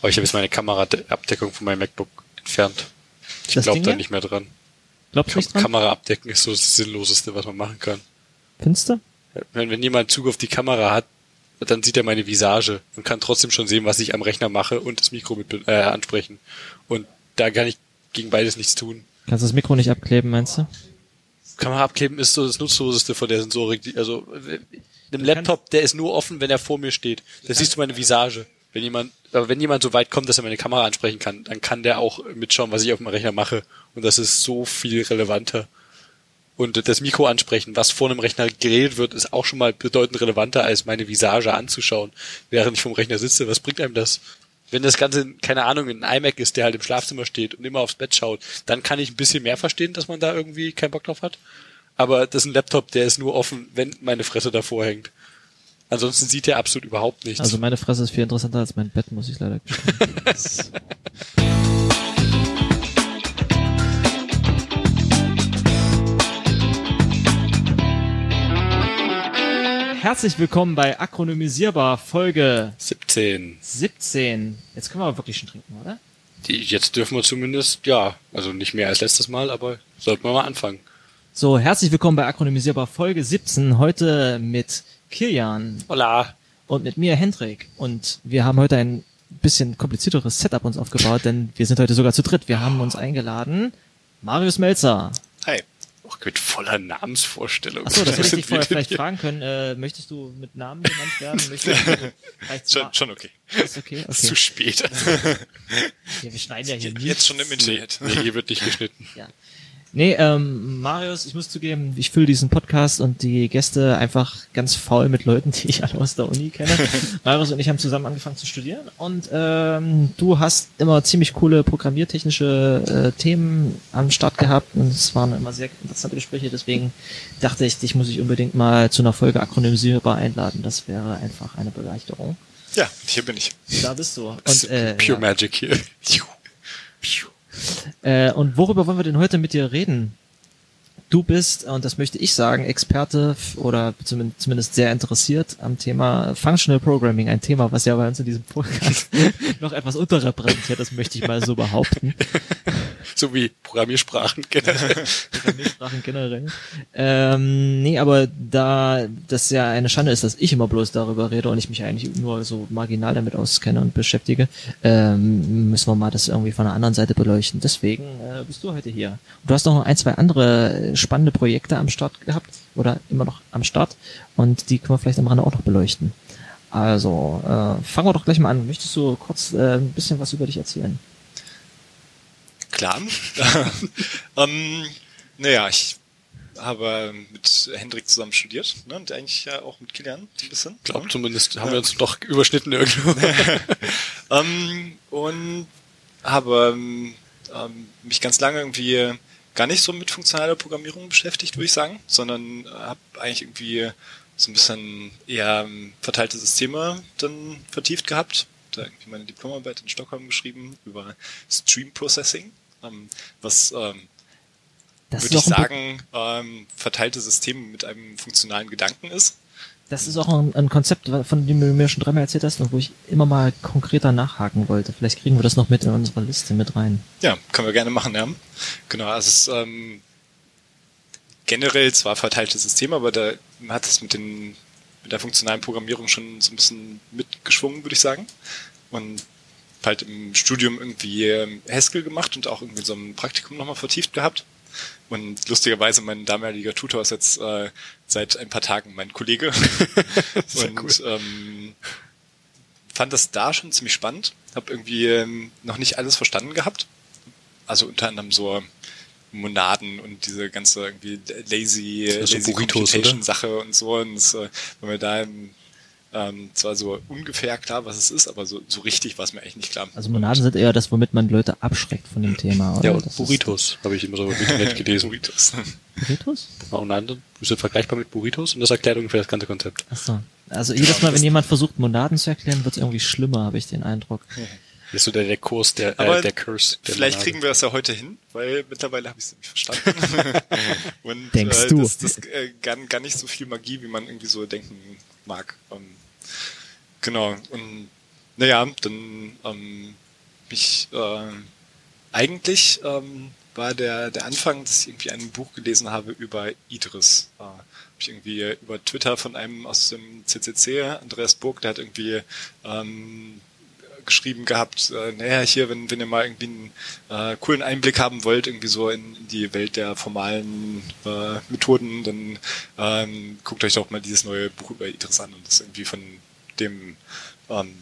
Aber ich habe jetzt meine Kameraabdeckung von meinem MacBook entfernt. Ich glaube da nicht mehr dran. Glaubst du Kam nicht dran? Kamera abdecken ist so das Sinnloseste, was man machen kann. Findest du? Wenn, wenn jemand Zug auf die Kamera hat, dann sieht er meine Visage und kann trotzdem schon sehen, was ich am Rechner mache und das Mikro mit äh, ansprechen. Und da kann ich gegen beides nichts tun. Kannst du das Mikro nicht abkleben, meinst du? Kamera abkleben ist so das Nutzloseste von der Sensorik. Also einem Laptop, der ist nur offen, wenn er vor mir steht. Da siehst du meine Visage. Wenn jemand, aber wenn jemand so weit kommt, dass er meine Kamera ansprechen kann, dann kann der auch mitschauen, was ich auf dem Rechner mache. Und das ist so viel relevanter. Und das Mikro ansprechen, was vor einem Rechner geredet wird, ist auch schon mal bedeutend relevanter, als meine Visage anzuschauen, während ich vom Rechner sitze. Was bringt einem das? Wenn das Ganze, keine Ahnung, ein iMac ist, der halt im Schlafzimmer steht und immer aufs Bett schaut, dann kann ich ein bisschen mehr verstehen, dass man da irgendwie keinen Bock drauf hat. Aber das ist ein Laptop, der ist nur offen, wenn meine Fresse davor hängt. Ansonsten sieht er absolut überhaupt nichts. Also meine Fresse ist viel interessanter als mein Bett, muss ich leider gestehen. Herzlich willkommen bei Akronymisierbar Folge 17. 17. Jetzt können wir aber wirklich schon trinken, oder? Die, jetzt dürfen wir zumindest, ja, also nicht mehr als letztes Mal, aber sollten wir mal anfangen. So, herzlich willkommen bei Akronymisierbar Folge 17. Heute mit Kilian Hola. und mit mir Hendrik. Und wir haben heute ein bisschen komplizierteres Setup uns aufgebaut, denn wir sind heute sogar zu dritt. Wir haben uns eingeladen. Marius Melzer. Hi. Oh, mit voller Namensvorstellung. Achso, das hätte ich dich vorher vielleicht hier? fragen können. Äh, möchtest du mit Namen genannt werden? Möchtest Schon, schon okay. Ist okay, Ist zu okay. spät. Ja, wir schneiden ja hier nie. Jetzt schon im nee, Internet. nee, hier wird nicht geschnitten. Ja. Nee, ähm, Marius, ich muss zugeben, ich fülle diesen Podcast und die Gäste einfach ganz faul mit Leuten, die ich alle aus der Uni kenne. Marius und ich haben zusammen angefangen zu studieren und ähm, du hast immer ziemlich coole programmiertechnische äh, Themen am Start gehabt und es waren immer sehr interessante Gespräche, deswegen dachte ich, dich muss ich unbedingt mal zu einer Folge akronymisierbar einladen. Das wäre einfach eine Bereicherung. Ja, hier bin ich. Da bist du. Das Und, äh, Pure ja. Magic hier. Äh, und worüber wollen wir denn heute mit dir reden? Du bist, und das möchte ich sagen, Experte oder zumin- zumindest sehr interessiert am Thema Functional Programming, ein Thema, was ja bei uns in diesem Podcast noch etwas unterrepräsentiert ist, möchte ich mal so behaupten. So wie Programmiersprachen generell. Programmiersprachen generell. Ähm, nee, aber da das ja eine Schande ist, dass ich immer bloß darüber rede und ich mich eigentlich nur so marginal damit auskenne und beschäftige, ähm, müssen wir mal das irgendwie von der anderen Seite beleuchten. Deswegen äh, bist du heute hier. Und du hast noch ein, zwei andere spannende Projekte am Start gehabt oder immer noch am Start und die können wir vielleicht am Rande auch noch beleuchten. Also, äh, fangen wir doch gleich mal an. Möchtest du kurz äh, ein bisschen was über dich erzählen? Klar. ähm, naja, ich habe mit Hendrik zusammen studiert ne? und eigentlich ja auch mit Kilian ein bisschen. Ich glaube zumindest haben wir uns doch überschnitten irgendwo. ähm, und habe ähm, ähm, mich ganz lange irgendwie gar nicht so mit funktionaler Programmierung beschäftigt, würde ich sagen, sondern habe eigentlich irgendwie so ein bisschen eher ähm, verteilte Systeme dann vertieft gehabt. Da irgendwie meine Diplomarbeit in Stockholm geschrieben über Stream Processing, ähm, was ähm, Das würde ich sagen, ähm, verteilte Systeme mit einem funktionalen Gedanken ist. Das ist auch ein, ein Konzept, von dem du mir schon dreimal erzählt hast und wo ich immer mal konkreter nachhaken wollte. Vielleicht kriegen wir das noch mit in unsere Liste mit rein. Ja, können wir gerne machen, ja. Genau, also es ist ähm, generell zwar verteiltes System, aber da hat es mit den mit der funktionalen Programmierung schon so ein bisschen mitgeschwungen, würde ich sagen. Und halt im Studium irgendwie ähm, Haskell gemacht und auch irgendwie so ein Praktikum nochmal vertieft gehabt. Und lustigerweise mein damaliger Tutor ist jetzt äh, seit ein paar Tagen mein Kollege. Und ähm, fand das da schon ziemlich spannend. Hab irgendwie ähm, noch nicht alles verstanden gehabt. Also unter anderem so Monaden und diese ganze irgendwie lazy, lazy Burritos, Computation? Sache und so. Und das äh, war mir da ähm, zwar so ungefähr klar, was es ist, aber so, so richtig war es mir eigentlich nicht klar. Also Monaden sind eher das, womit man Leute abschreckt von dem Thema. Oder? Ja, und Das Burritos habe ich immer so im Internet gelesen. Burritos. Burritos? Monaden sind vergleichbar mit Burritos und das erklärt ungefähr das ganze Konzept. Achso. Also jedes Mal, wenn jemand versucht, Monaden zu erklären, wird es irgendwie schlimmer, habe ich den Eindruck. Das ist so der, der Kurs, der, Aber äh, der Curse. Der Vielleicht Monade. kriegen wir das ja heute hin, weil mittlerweile habe ich es nämlich verstanden. Und Denkst äh, du? das, das äh, gar, gar nicht so viel Magie, wie man irgendwie so denken mag. Ähm, genau. Und naja, dann ähm, mich äh, eigentlich ähm, war der, der Anfang, dass ich irgendwie ein Buch gelesen habe über Idris. Äh, ich irgendwie über Twitter von einem aus dem CCC, Andreas Burg, der hat irgendwie ähm, geschrieben gehabt, äh, naja, hier, wenn, wenn ihr mal irgendwie einen äh, coolen Einblick haben wollt, irgendwie so in, in die Welt der formalen äh, Methoden, dann ähm, guckt euch doch mal dieses neue Buch über Idris an und das ist irgendwie von dem ähm,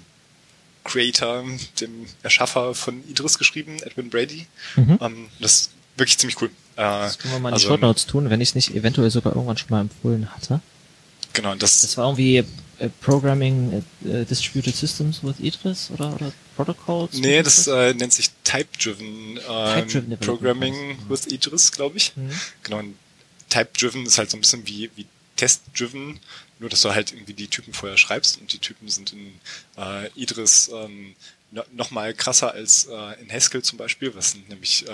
Creator, dem Erschaffer von Idris geschrieben, Edwin Brady. Mhm. Ähm, das ist wirklich ziemlich cool. Äh, Das können wir mal in die also, Short Notes tun, wenn ich es nicht eventuell sogar irgendwann schon mal empfohlen hatte. Genau, das, Das war irgendwie äh, Programming äh, Distributed Systems with Idris oder, oder Protocols? nee, das äh, nennt sich Type-Driven ähm, Development, Programming with Idris, glaube ich. Mhm. Genau, Type-Driven ist halt so ein bisschen wie, wie Test-Driven, nur dass du halt irgendwie die Typen vorher schreibst und die Typen sind in äh, Idris ähm, no, noch mal krasser als äh, in Haskell zum Beispiel, was sind nämlich äh,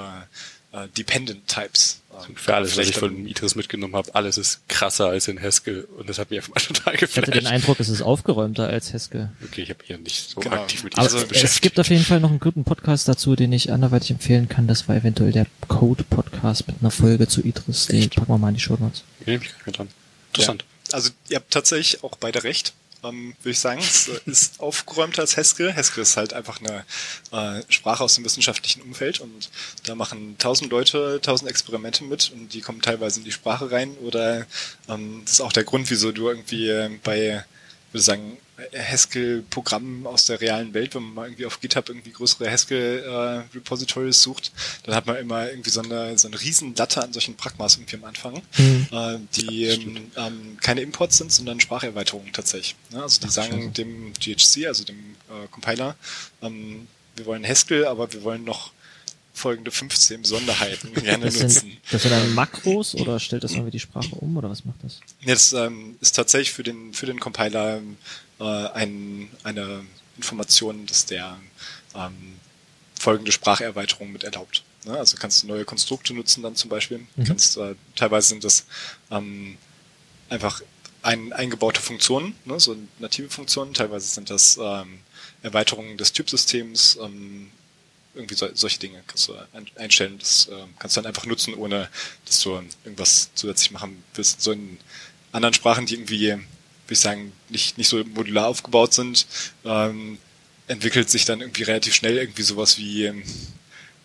äh, Dependent Types. Ähm, Für alles, was ich von Idris mitgenommen habe, alles ist krasser als in Haskell und das hat mich einfach mal total Ich hatte den. Eindruck, es ist aufgeräumter als Haskell. Okay, ich habe hier nicht so Genau. aktiv mit Also, es gibt auf jeden Fall noch einen guten Podcast dazu, den ich anderweitig empfehlen kann. Das war eventuell der Code-Podcast mit einer Folge zu Idris. Den packen wir mal in die Show Notes. Ich nehme mich gar nicht dran. Interessant. Ja. Also ihr habt tatsächlich auch beide recht, ähm, würde ich sagen. Es ist aufgeräumter als Haskell. Haskell ist halt einfach eine äh, Sprache aus dem wissenschaftlichen Umfeld und da machen tausend Leute tausend Experimente mit und die kommen teilweise in die Sprache rein oder ähm, das ist auch der Grund, wieso du irgendwie bei, würde sagen, Haskell-Programmen aus der realen Welt, wenn man mal irgendwie auf GitHub irgendwie größere Haskell-Repositories sucht, dann hat man immer irgendwie so eine, so eine riesen Latte an solchen Pragmas irgendwie am Anfang, Mhm. äh, die ähm, ähm, keine Imports sind, sondern Spracherweiterungen tatsächlich. Ne? Also die Ach, sagen dem GHC, also dem äh, Compiler, ähm, wir wollen Haskell, aber wir wollen noch folgende 15 Besonderheiten gerne Das nutzen. sind, das sind dann Makros oder stellt das irgendwie die Sprache um oder was macht das? Jetzt ähm, ist tatsächlich für den für den Compiler äh, ein, eine Information, dass der ähm, folgende Spracherweiterung mit erlaubt. Ne? Also kannst du neue Konstrukte nutzen dann zum Beispiel. Mhm. Kannst äh, teilweise sind das ähm, einfach ein, eingebaute Funktionen, ne? so native Funktionen. Teilweise sind das ähm, Erweiterungen des Typsystems. Ähm, irgendwie so, solche Dinge kannst du ein, einstellen. Das äh, kannst du dann einfach nutzen, ohne dass du irgendwas zusätzlich machen willst. So in anderen Sprachen, die irgendwie, ich sagen, nicht, nicht so modular aufgebaut sind, ähm, entwickelt sich dann irgendwie relativ schnell irgendwie sowas wie, ähm,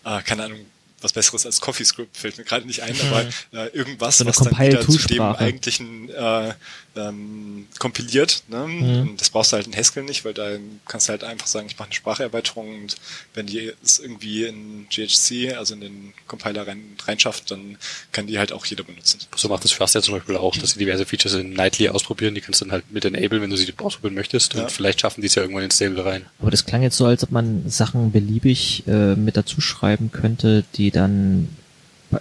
äh, keine Ahnung, was Besseres als CoffeeScript fällt mir gerade nicht ein, aber äh, irgendwas, So was dann wieder zu dem eigentlichen äh, ähm, kompiliert. Ne? Mhm. Das brauchst du halt in Haskell nicht, weil da kannst du halt einfach sagen, ich mache eine Spracherweiterung und wenn die es irgendwie in GHC, also in den Compiler rein, reinschafft, dann kann die halt auch jeder benutzen. So macht das Fast ja zum Beispiel auch, dass sie diverse Features in Nightly ausprobieren. Die kannst du dann halt mit enable, wenn du sie ausprobieren möchtest. Ja. Und vielleicht schaffen die es ja irgendwann ins Stable rein. Aber das klang jetzt so, als ob man Sachen beliebig äh, mit dazu schreiben könnte, die dann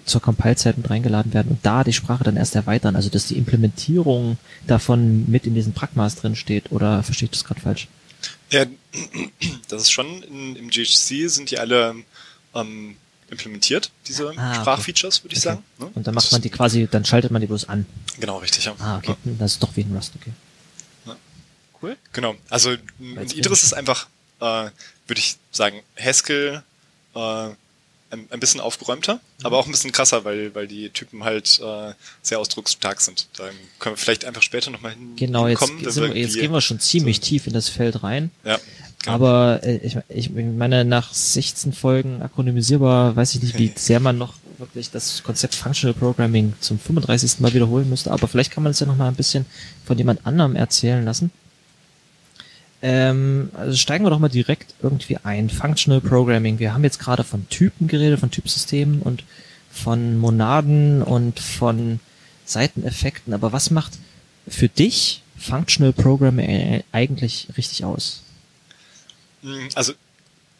zur Compile-Zeit mit reingeladen werden und da die Sprache dann erst erweitern. Also dass die Implementierung davon mit in diesen Pragmas drin steht. Oder verstehe ich das gerade falsch? Ja, das ist schon in, im GHC sind die alle ähm, implementiert, diese Ah, okay. Sprachfeatures, würde ich Okay. sagen. Ne? Und dann Das macht man ist- die quasi, dann schaltet man die bloß an. Genau, richtig, ja. Ah, okay. Ja. Das ist doch wie ein Rust, okay. Cool. Genau. Also Idris ist einfach, äh, würde ich sagen, Haskell äh, ein, ein bisschen aufgeräumter, Mhm. aber auch ein bisschen krasser, weil, weil die Typen halt äh, sehr ausdrucksstark sind. Da können wir vielleicht einfach später nochmal hin, Genau, jetzt, wir, jetzt gehen wir schon ziemlich so- tief in das Feld rein. Ja, genau. Aber äh, ich, ich meine, nach 16 Folgen akronymisierbar weiß ich nicht, wie sehr man noch wirklich das Konzept Functional Programming zum 35. Mal wiederholen müsste. Aber vielleicht kann man es ja noch mal ein bisschen von jemand anderem erzählen lassen. Ähm, also steigen wir doch mal direkt irgendwie ein. Functional Programming. Wir haben jetzt gerade von Typen geredet, von Typsystemen und von Monaden und von Seiteneffekten. Aber was macht für dich Functional Programming eigentlich richtig aus? Mm, Also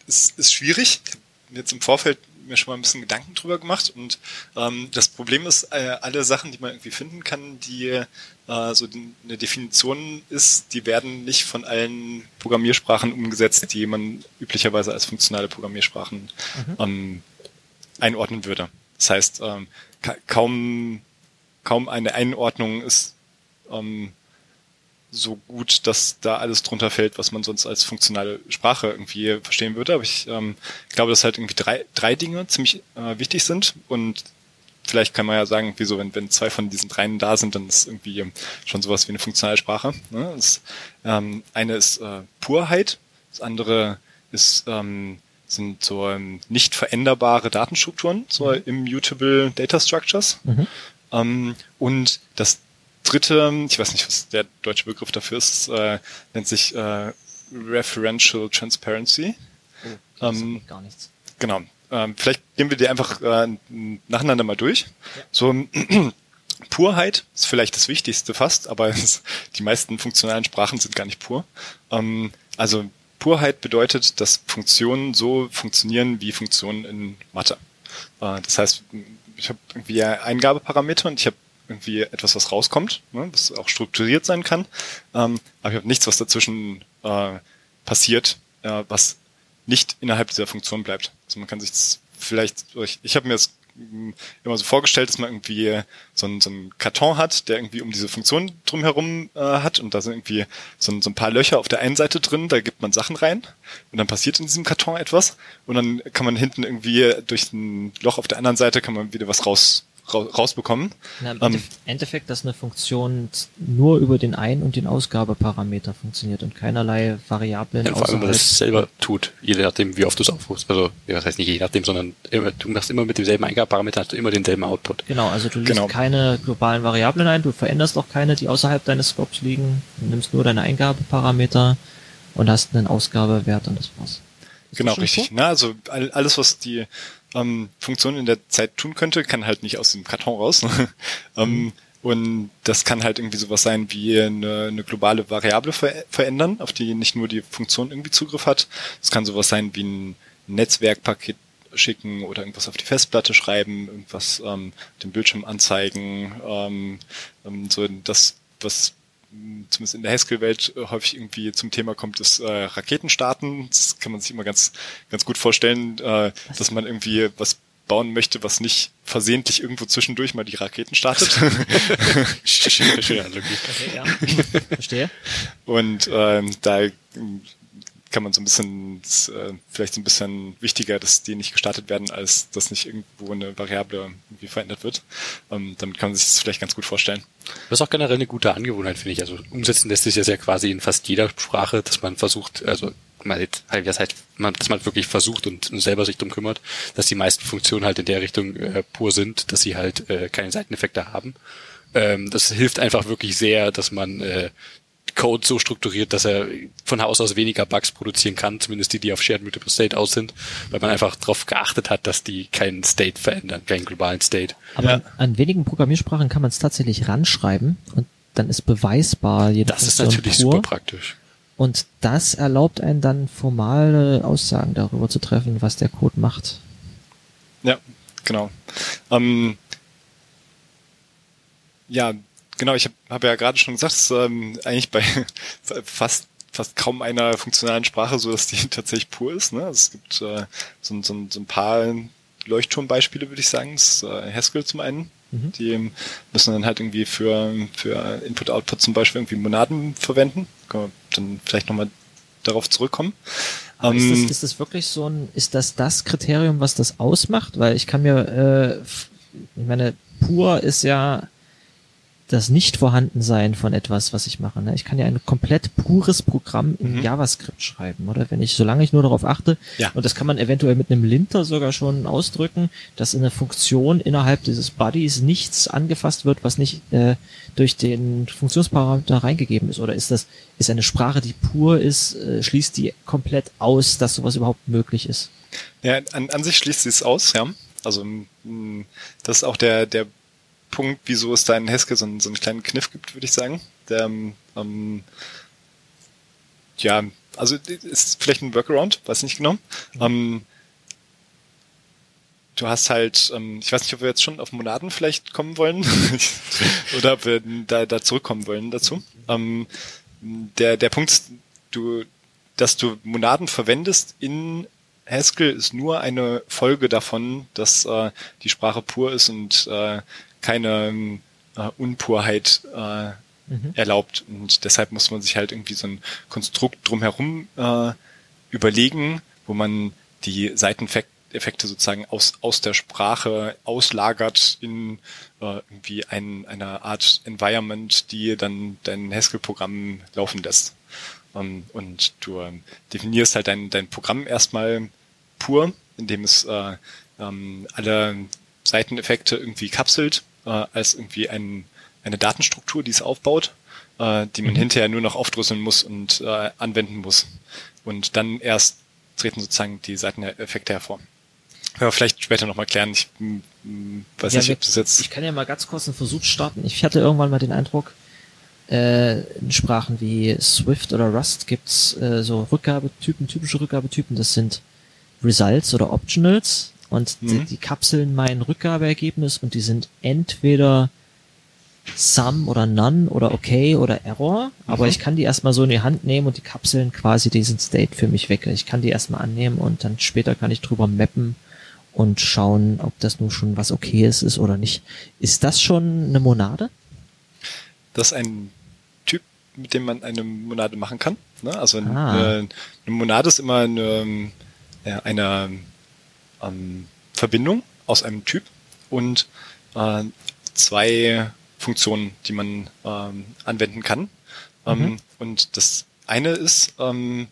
es ist schwierig. Ich habe jetzt im Vorfeld mir schon mal ein bisschen Gedanken drüber gemacht und ähm, das Problem ist, äh, alle Sachen, die man irgendwie finden kann, die äh, so eine Definition ist, die werden nicht von allen Programmiersprachen umgesetzt, die man üblicherweise als funktionale Programmiersprachen ähm, einordnen würde. Das heißt, ähm, ka kaum kaum eine Einordnung ist ähm, so gut, dass da alles drunter fällt, was man sonst als funktionale Sprache irgendwie verstehen würde. Aber ich ähm, glaube, dass halt irgendwie drei, drei Dinge ziemlich äh, wichtig sind und vielleicht kann man ja sagen, wieso, wenn, wenn zwei von diesen dreien da sind, dann ist irgendwie schon sowas wie eine funktionale Sprache. Ne? Das, ähm, eine ist äh, Purheit, das andere ist ähm, sind so ähm, nicht veränderbare Datenstrukturen, so mhm. immutable Data Structures. Mhm. Ähm, und das dritte, ich weiß nicht, was der deutsche Begriff dafür ist, äh, nennt sich äh, Referential Transparency. Oh, ähm, gar nichts. Genau. Ähm, vielleicht gehen wir die einfach äh, nacheinander mal durch. Ja. So Purheit ist vielleicht das Wichtigste fast, aber es, die meisten funktionalen Sprachen sind gar nicht pur. Ähm, also Purheit bedeutet, dass Funktionen so funktionieren wie Funktionen in Mathe. Äh, das heißt, ich habe irgendwie Eingabeparameter und ich habe irgendwie etwas, was rauskommt, ne, was auch strukturiert sein kann. Ähm, aber ich habe nichts, was dazwischen äh, passiert, äh, was nicht innerhalb dieser Funktion bleibt. Also man kann sich vielleicht, ich, ich habe mir das immer so vorgestellt, dass man irgendwie so einen, so einen Karton hat, der irgendwie um diese Funktion drumherum äh, hat und da sind irgendwie so ein, so ein paar Löcher auf der einen Seite drin, da gibt man Sachen rein und dann passiert in diesem Karton etwas und dann kann man hinten irgendwie durch ein Loch auf der anderen Seite kann man wieder was raus rausbekommen. Na, Im ähm, Endeffekt, dass eine Funktion nur über den Ein- und den Ausgabeparameter funktioniert und keinerlei Variablen. Ja, vor allem, wenn man das selber tut, je nachdem, wie oft du es aufrufst. Also, ja, das heißt nicht je nachdem, sondern immer, du machst immer mit demselben Eingabeparameter, hast du immer denselben Output. Genau, also du liest genau. keine globalen Variablen ein, du veränderst auch keine, die außerhalb deines Scopes liegen, du nimmst nur deine Eingabeparameter und hast einen Ausgabewert und das war's. Ist genau, richtig. Na, also alles, was die ähm, Funktion in der Zeit tun könnte, kann halt nicht aus dem Karton raus. ähm, mhm. Und das kann halt irgendwie sowas sein wie eine, eine globale Variable ver verändern, auf die nicht nur die Funktion irgendwie Zugriff hat. Es kann sowas sein wie ein Netzwerkpaket schicken oder irgendwas auf die Festplatte schreiben, irgendwas ähm, dem Bildschirm anzeigen, ähm, ähm, so das, was zumindest in der Haskell-Welt äh, häufig irgendwie zum Thema kommt, ist äh, Raketenstarten. Das kann man sich immer ganz, ganz gut vorstellen, äh, dass man irgendwie was bauen möchte, was nicht versehentlich irgendwo zwischendurch mal die Raketen startet. Schöne Analogie. Okay, ja. Verstehe. Und ähm, da kann man so ein bisschen, äh, vielleicht so ein bisschen wichtiger, dass die nicht gestartet werden, als dass nicht irgendwo eine Variable irgendwie verändert wird. Ähm, damit kann man sich das vielleicht ganz gut vorstellen. Das ist auch generell eine gute Angewohnheit, finde ich. Also umsetzen lässt sich das ja quasi in fast jeder Sprache, dass man versucht, also mal halt, das heißt, man, dass man wirklich versucht und selber sich drum kümmert, dass die meisten Funktionen halt in der Richtung äh, pur sind, dass sie halt äh, keine Seiteneffekte haben. Ähm, das hilft einfach wirklich sehr, dass man äh, Code so strukturiert, dass er von Haus aus weniger Bugs produzieren kann, zumindest die, die auf Shared Mutable State aus sind, weil man einfach darauf geachtet hat, dass die keinen State verändern, keinen globalen State. Aber ja. an wenigen Programmiersprachen kann man es tatsächlich ranschreiben und dann ist beweisbar jede Das Funktion ist natürlich pur. super praktisch. Und das erlaubt einen dann formale Aussagen darüber zu treffen, was der Code macht. Ja, genau. Ähm, ja, Genau, ich habe hab ja gerade schon gesagt, es ist ähm, eigentlich bei fast fast kaum einer funktionalen Sprache so, dass die tatsächlich pur ist. Ne? Also es gibt äh, so, so, so ein paar Leuchtturmbeispiele, würde ich sagen. Das ist äh, Haskell zum einen. Mhm. Die müssen dann halt irgendwie für, für Input-Output zum Beispiel irgendwie Monaden verwenden. Können wir dann vielleicht nochmal darauf zurückkommen. Ähm, ist, das, ist das wirklich so ein, ist das das Kriterium, was das ausmacht? Weil ich kann mir, äh, ich meine, pur ist ja das Nicht-Vorhandensein von etwas, was ich mache. Ne? Ich kann ja ein komplett pures Programm in mhm. JavaScript schreiben, oder? Wenn ich, solange ich nur darauf achte, ja. und das kann man eventuell mit einem Linter sogar schon ausdrücken, dass in der Funktion innerhalb dieses Buddies nichts angefasst wird, was nicht äh, durch den Funktionsparameter reingegeben ist. Oder ist das, ist eine Sprache, die pur ist, äh, schließt die komplett aus, dass sowas überhaupt möglich ist? Ja, an, an sich schließt sie es aus, ja. Also das ist auch der, der Punkt, wieso es da in Heske so, einen, so einen kleinen Kniff gibt, würde ich sagen. Der, ähm, ja, also ist vielleicht ein Workaround, weiß nicht genau. Mhm. Ähm, du hast halt, ähm, ich weiß nicht, ob wir jetzt schon auf Monaden vielleicht kommen wollen oder ob wir da, da zurückkommen wollen dazu. Ähm, der, der Punkt ist, du, dass du Monaden verwendest in Haskell ist nur eine Folge davon, dass äh, die Sprache pur ist und äh, keine äh, Unpurheit äh, mhm. erlaubt. Und deshalb muss man sich halt irgendwie so ein Konstrukt drumherum äh, überlegen, wo man die Seiteneffekte sozusagen aus, aus der Sprache auslagert in äh, irgendwie ein, eine Art Environment, die dann dein Haskell-Programm laufen lässt. Ähm, und du ähm, definierst halt dein, dein Programm erstmal pur, indem es äh, ähm, alle Seiteneffekte irgendwie kapselt äh, als irgendwie ein, eine Datenstruktur, die es aufbaut, äh, die man mhm. hinterher nur noch aufdrüsseln muss und äh, anwenden muss. Und dann erst treten sozusagen die Seiteneffekte hervor. Ja, vielleicht später nochmal klären. Ich m, m, weiß ja, nicht, ob das jetzt. Ich kann ja mal ganz kurz einen Versuch starten. Ich hatte irgendwann mal den Eindruck, äh, in Sprachen wie Swift oder Rust gibt's äh, so Rückgabetypen, typische Rückgabetypen. Das sind Results oder Optionals und mhm. die, die kapseln mein Rückgabeergebnis und die sind entweder Some oder None oder Okay oder Error, aber mhm. ich kann die erstmal so in die Hand nehmen und die kapseln quasi diesen State für mich weg. Ich kann die erstmal annehmen und dann später kann ich drüber mappen und schauen, ob das nun schon was Okayes ist oder nicht. Ist das schon eine Monade? Das ist ein Typ, mit dem man eine Monade machen kann. Ne? Also ah. eine, eine, Monade ist immer eine, eine ähm, Verbindung aus einem Typ und äh, zwei Funktionen, die man ähm, anwenden kann. Ähm, mhm. Und das eine ist ähm,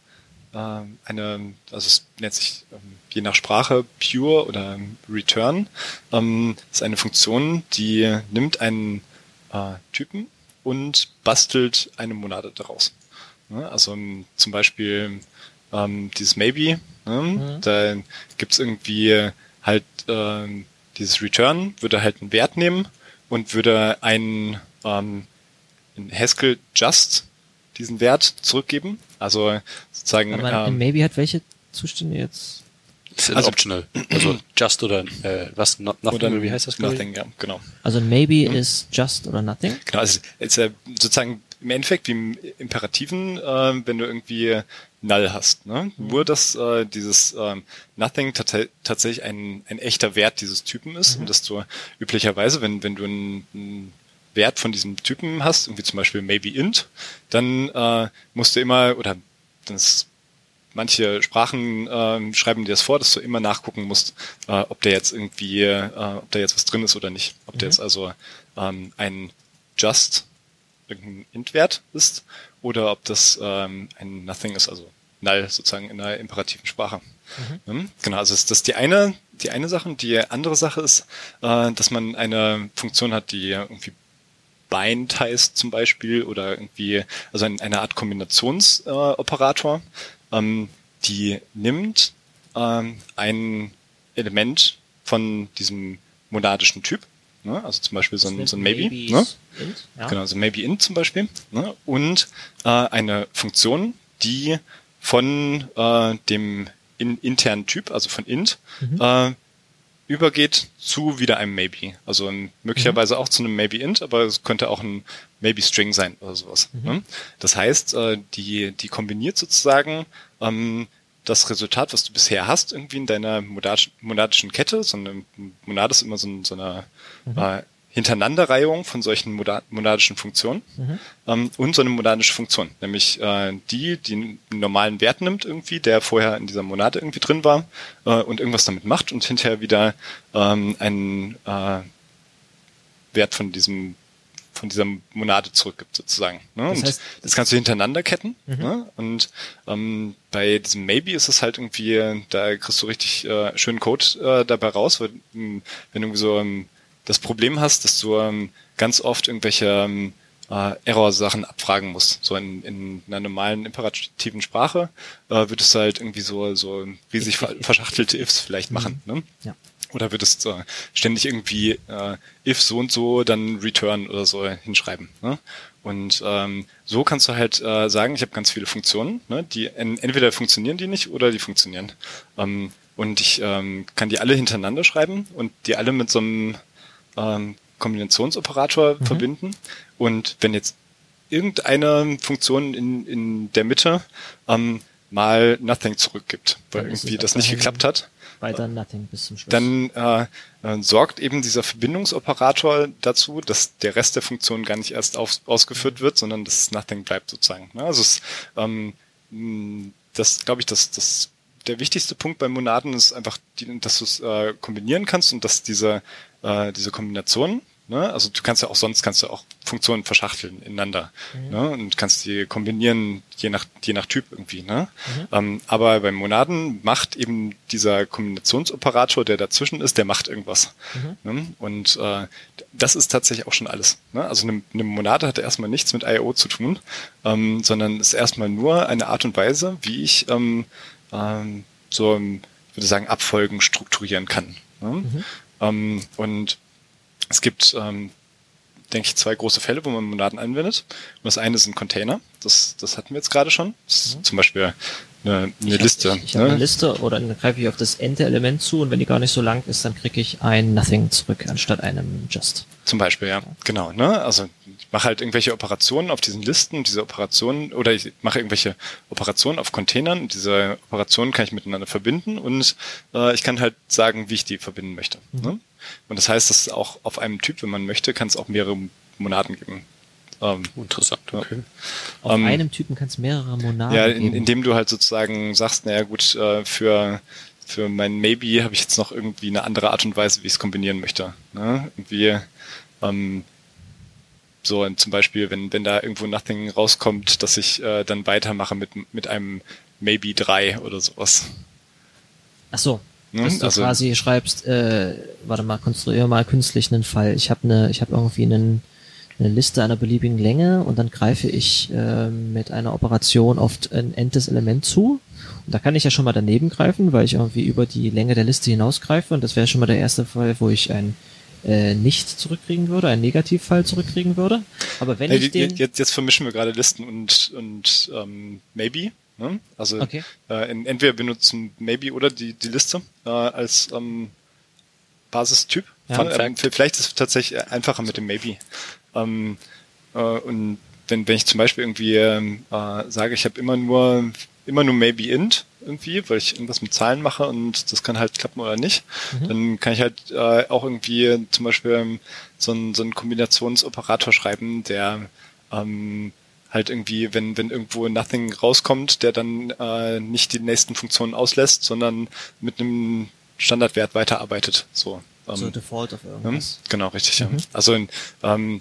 äh, eine, also es nennt sich ähm, je nach Sprache Pure oder Return. Ähm, ist eine Funktion, die nimmt einen äh, Typen und bastelt eine Monade daraus. Also ähm, zum Beispiel ähm, dieses Maybe, ne? mhm. da gibt's irgendwie halt äh, dieses Return, würde halt einen Wert nehmen und würde einen ähm, in Haskell just diesen Wert zurückgeben. Also sozusagen. Aber ähm, Maybe hat welche Zustände jetzt? Ist also optional. Also just oder äh, was not, nothing oder wie heißt das? Nothing, ja, genau. Also Maybe hm. ist just oder nothing. Genau, also ist ja sozusagen im Endeffekt wie im Imperativen, äh, wenn du irgendwie null hast. Ne? Mhm. Nur, dass äh, dieses ähm, Nothing tats tatsächlich ein, ein echter Wert dieses Typen ist mhm. und dass du üblicherweise, wenn, wenn du einen, einen Wert von diesem Typen hast, irgendwie zum Beispiel maybe int, dann äh, musst du immer, oder das manche Sprachen äh, schreiben dir das vor, dass du immer nachgucken musst, äh, ob der jetzt irgendwie, äh, ob da jetzt was drin ist oder nicht. Ob mhm. der jetzt also ähm, ein just irgendein Int-Wert ist oder ob das ähm, ein Nothing ist, also null sozusagen in der imperativen Sprache. Mhm. Genau, also ist das die eine, die eine Sache. Die andere Sache ist, äh, dass man eine Funktion hat, die irgendwie bind heißt zum Beispiel oder irgendwie, also ein, eine Art Kombinationsoperator, äh, ähm, die nimmt ähm, ein Element von diesem monadischen Typ Ne? Also zum Beispiel so ein, so ein Maybe. ne? int, ja. Genau, so Maybe int zum Beispiel. Ne? Und äh, eine Funktion, die von äh, dem in, internen Typ, also von int, mhm. äh, übergeht zu wieder einem Maybe. Also ein, möglicherweise mhm. auch zu einem Maybe int, aber es könnte auch ein Maybe String sein oder sowas. Mhm. Ne? Das heißt, äh, die, die kombiniert sozusagen ähm, das Resultat, was du bisher hast, irgendwie in deiner monadischen Kette. So eine Monade ist immer so, so eine mhm. äh, Hintereinanderreihung von solchen monadischen Funktionen mhm. ähm, und so eine monadische Funktion, nämlich äh, die, die einen normalen Wert nimmt irgendwie, der vorher in dieser Monade irgendwie drin war äh, und irgendwas damit macht und hinterher wieder ähm, einen äh, Wert von diesem von dieser Monade zurückgibt sozusagen. Ne? Das, heißt, das kannst du hintereinander ketten. Mhm. Ne? Und ähm, bei diesem Maybe ist es halt irgendwie, da kriegst du richtig äh, schönen Code äh, dabei raus, weil, wenn du so ähm, das Problem hast, dass du ähm, ganz oft irgendwelche ähm, äh, Error-Sachen abfragen musst. So in, in einer normalen imperativen Sprache äh, würdest du halt irgendwie so, so riesig verschachtelte Ifs vielleicht machen. Mhm. Ne? Ja. Oder würdest du ständig irgendwie äh, if so und so, dann return oder so hinschreiben. Ne? Und ähm, so kannst du halt äh, sagen, ich habe ganz viele Funktionen, ne? die entweder funktionieren die nicht oder die funktionieren. Ähm, und ich ähm, kann die alle hintereinander schreiben und die alle mit so einem ähm, Kombinationsoperator mhm. verbinden. Und wenn jetzt irgendeine Funktion in, in der Mitte ähm, mal Nothing zurückgibt, weil Dann irgendwie das nicht geklappt hat. Weiter Nothing bis zum Schluss. Dann äh, äh, sorgt eben dieser Verbindungsoperator dazu, dass der Rest der Funktion gar nicht erst auf, ausgeführt wird, sondern dass Nothing bleibt sozusagen. Ne? Also es, ähm, das glaube ich, das, das der wichtigste Punkt bei Monaden ist einfach, die, dass du es äh, kombinieren kannst und dass diese äh, diese Kombination Ne? Also du kannst ja auch sonst kannst du auch Funktionen verschachteln ineinander ne? und kannst die kombinieren je nach je nach Typ irgendwie. Ne? Ähm, aber bei Monaden macht eben dieser Kombinationsoperator, der dazwischen ist, der macht irgendwas. Ne? Und äh, das ist tatsächlich auch schon alles. Ne? Also eine, eine Monade hat erstmal nichts mit I.O. zu tun, ähm, sondern ist erstmal nur eine Art und Weise, wie ich ähm, ähm, so, ich würde sagen, Abfolgen strukturieren kann. Ne? Ähm, und es gibt, ähm, denke ich, zwei große Fälle, wo man Monaden anwendet. Und das eine sind Container. Das, das hatten wir jetzt gerade schon. Das ist zum Beispiel eine, eine ich hab- Liste. Ich, ich habe ne? eine Liste oder dann greife ich auf das Ente-Element zu und wenn die gar nicht so lang ist, dann kriege ich ein Nothing zurück anstatt einem Just. Zum Beispiel, ja. Genau, ne? Also ich mache halt irgendwelche Operationen auf diesen Listen, diese Operationen, oder ich mache irgendwelche Operationen auf Containern und diese Operationen kann ich miteinander verbinden und äh, ich kann halt sagen, wie ich die verbinden möchte. Ne? Und das heißt, dass auch auf einem Typ, wenn man möchte, kann es auch mehrere Monaden geben. Ähm, Interessant, okay. Auf Ähm, einem Typen kann es mehrere Monaden ja, in, geben. indem du halt sozusagen sagst, naja gut, äh, für für mein Maybe habe ich jetzt noch irgendwie eine andere Art und Weise, wie ich es kombinieren möchte. Ne? Irgendwie ähm, so und zum Beispiel, wenn wenn da irgendwo Nothing rauskommt, dass ich äh, dann weitermache mit mit einem Maybe 3 oder sowas. Ach so, Ne? dass du Also- quasi schreibst, äh, warte mal, konstruiere mal künstlich einen Fall. Ich habe eine, ich habe irgendwie einen, eine Liste einer beliebigen Länge und dann greife ich äh, mit einer Operation auf ein entes Element zu. Und da kann ich ja schon mal daneben greifen, weil ich irgendwie über die Länge der Liste hinausgreife. Und das wäre schon mal der erste Fall, wo ich ein äh, nicht zurückkriegen würde, einen Negativfall zurückkriegen würde. Aber wenn Hey, ich den, jetzt, jetzt vermischen wir gerade Listen und und ähm, Maybe. Ne? Also Okay. äh, in, entweder benutzen Maybe oder die die Liste äh, als ähm, Basistyp. Ja. Fun, Fun ähm, vielleicht ist es tatsächlich einfacher mit dem Maybe. Ähm, äh, und wenn, wenn ich zum Beispiel irgendwie ähm, äh, sage, ich habe immer nur immer nur Maybe int irgendwie, weil ich irgendwas mit Zahlen mache und das kann halt klappen oder nicht, dann kann ich halt äh, auch irgendwie zum Beispiel ähm, so einen so einen Kombinationsoperator schreiben, der ähm, halt irgendwie, wenn, wenn irgendwo Nothing rauskommt, der dann äh, nicht die nächsten Funktionen auslässt, sondern mit einem Standardwert weiterarbeitet. So, ähm, so Default auf ne? irgendwas. Genau, richtig, ja. Also ähm,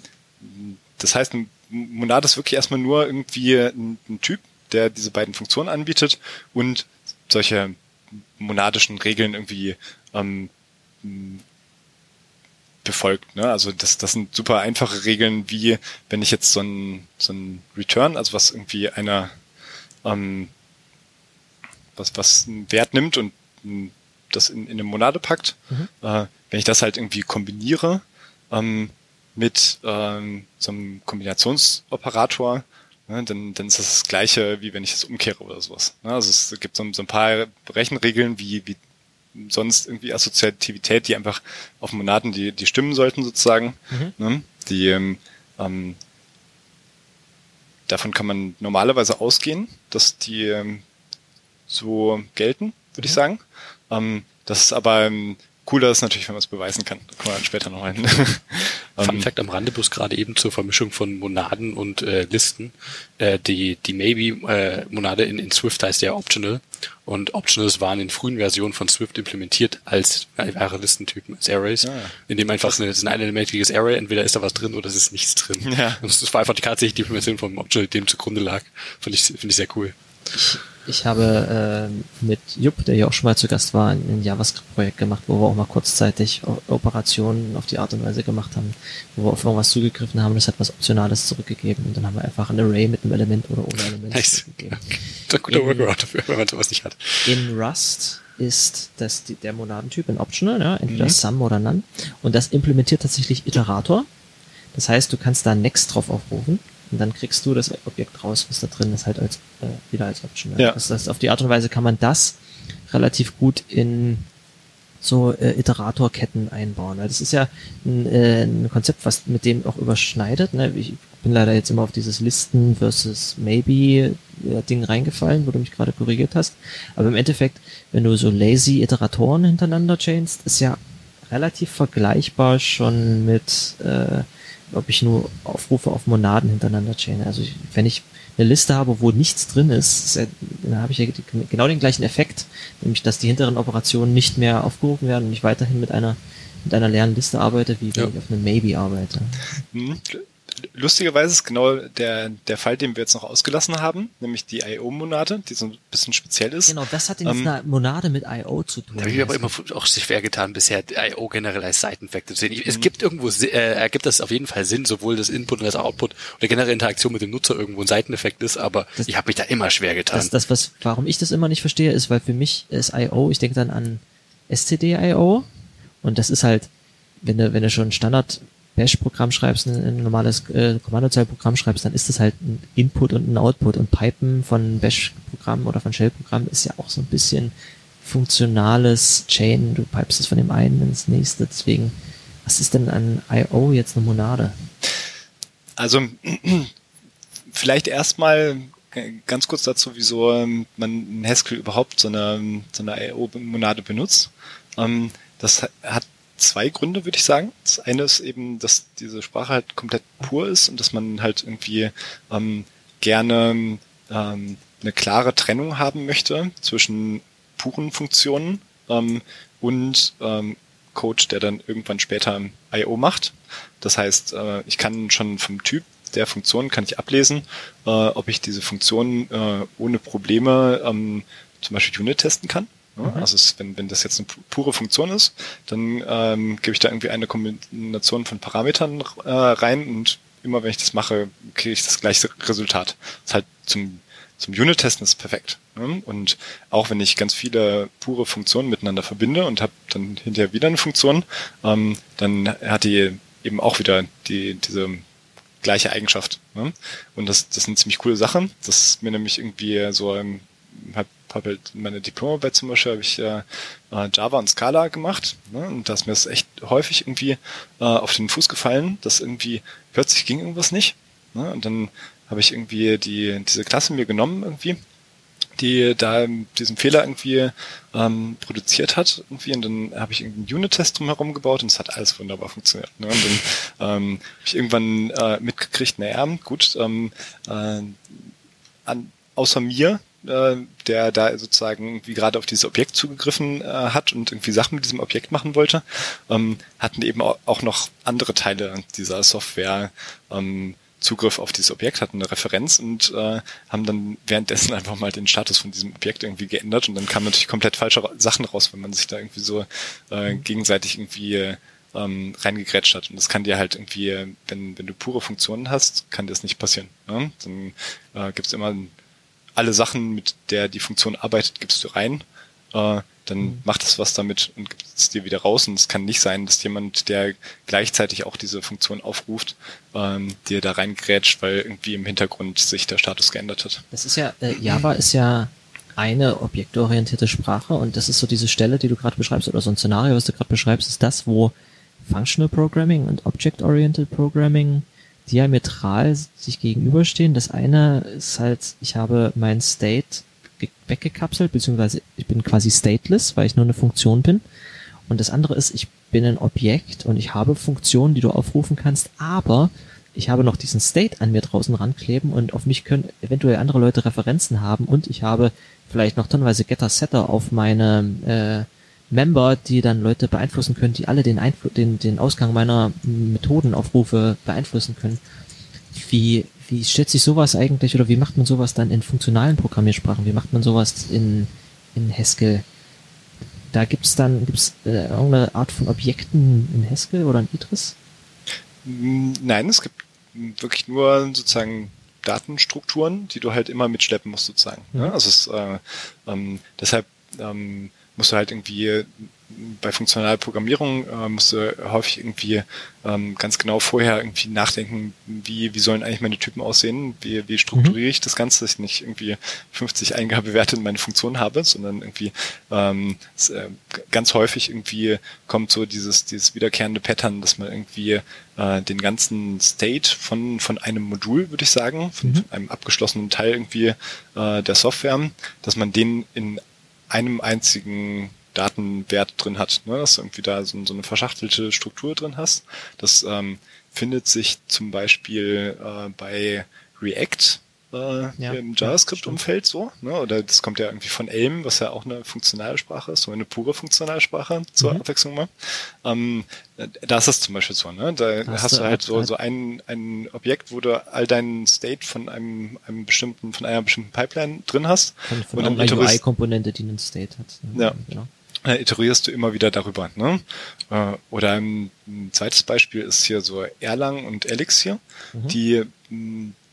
das heißt, ein Monad ist wirklich erstmal nur irgendwie ein, ein Typ, der diese beiden Funktionen anbietet und solche monadischen Regeln irgendwie ähm, befolgt. Ne? Also das, das sind super einfache Regeln, wie wenn ich jetzt so ein, so ein Return, also was irgendwie einer ähm, was, was einen Wert nimmt und das in, in eine Monade packt, äh, wenn ich das halt irgendwie kombiniere ähm, mit ähm, so einem Kombinationsoperator, ne, dann, dann ist das das gleiche, wie wenn ich es umkehre oder sowas. Ne? Also es gibt so, so ein paar Rechenregeln, wie, wie sonst irgendwie Assoziativität, die einfach auf Monaden, die, die stimmen sollten sozusagen. Ne? Die ähm, ähm, davon kann man normalerweise ausgehen, dass die ähm, so gelten, würde ich sagen. Ähm, das ist aber ähm, cooler ist natürlich, wenn man es beweisen kann. Da kommen wir dann später noch hin. Fun Ähm, Fact am Rande, bloß gerade eben zur Vermischung von Monaden und äh, Listen. Äh, die die Maybe-Monade in, in Swift heißt ja Optional. Und Optionals waren in frühen Versionen von Swift implementiert als einfache Listentypen, als Arrays, Ah, ja. in dem einfach eine, ein einelementiges Array, entweder ist da was drin oder es ist nichts drin. Ja. Und das war einfach die tatsächlich die Implementierung vom Optional, dem zugrunde lag. Finde ich, finde ich sehr cool. Ich habe äh, mit Jupp, der ja auch schon mal zu Gast war, ein, ein JavaScript-Projekt gemacht, wo wir auch mal kurzzeitig Operationen auf die Art und Weise gemacht haben, wo wir auf irgendwas zugegriffen haben, das hat was Optionales zurückgegeben und dann haben wir einfach ein Array mit einem Element oder ohne Element Nice. zurückgegeben. Ein guter In- Workaround dafür, wenn man sowas nicht hat. In Rust ist das der Monadentyp ein Optional, ja, entweder Mhm. Sum oder None. Und das implementiert tatsächlich Iterator. Das heißt, du kannst da Next drauf aufrufen und dann kriegst du das Objekt raus, was da drin ist, halt als äh, wieder als Optional. Ja. Das heißt, auf die Art und Weise kann man das relativ gut in so äh, Iteratorketten einbauen. Weil das ist ja ein, äh, ein Konzept, was mit dem auch überschneidet. Ne? Ich bin leider jetzt immer auf dieses Listen versus Maybe äh, Ding reingefallen, wo du mich gerade korrigiert hast. Aber im Endeffekt, wenn du so lazy Iteratoren hintereinander chainst, ist ja relativ vergleichbar schon mit, äh, ob ich nur Aufrufe auf Monaden hintereinander chaine. Also wenn ich eine Liste habe, wo nichts drin ist, dann habe ich ja genau den gleichen Effekt, nämlich dass die hinteren Operationen nicht mehr aufgerufen werden und ich weiterhin mit einer mit einer leeren Liste arbeite, wie wenn ja. ich auf einem Maybe arbeite. Lustigerweise ist genau der, der Fall, den wir jetzt noch ausgelassen haben, nämlich die IO-Monade, die so ein bisschen speziell ist. Genau, das hat ähm, eine Monade mit IO zu tun. Da habe ich aber immer auch sich schwer getan, bisher IO generell als Seiteneffekte zu sehen. Es mhm. gibt irgendwo, äh, ergibt das auf jeden Fall Sinn, sowohl das Input und das Output oder generelle Interaktion mit dem Nutzer irgendwo ein Seiteneffekt ist, aber das, ich habe mich da immer schwer getan. Das, das, was, warum ich das immer nicht verstehe, ist, weil für mich ist IO, ich denke dann an SCD-IO und das ist halt, wenn du, wenn du schon Standard Bash-Programm schreibst, ein, ein normales äh, Kommandozeilprogramm schreibst, dann ist das halt ein Input und ein Output. Und Pipen von Bash-Programmen oder von Shell-Programmen ist ja auch so ein bisschen funktionales Chain. Du pipest es von dem einen ins nächste. Deswegen, was ist denn an I.O. jetzt eine Monade? Also, vielleicht erstmal ganz kurz dazu, wieso ähm, man in Haskell überhaupt so eine, so eine I.O.-Monade benutzt. Ähm, das hat zwei Gründe, würde ich sagen. Das eine ist eben, dass diese Sprache halt komplett pur ist und dass man halt irgendwie ähm, gerne ähm, eine klare Trennung haben möchte zwischen puren Funktionen ähm, und ähm, Code, der dann irgendwann später I.O. macht. Das heißt, äh, ich kann schon vom Typ der Funktion kann ich ablesen, äh, ob ich diese Funktion äh, ohne Probleme ähm, zum Beispiel Unit testen kann. Mhm. Also es, wenn, wenn das jetzt eine pure Funktion ist, dann ähm, gebe ich da irgendwie eine Kombination von Parametern äh, rein und immer wenn ich das mache, kriege ich das gleiche Resultat. Das ist halt zum, zum Unit-Testen ist perfekt. Ne? Und auch wenn ich ganz viele pure Funktionen miteinander verbinde und habe dann hinterher wieder eine Funktion, ähm, dann hat die eben auch wieder die, diese gleiche Eigenschaft. Ne? Und das, das eine ziemlich coole Sache. Das ist mir nämlich irgendwie so ähm, habe habe halt meine Diplomarbeit zum Beispiel habe ich äh, äh, Java und Scala gemacht ne? und da ist mir das echt häufig irgendwie äh, auf den Fuß gefallen, dass irgendwie plötzlich ging irgendwas nicht ne? und dann habe ich irgendwie die diese Klasse mir genommen irgendwie die da diesen Fehler irgendwie ähm, produziert hat irgendwie und dann habe ich irgendeinen Unit-Test drumherum gebaut und es hat alles wunderbar funktioniert. Ne? Und dann ähm, habe ich irgendwann äh, mitgekriegt, naja, gut, ähm, äh, an, außer mir äh, der da sozusagen irgendwie gerade auf dieses Objekt zugegriffen äh, hat und irgendwie Sachen mit diesem Objekt machen wollte, ähm, hatten eben auch noch andere Teile dieser Software ähm, Zugriff auf dieses Objekt, hatten eine Referenz und äh, haben dann währenddessen einfach mal den Status von diesem Objekt irgendwie geändert und dann kamen natürlich komplett falsche Sachen raus, wenn man sich da irgendwie so äh, mhm. gegenseitig irgendwie ähm, reingegrätscht hat. Und das kann dir halt irgendwie, wenn, wenn du pure Funktionen hast, kann dir das nicht passieren. Ne? Dann äh, gibt es immer alle Sachen, mit der die Funktion arbeitet, gibst du rein. Äh, dann mhm. macht es was damit und gibt es dir wieder raus. Und es kann nicht sein, dass jemand, der gleichzeitig auch diese Funktion aufruft, ähm, dir da reingrätscht, weil irgendwie im Hintergrund sich der Status geändert hat. Das ist ja, äh, Java ist ja eine objektorientierte Sprache und das ist so diese Stelle, die du gerade beschreibst, oder so ein Szenario, was du gerade beschreibst, ist das, wo Functional Programming und Object-Oriented Programming diametral sich gegenüberstehen. Das eine ist halt, ich habe mein State weggekapselt, beziehungsweise ich bin quasi stateless, weil ich nur eine Funktion bin. Und das andere ist, ich bin ein Objekt und ich habe Funktionen, die du aufrufen kannst, aber ich habe noch diesen State an mir draußen rankleben und auf mich können eventuell andere Leute Referenzen haben und ich habe vielleicht noch tonnenweise Getter-Setter auf meine äh, Member, die dann Leute beeinflussen können, die alle den, Einfl den, den Ausgang meiner Methodenaufrufe beeinflussen können. Wie, wie stellt sich sowas eigentlich oder wie macht man sowas dann in funktionalen Programmiersprachen? Wie macht man sowas in, in Haskell? Da gibt's dann gibt's äh, irgendeine Art von Objekten in Haskell oder in Idris? Nein, es gibt wirklich nur sozusagen Datenstrukturen, die du halt immer mitschleppen musst sozusagen. Mhm. Ja, also es, äh, ähm, deshalb ähm, musst du halt irgendwie bei funktionaler Programmierung äh, musst du häufig irgendwie ähm, ganz genau vorher irgendwie nachdenken, wie, wie sollen eigentlich meine Typen aussehen, wie, wie strukturiere ich das Ganze, dass ich nicht irgendwie 50 Eingabewerte in meine Funktion habe, sondern irgendwie ähm, äh, ganz häufig irgendwie kommt so dieses, dieses wiederkehrende Pattern, dass man irgendwie äh, den ganzen State von, von einem Modul, würde ich sagen, von, mhm. einem abgeschlossenen Teil irgendwie äh, der Software, dass man den in einem einzigen Datenwert drin hat, ne? dass du irgendwie da so, so eine verschachtelte Struktur drin hast. Das ähm, findet sich zum Beispiel äh, bei React äh, ja, im JavaScript-Umfeld so, ne? oder das kommt ja irgendwie von Elm, was ja auch eine funktionale Sprache ist, so eine pure funktionale Sprache zur mhm. Abwechslung mal. Ähm, da ist das zum Beispiel so, ne? Da hast, hast du halt so, so ein, ein Objekt, wo du all deinen State von einem, einem bestimmten, von einer bestimmten Pipeline drin hast. Von, von und einer UI-Komponente, die einen State hat. Ne? Ja. Genau äh, iterierst du immer wieder darüber. Ne? Äh, oder ein, ein zweites Beispiel ist hier so Erlang und Elixir, mhm. die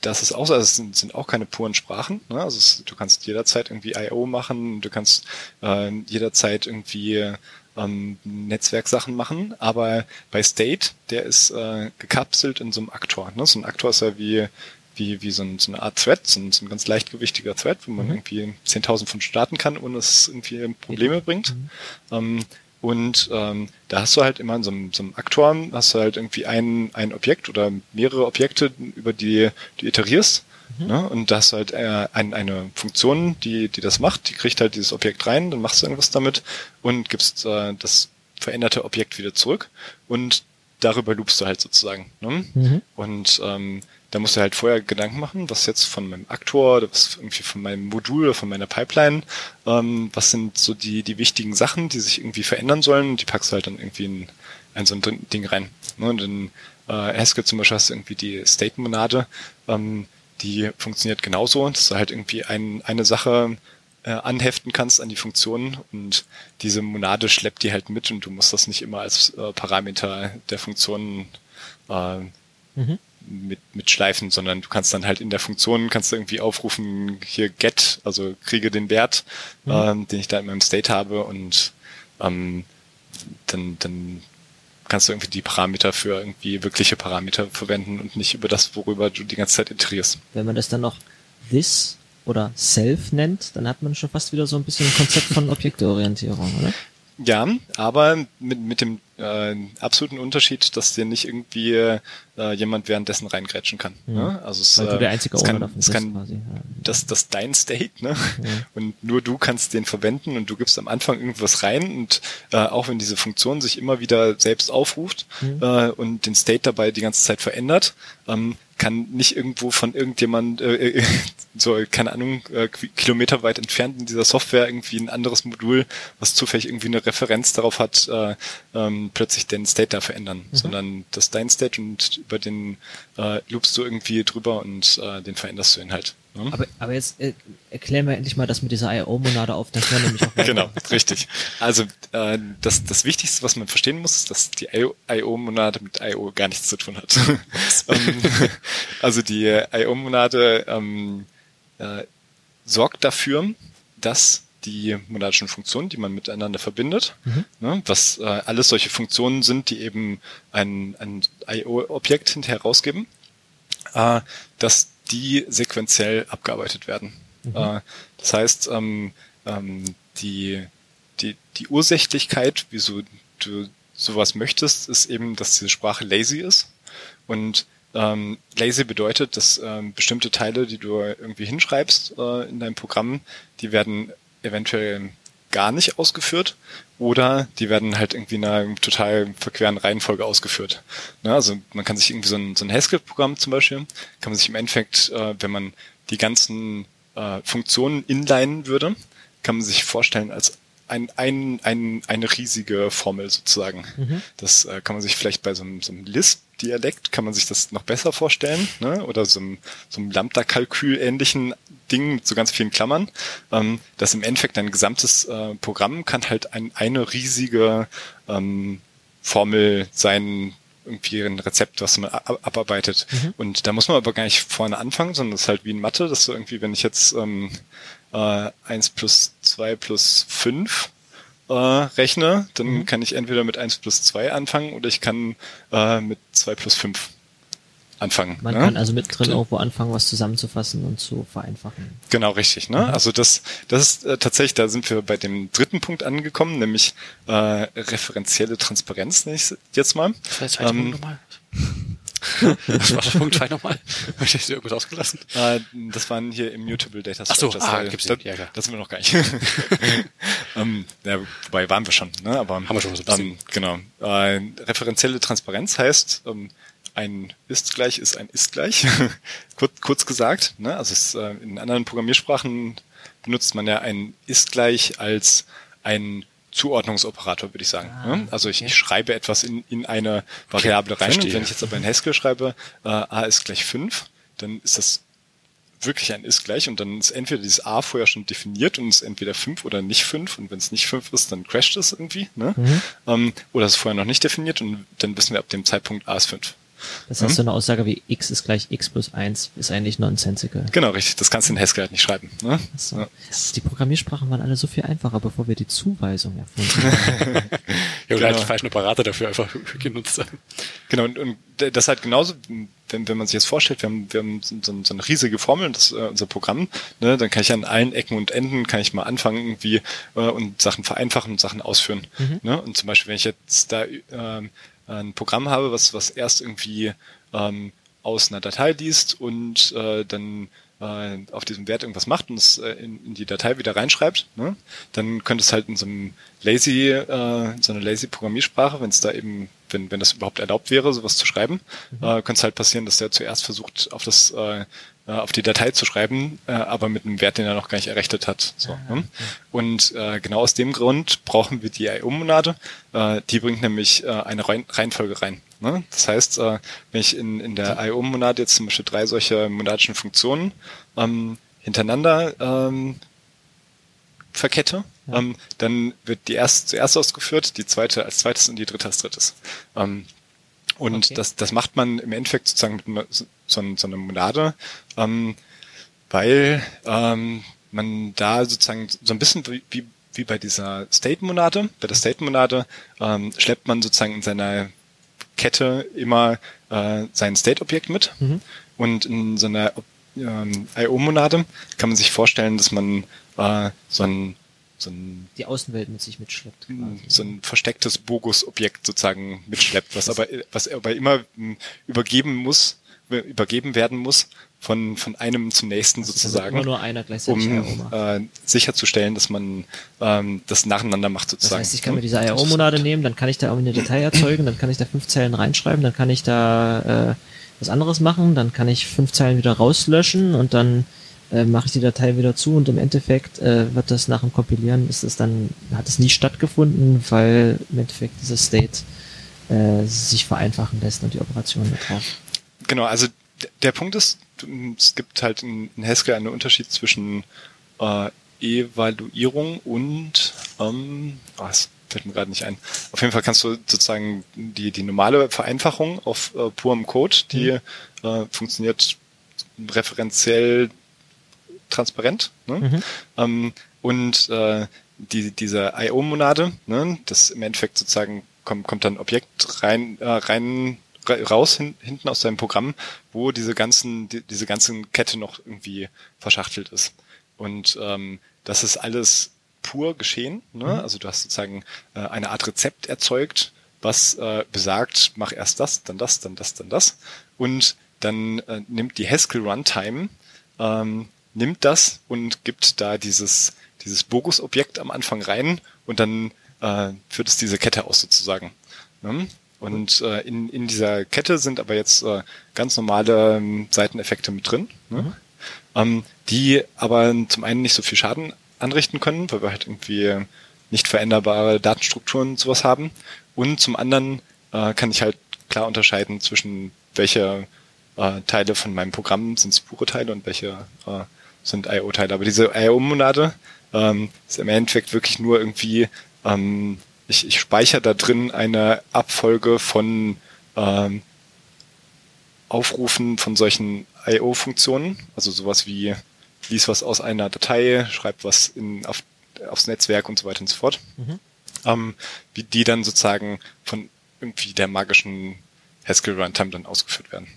das ist auch, also es sind, sind auch keine puren Sprachen. Ne? Also es, du kannst jederzeit irgendwie I.O. machen, du kannst äh, jederzeit irgendwie ähm, Netzwerksachen machen, aber bei State, der ist äh, gekapselt in so einem Aktor. Ne? So ein Aktor ist ja wie wie, wie so, ein, so eine Art Thread, so ein, so ein ganz leichtgewichtiger Thread, wo man mhm. irgendwie 10.000 von starten kann, ohne dass es irgendwie Probleme bringt. Mhm. Ähm, und ähm, da hast du halt immer in so einem, so einem Aktor, hast du halt irgendwie ein, ein Objekt oder mehrere Objekte, über die du iterierst. Mhm. Ne? Und da hast du halt äh, ein, eine Funktion, die, die das macht, die kriegt halt dieses Objekt rein, dann machst du irgendwas damit und gibst äh, das veränderte Objekt wieder zurück und darüber loopst du halt sozusagen. Ne? Mhm. Und ähm, da musst du halt vorher Gedanken machen, was jetzt von meinem Aktor was irgendwie von meinem Modul oder von meiner Pipeline, ähm, was sind so die, die wichtigen Sachen, die sich irgendwie verändern sollen die packst du halt dann irgendwie in, in so ein Ding rein. Ne? Und in äh, Haskell zum Beispiel hast du irgendwie die State-Monade, ähm, die funktioniert genauso, dass du halt irgendwie ein, eine Sache äh, anheften kannst an die Funktionen und diese Monade schleppt die halt mit und du musst das nicht immer als äh, Parameter der Funktionen äh, mhm mit, mit Schleifen, sondern du kannst dann halt in der Funktion, kannst du irgendwie aufrufen, hier get, also kriege den Wert, mhm. ähm, den ich da in meinem State habe und ähm, dann, dann kannst du irgendwie die Parameter für irgendwie wirkliche Parameter verwenden und nicht über das, worüber du die ganze Zeit iterierst. Wenn man das dann noch this oder self nennt, dann hat man schon fast wieder so ein bisschen ein Konzept von Objekteorientierung, oder? Ja, aber mit, mit dem äh, absoluten Unterschied, dass dir nicht irgendwie äh, jemand währenddessen reingrätschen kann. Mhm. Ne? Also es, Weil du der einzige es kann, es kann quasi. Ja. Das, das dein State, ne? Mhm. Und nur du kannst den verwenden und du gibst am Anfang irgendwas rein und äh, auch wenn diese Funktion sich immer wieder selbst aufruft mhm. äh, und den State dabei die ganze Zeit verändert, ähm, kann nicht irgendwo von irgendjemand, äh, äh so, keine Ahnung, äh, kilometerweit entfernt in dieser Software irgendwie ein anderes Modul, was zufällig irgendwie eine Referenz darauf hat, äh, ähm, plötzlich den State da verändern, mhm. sondern das ist dein State und über den äh, loopst du irgendwie drüber und äh, den veränderst du ihn halt. Ne? Aber, aber jetzt äh, erklären wir endlich mal das mit dieser IO-Monade auf, dann können nämlich auch Genau, richtig. Also äh, das, das Wichtigste, was man verstehen muss, ist, dass die IO-Monade mit IO gar nichts zu tun hat. Ähm, also die IO-Monade ähm, äh, sorgt dafür, dass die monadischen Funktionen, die man miteinander verbindet, mhm. ne, was äh, alles solche Funktionen sind, die eben ein, ein IO-Objekt hinterher rausgeben, äh, dass die sequenziell abgearbeitet werden. Mhm. Äh, das heißt, ähm, ähm, die, die, die Ursächlichkeit, wieso du sowas möchtest, ist eben, dass diese Sprache lazy ist. Und ähm, lazy bedeutet, dass ähm, bestimmte Teile, die du irgendwie hinschreibst äh, in deinem Programm, die werden eventuell gar nicht ausgeführt oder die werden halt irgendwie in einer total verqueren Reihenfolge ausgeführt. Ne, also man kann sich irgendwie so ein, so ein Haskell-Programm zum Beispiel, kann man sich im Endeffekt, äh, wenn man die ganzen äh, Funktionen inlinen würde, kann man sich vorstellen als ein, ein, ein, eine riesige Formel sozusagen. Mhm. Das äh, kann man sich vielleicht bei so einem, so einem Lisp-Dialekt, kann man sich das noch besser vorstellen, ne? oder so einem, so einem Lambda-Kalkül-ähnlichen Ding mit so ganz vielen Klammern, ähm, dass im Endeffekt ein gesamtes äh, Programm kann halt ein, eine riesige ähm, Formel sein, irgendwie ein Rezept, was man abarbeitet. Mhm. Und da muss man aber gar nicht vorne anfangen, sondern das ist halt wie in Mathe, dass du irgendwie, wenn ich jetzt ähm, äh, 1 plus 2 plus 5 äh, rechne, dann mhm. kann ich entweder mit 1 plus 2 anfangen oder ich kann äh, mit 2 plus 5 anfangen. Man ne? kann also mittendrin irgendwo anfangen, was zusammenzufassen und zu vereinfachen. Genau, richtig. Ne? Mhm. Also das, das ist äh, tatsächlich, da sind wir bei dem dritten Punkt angekommen, nämlich äh, referenzielle Transparenz, nenne ich jetzt mal. Das war ähm, nochmal. Was war der Punkt 2 nochmal? Habe ich irgendwas ausgelassen? Äh, das waren hier Immutable Data Structures. Ach so, ah, gibt's da, ja, klar. Das sind wir noch gar nicht. ähm, ja, wobei waren wir schon, ne? Aber haben wir schon so ein bisschen. Ähm, genau. Äh, referenzielle Transparenz heißt, ähm, ein ist gleich ist ein ist gleich. kurz, kurz gesagt. Ne? Also es, äh, in anderen Programmiersprachen benutzt man ja ein ist gleich als ein Zuordnungsoperator, würde ich sagen. Ah, ne? Also ich, okay. ich schreibe etwas in, in eine Variable okay, rein verstehe. und wenn ich jetzt aber in Haskell schreibe, äh, a ist gleich 5, dann ist das wirklich ein ist gleich und dann ist entweder dieses a vorher schon definiert und ist entweder 5 oder nicht 5 und wenn es nicht 5 ist, dann crasht es irgendwie. Ne? Mhm. Ähm, oder ist vorher noch nicht definiert und dann wissen wir ab dem Zeitpunkt a ist 5. Das heißt, hm? so eine Aussage wie x ist gleich x plus 1 ist eigentlich nonsensical. Genau, richtig. Das kannst du in Haskell halt nicht schreiben. Ne? So. Ja. Die Programmiersprachen waren alle so viel einfacher, bevor wir die Zuweisung erfunden haben. ja, oder genau. halt die falschen Operator dafür einfach genutzt haben. Genau, und, und das halt genauso, wenn, wenn man sich jetzt vorstellt, wir haben, wir haben so, so eine riesige Formel, das äh, unser Programm, ne, dann kann ich an allen Ecken und Enden, kann ich mal anfangen irgendwie äh, und Sachen vereinfachen und Sachen ausführen. Mhm. Ne? Und zum Beispiel, wenn ich jetzt da äh, ein Programm habe, was, was erst irgendwie ähm, aus einer Datei liest und äh, dann äh, auf diesem Wert irgendwas macht und es äh, in, in die Datei wieder reinschreibt, ne? dann könnte es halt in so einem lazy, äh, so einer lazy Programmiersprache, wenn es da eben, wenn, wenn das überhaupt erlaubt wäre, sowas zu schreiben, mhm. äh, könnte es halt passieren, dass der zuerst versucht, auf das äh, auf die Datei zu schreiben, äh, aber mit einem Wert, den er noch gar nicht errechnet hat. So, ne? Und äh, genau aus dem Grund brauchen wir die IO-Monade. Äh, die bringt nämlich äh, eine Reihenfolge rein. Ne? Das heißt, äh, wenn ich in, in der IO-Monade jetzt zum Beispiel drei solche monadischen Funktionen ähm, hintereinander ähm, verkette, ja. ähm, dann wird die erste zuerst ausgeführt, die zweite als zweites und die dritte als drittes. Ähm, und okay. das, das macht man im Endeffekt sozusagen mit so, so einer Monade, ähm, weil ähm, man da sozusagen so ein bisschen wie, wie, wie bei dieser State-Monade, bei der State-Monade ähm, schleppt man sozusagen in seiner Kette immer äh, sein State-Objekt mit. Mhm. Und in so einer ähm, IO-Monade kann man sich vorstellen, dass man äh, so ein so ein die Außenwelt mit sich mitschleppt. Quasi. So ein verstecktes Bogus-Objekt sozusagen mitschleppt, was aber was aber immer hm, übergeben muss, übergeben werden muss von von einem zum nächsten also sozusagen, immer nur einer gleichzeitig um äh, sicherzustellen, dass man ähm, das nacheinander macht sozusagen. Das heißt, ich kann mir diese IO-Monade nehmen, dann kann ich da auch eine Datei erzeugen, dann kann ich da fünf Zeilen reinschreiben, dann kann ich da äh, was anderes machen, dann kann ich fünf Zeilen wieder rauslöschen und dann äh, mache ich die Datei wieder zu und im Endeffekt äh, wird das nach dem Kompilieren ist es dann hat es nie stattgefunden, weil im Endeffekt dieser State äh, sich vereinfachen lässt und die Operation da drauf. Genau, also der Punkt ist, es gibt halt in, in Haskell einen Unterschied zwischen äh, Evaluierung und ähm, oh, es fällt mir gerade nicht ein. Auf jeden Fall kannst du sozusagen die, die normale Vereinfachung auf äh, purem Code, die mhm. äh, funktioniert referenziell transparent. Ne? Mhm. Ähm, und äh, die, diese IO-Monade, ne, das im Endeffekt sozusagen kommt, kommt dann Objekt rein, äh, rein raus hin, hinten aus deinem Programm, wo diese ganzen, die, diese ganzen Kette noch irgendwie verschachtelt ist. Und ähm, das ist alles pur geschehen. Ne? Mhm. Also du hast sozusagen äh, eine Art Rezept erzeugt, was äh, besagt, mach erst das, dann das, dann das, dann das. Und dann äh, nimmt die Haskell Runtime ähm, nimmt das und gibt da dieses, dieses Bogus-Objekt am Anfang rein und dann äh, führt es diese Kette aus sozusagen. Ne? Und äh, in, in dieser Kette sind aber jetzt äh, ganz normale ähm, Seiteneffekte mit drin, ne? mhm. ähm, die aber zum einen nicht so viel Schaden anrichten können, weil wir halt irgendwie nicht veränderbare Datenstrukturen und sowas haben. Und zum anderen äh, kann ich halt klar unterscheiden zwischen welche äh, Teile von meinem Programm sind pure Teile und welche äh, sind IO-Teile. Aber diese IO-Monade ähm, ist im Endeffekt wirklich nur irgendwie, ähm, ich, ich speichere da drin eine Abfolge von ähm, Aufrufen von solchen IO-Funktionen, also sowas wie lies was aus einer Datei, schreib was in, auf, aufs Netzwerk und so weiter und so fort. Mhm. ähm, wie die dann sozusagen von irgendwie der magischen Haskell Runtime dann ausgeführt werden.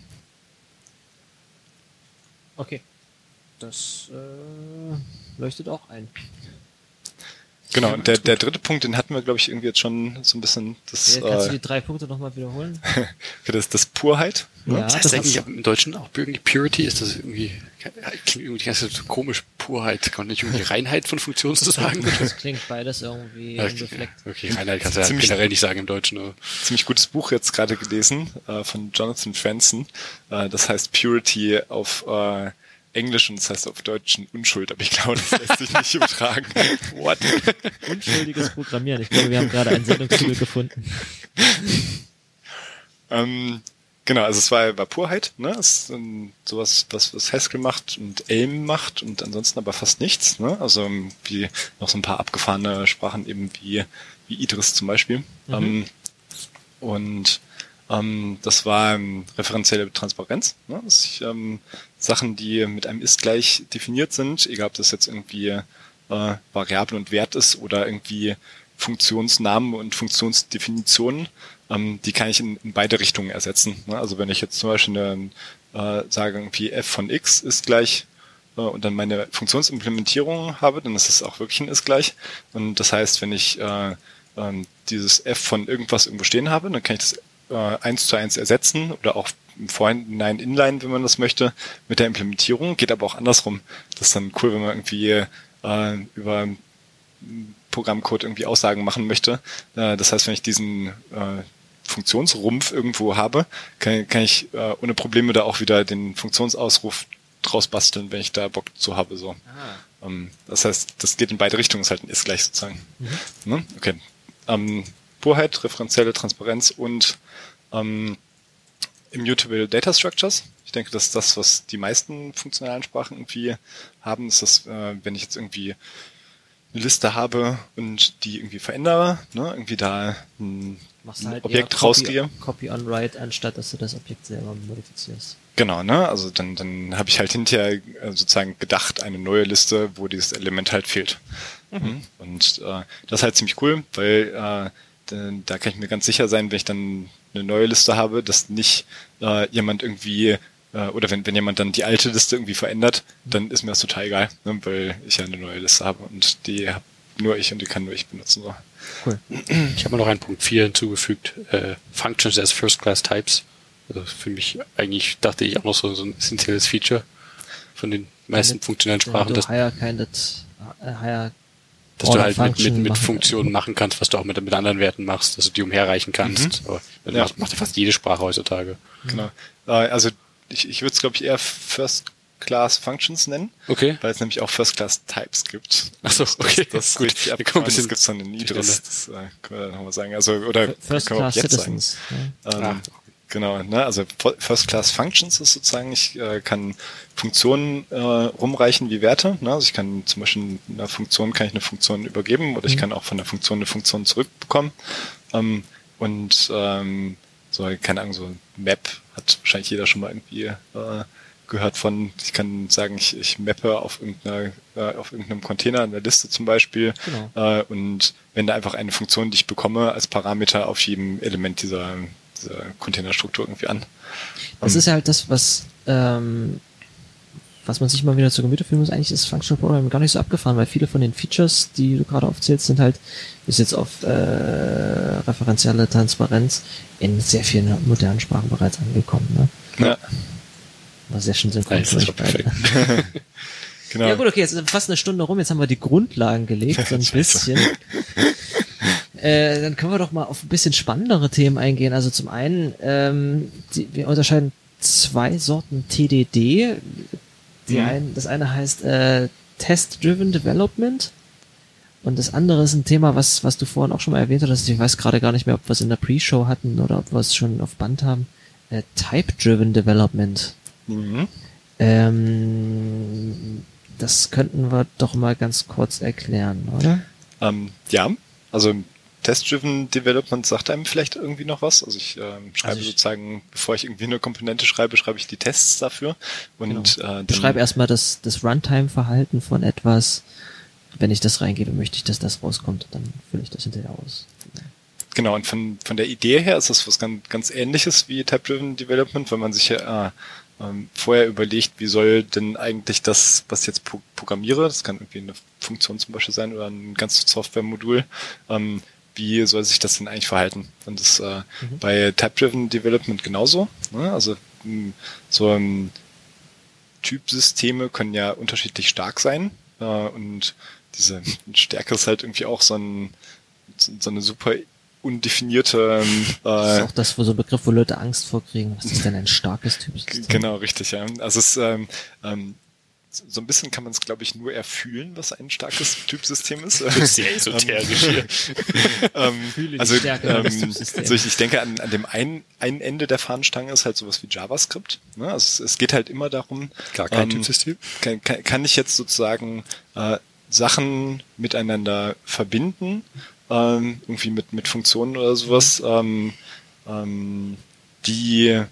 Okay. Das äh, leuchtet auch ein. Genau, und der, der dritte Punkt, den hatten wir, glaube ich, irgendwie jetzt schon so ein bisschen das. Ja, kannst äh, du die drei Punkte nochmal wiederholen? für das, das Purheit. Ne? Ja, Das heißt das eigentlich im Deutschen auch irgendwie Purity, ist das irgendwie, klingt irgendwie ganz so komisch, Purheit, kann man nicht irgendwie Reinheit von Funktionen zu sagen? Das klingt beides irgendwie Okay, unbefleckt. okay, Reinheit kannst du ja Ziemlich- generell nicht sagen im Deutschen. Aber. Ziemlich gutes Buch jetzt gerade gelesen äh, von Jonathan Franzen. Äh, das heißt Purity auf äh, Englisch und das heißt auf Deutsch Unschuld, aber ich glaube, das lässt sich nicht übertragen. What? Unschuldiges Programmieren. Ich glaube, wir haben gerade einen Sendungstitel gefunden. Ähm, genau, also es war, war Purheit, ne? Es ist ähm, sowas, was, was Haskell macht und Elm macht und ansonsten aber fast nichts, ne? Also ähm, wie noch so ein paar abgefahrene Sprachen eben wie, wie Idris zum Beispiel. Ähm, und ähm, das war ähm, referenzielle Transparenz. Ne? Das ist, ähm, Sachen, die mit einem ist gleich definiert sind, egal ob das jetzt irgendwie äh, Variable und Wert ist oder irgendwie Funktionsnamen und Funktionsdefinitionen, ähm, die kann ich in, in beide Richtungen ersetzen. Ne? Also wenn ich jetzt zum Beispiel eine, äh, sage, irgendwie f von x ist gleich äh, und dann meine Funktionsimplementierung habe, dann ist es auch wirklich ein ist gleich. Und das heißt, wenn ich äh, ähm, dieses f von irgendwas irgendwo stehen habe, dann kann ich das eins zu eins ersetzen oder auch im Vorhinein inline, wenn man das möchte, mit der Implementierung. Geht aber auch andersrum. Das ist dann cool, wenn man irgendwie äh, über Programmcode irgendwie Aussagen machen möchte. Äh, das heißt, wenn ich diesen äh, Funktionsrumpf irgendwo habe, kann, kann ich äh, ohne Probleme da auch wieder den Funktionsausruf draus basteln, wenn ich da Bock zu habe. So. Ähm, das heißt, das geht in beide Richtungen, ist halt ein ist gleich sozusagen. Ne? Okay. Ähm, Purheit, referenzielle Transparenz und ähm, Immutable Data Structures. Ich denke, das ist das, was die meisten funktionalen Sprachen irgendwie haben, ist das, äh, wenn ich jetzt irgendwie eine Liste habe und die irgendwie verändere, ne, irgendwie da ein halt Objekt eher rausgehe. Copy, Copy on Write, anstatt dass du das Objekt selber modifizierst. Genau, ne? Also dann, dann habe ich halt hinterher äh, sozusagen gedacht, eine neue Liste, wo dieses Element halt fehlt. Mhm. Und äh, das ist halt ziemlich cool, weil äh, da, da kann ich mir ganz sicher sein, wenn ich dann eine neue Liste habe, dass nicht äh, jemand irgendwie äh, oder wenn, wenn jemand dann die alte Liste irgendwie verändert, dann ist mir das total egal, ne? weil ich ja eine neue Liste habe und die hab nur ich und die kann nur ich benutzen. So. Cool. Ich habe mir noch einen Punkt 4 hinzugefügt, äh, Functions as First-Class Types. Also für mich eigentlich dachte ich auch noch so, so ein essentielles Feature von den meisten funktionellen Sprachen, du dass, higher kind dass du halt mit, mit, Function mit machen. Funktionen machen kannst, was du auch mit, mit anderen Werten machst, dass du die umherreichen kannst. Aber das Ja. macht, macht ja fast jede Sprache heutzutage. Genau. Äh, also ich, ich würde es, glaube ich, eher First Class Functions nennen, Okay. weil es nämlich auch First Class Types gibt. Ach so, Das- okay, Das, das gut. richtig Wir kommen ein bisschen das gibt's dann in Idris, durcheinander. das äh, können wir dann nochmal sagen. Also, oder First können wir auch Class jetzt sagen. Citizens. Ja. Ähm, Ah. Genau, ne? also First Class Functions ist sozusagen, ich äh, kann Funktionen äh, rumreichen wie Werte. Ne? Also ich kann zum Beispiel einer Funktion kann ich eine Funktion übergeben oder ich kann auch von der Funktion eine Funktion zurückbekommen. Ähm, und ähm, so, keine Ahnung, so Map hat wahrscheinlich jeder schon mal irgendwie äh, gehört von, ich kann sagen, ich, ich mappe auf irgendeiner, äh, auf irgendeinem Container in der Liste zum Beispiel. Genau. Äh, und wende einfach eine Funktion, die ich bekomme, als Parameter auf jedem Element dieser, dieser Containerstruktur irgendwie an. Das ist ja halt das, was, ähm, was man sich mal wieder zur Gemüte führen muss. Eigentlich ist Functional Programming gar nicht so abgefahren, weil viele von den Features, die du gerade aufzählst, sind halt bis jetzt auf äh, referenzielle Transparenz in sehr vielen modernen Sprachen bereits angekommen. Ne? Ja, War sehr schön synchron. Nice, für das euch war beide. perfekt. genau. Ja gut, okay, jetzt ist fast eine Stunde rum, jetzt haben wir die Grundlagen gelegt, so ein bisschen. Äh, dann können wir doch mal auf ein bisschen spannendere Themen eingehen. Also zum einen, ähm, die, wir unterscheiden zwei Sorten TDD. Die Mhm. ein, das eine heißt äh, Test-Driven Development und das andere ist ein Thema, was, was du vorhin auch schon mal erwähnt hattest. Ich weiß gerade gar nicht mehr, ob wir es in der Pre-Show hatten oder ob wir es schon auf Band haben. Äh, Type-Driven Development. Mhm. Ähm, das könnten wir doch mal ganz kurz erklären, oder? Ähm, ja, also Test-Driven Development sagt einem vielleicht irgendwie noch was. Also ich ähm, schreibe Also ich- sozusagen, bevor ich irgendwie eine Komponente schreibe, schreibe ich die Tests dafür. Und äh, dann, Beschreib erstmal das, das Runtime-Verhalten von etwas, wenn ich das reingebe, möchte ich, dass das rauskommt. Dann fülle ich das hinterher aus. Genau, und von, von der Idee her ist das was ganz, ganz ähnliches wie Type-Driven Development, wenn man sich ja äh, ähm, vorher überlegt, wie soll denn eigentlich das, was ich jetzt pro programmiere, das kann irgendwie eine Funktion zum Beispiel sein oder ein ganzes Software-Modul, ähm, wie soll sich das denn eigentlich verhalten? Und das äh, mhm. bei Type-Driven Development genauso. Ne? Also mh, so ähm, Typsysteme können ja unterschiedlich stark sein äh, und diese Stärke ist halt irgendwie auch so, ein, so eine super undefinierte. Ähm, das ist auch das, wo so Begriff, wo Leute Angst vorkriegen. Was ist denn ein starkes Typsystem? Genau, richtig, ja. Also es ähm, ähm, so ein bisschen kann man es, glaube ich, nur erfühlen, was ein starkes Typsystem ist. Sehr esoterisch hier. ähm, also, ähm, also ich, ich denke, an, an dem einen, einen Ende der Fahnenstange ist halt sowas wie JavaScript. Ne? Also es, es geht halt immer darum, Gar kein ähm, Typsystem. Kann, kann, kann ich jetzt sozusagen äh, Sachen miteinander verbinden, ähm, irgendwie mit, mit Funktionen oder sowas, ähm, ähm, die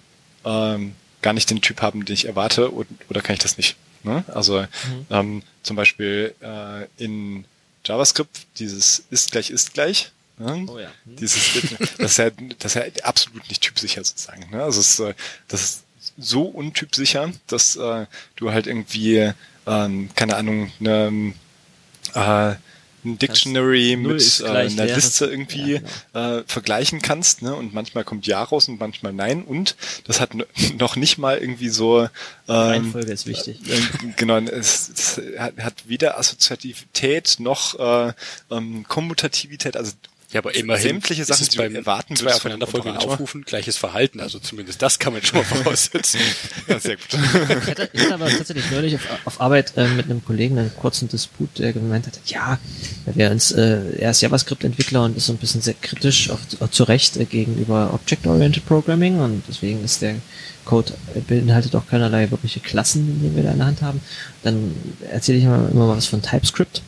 ähm, gar nicht den Typ haben, den ich erwarte, oder, oder kann ich das nicht? Ne? Also mhm. ähm, zum Beispiel äh, in JavaScript dieses ist gleich ist gleich. Ne? Oh ja. Mhm. Dieses, das ist ja, das ist ja absolut nicht typsicher sozusagen. Ne? Also es, äh, das ist so untypsicher, dass äh, du halt irgendwie, ähm, keine Ahnung, eine äh, ein Dictionary mit äh, einer Liste irgendwie ja, genau. äh, vergleichen kannst, ne? Und manchmal kommt Ja raus und manchmal Nein. Und das hat noch nicht mal irgendwie so ähm, Reihenfolge ist wichtig. Äh, genau, es, es hat, weder Assoziativität noch äh, ähm, Kommutativität, also ja, aber immerhin sämtliche Sachen, die beim erwarten zwei aufeinanderfolgenden Aufrufen gleiches Verhalten. Also zumindest das kann man schon mal voraussetzen. ja, sehr gut. Ich hatte, ich hatte aber tatsächlich neulich auf, auf Arbeit äh, mit einem Kollegen einen kurzen Disput, der gemeint hat, ja, wir uns, äh, er ist JavaScript-Entwickler und ist so ein bisschen sehr kritisch, auch, auch zu Recht äh, gegenüber Object-Oriented Programming und deswegen ist der Code äh, beinhaltet auch keinerlei wirkliche Klassen, die wir da in der Hand haben. Dann erzähle ich immer, immer was von TypeScript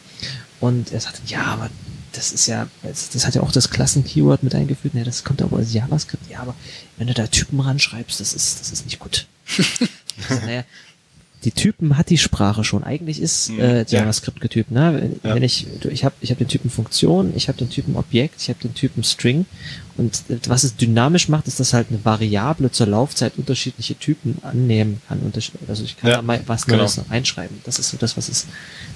und er sagt, ja, aber das ist ja, das hat ja auch das Klassen-Keyword mit eingeführt. Ja, das kommt aber aus JavaScript. Ja, aber wenn du da Typen ranschreibst, das ist, das ist nicht gut. also, naja, die Typen hat die Sprache schon. Eigentlich ist hm, äh, JavaScript getypt. Ne? Wenn, ja. wenn ich, ich habe ich hab den Typen Funktion, ich habe den Typen Objekt, ich habe den Typen String. Und äh, was es dynamisch macht, ist, dass halt eine Variable zur Laufzeit unterschiedliche Typen annehmen kann. Also ich kann ja, da mal was genau. Neues noch einschreiben. Das ist so das, was es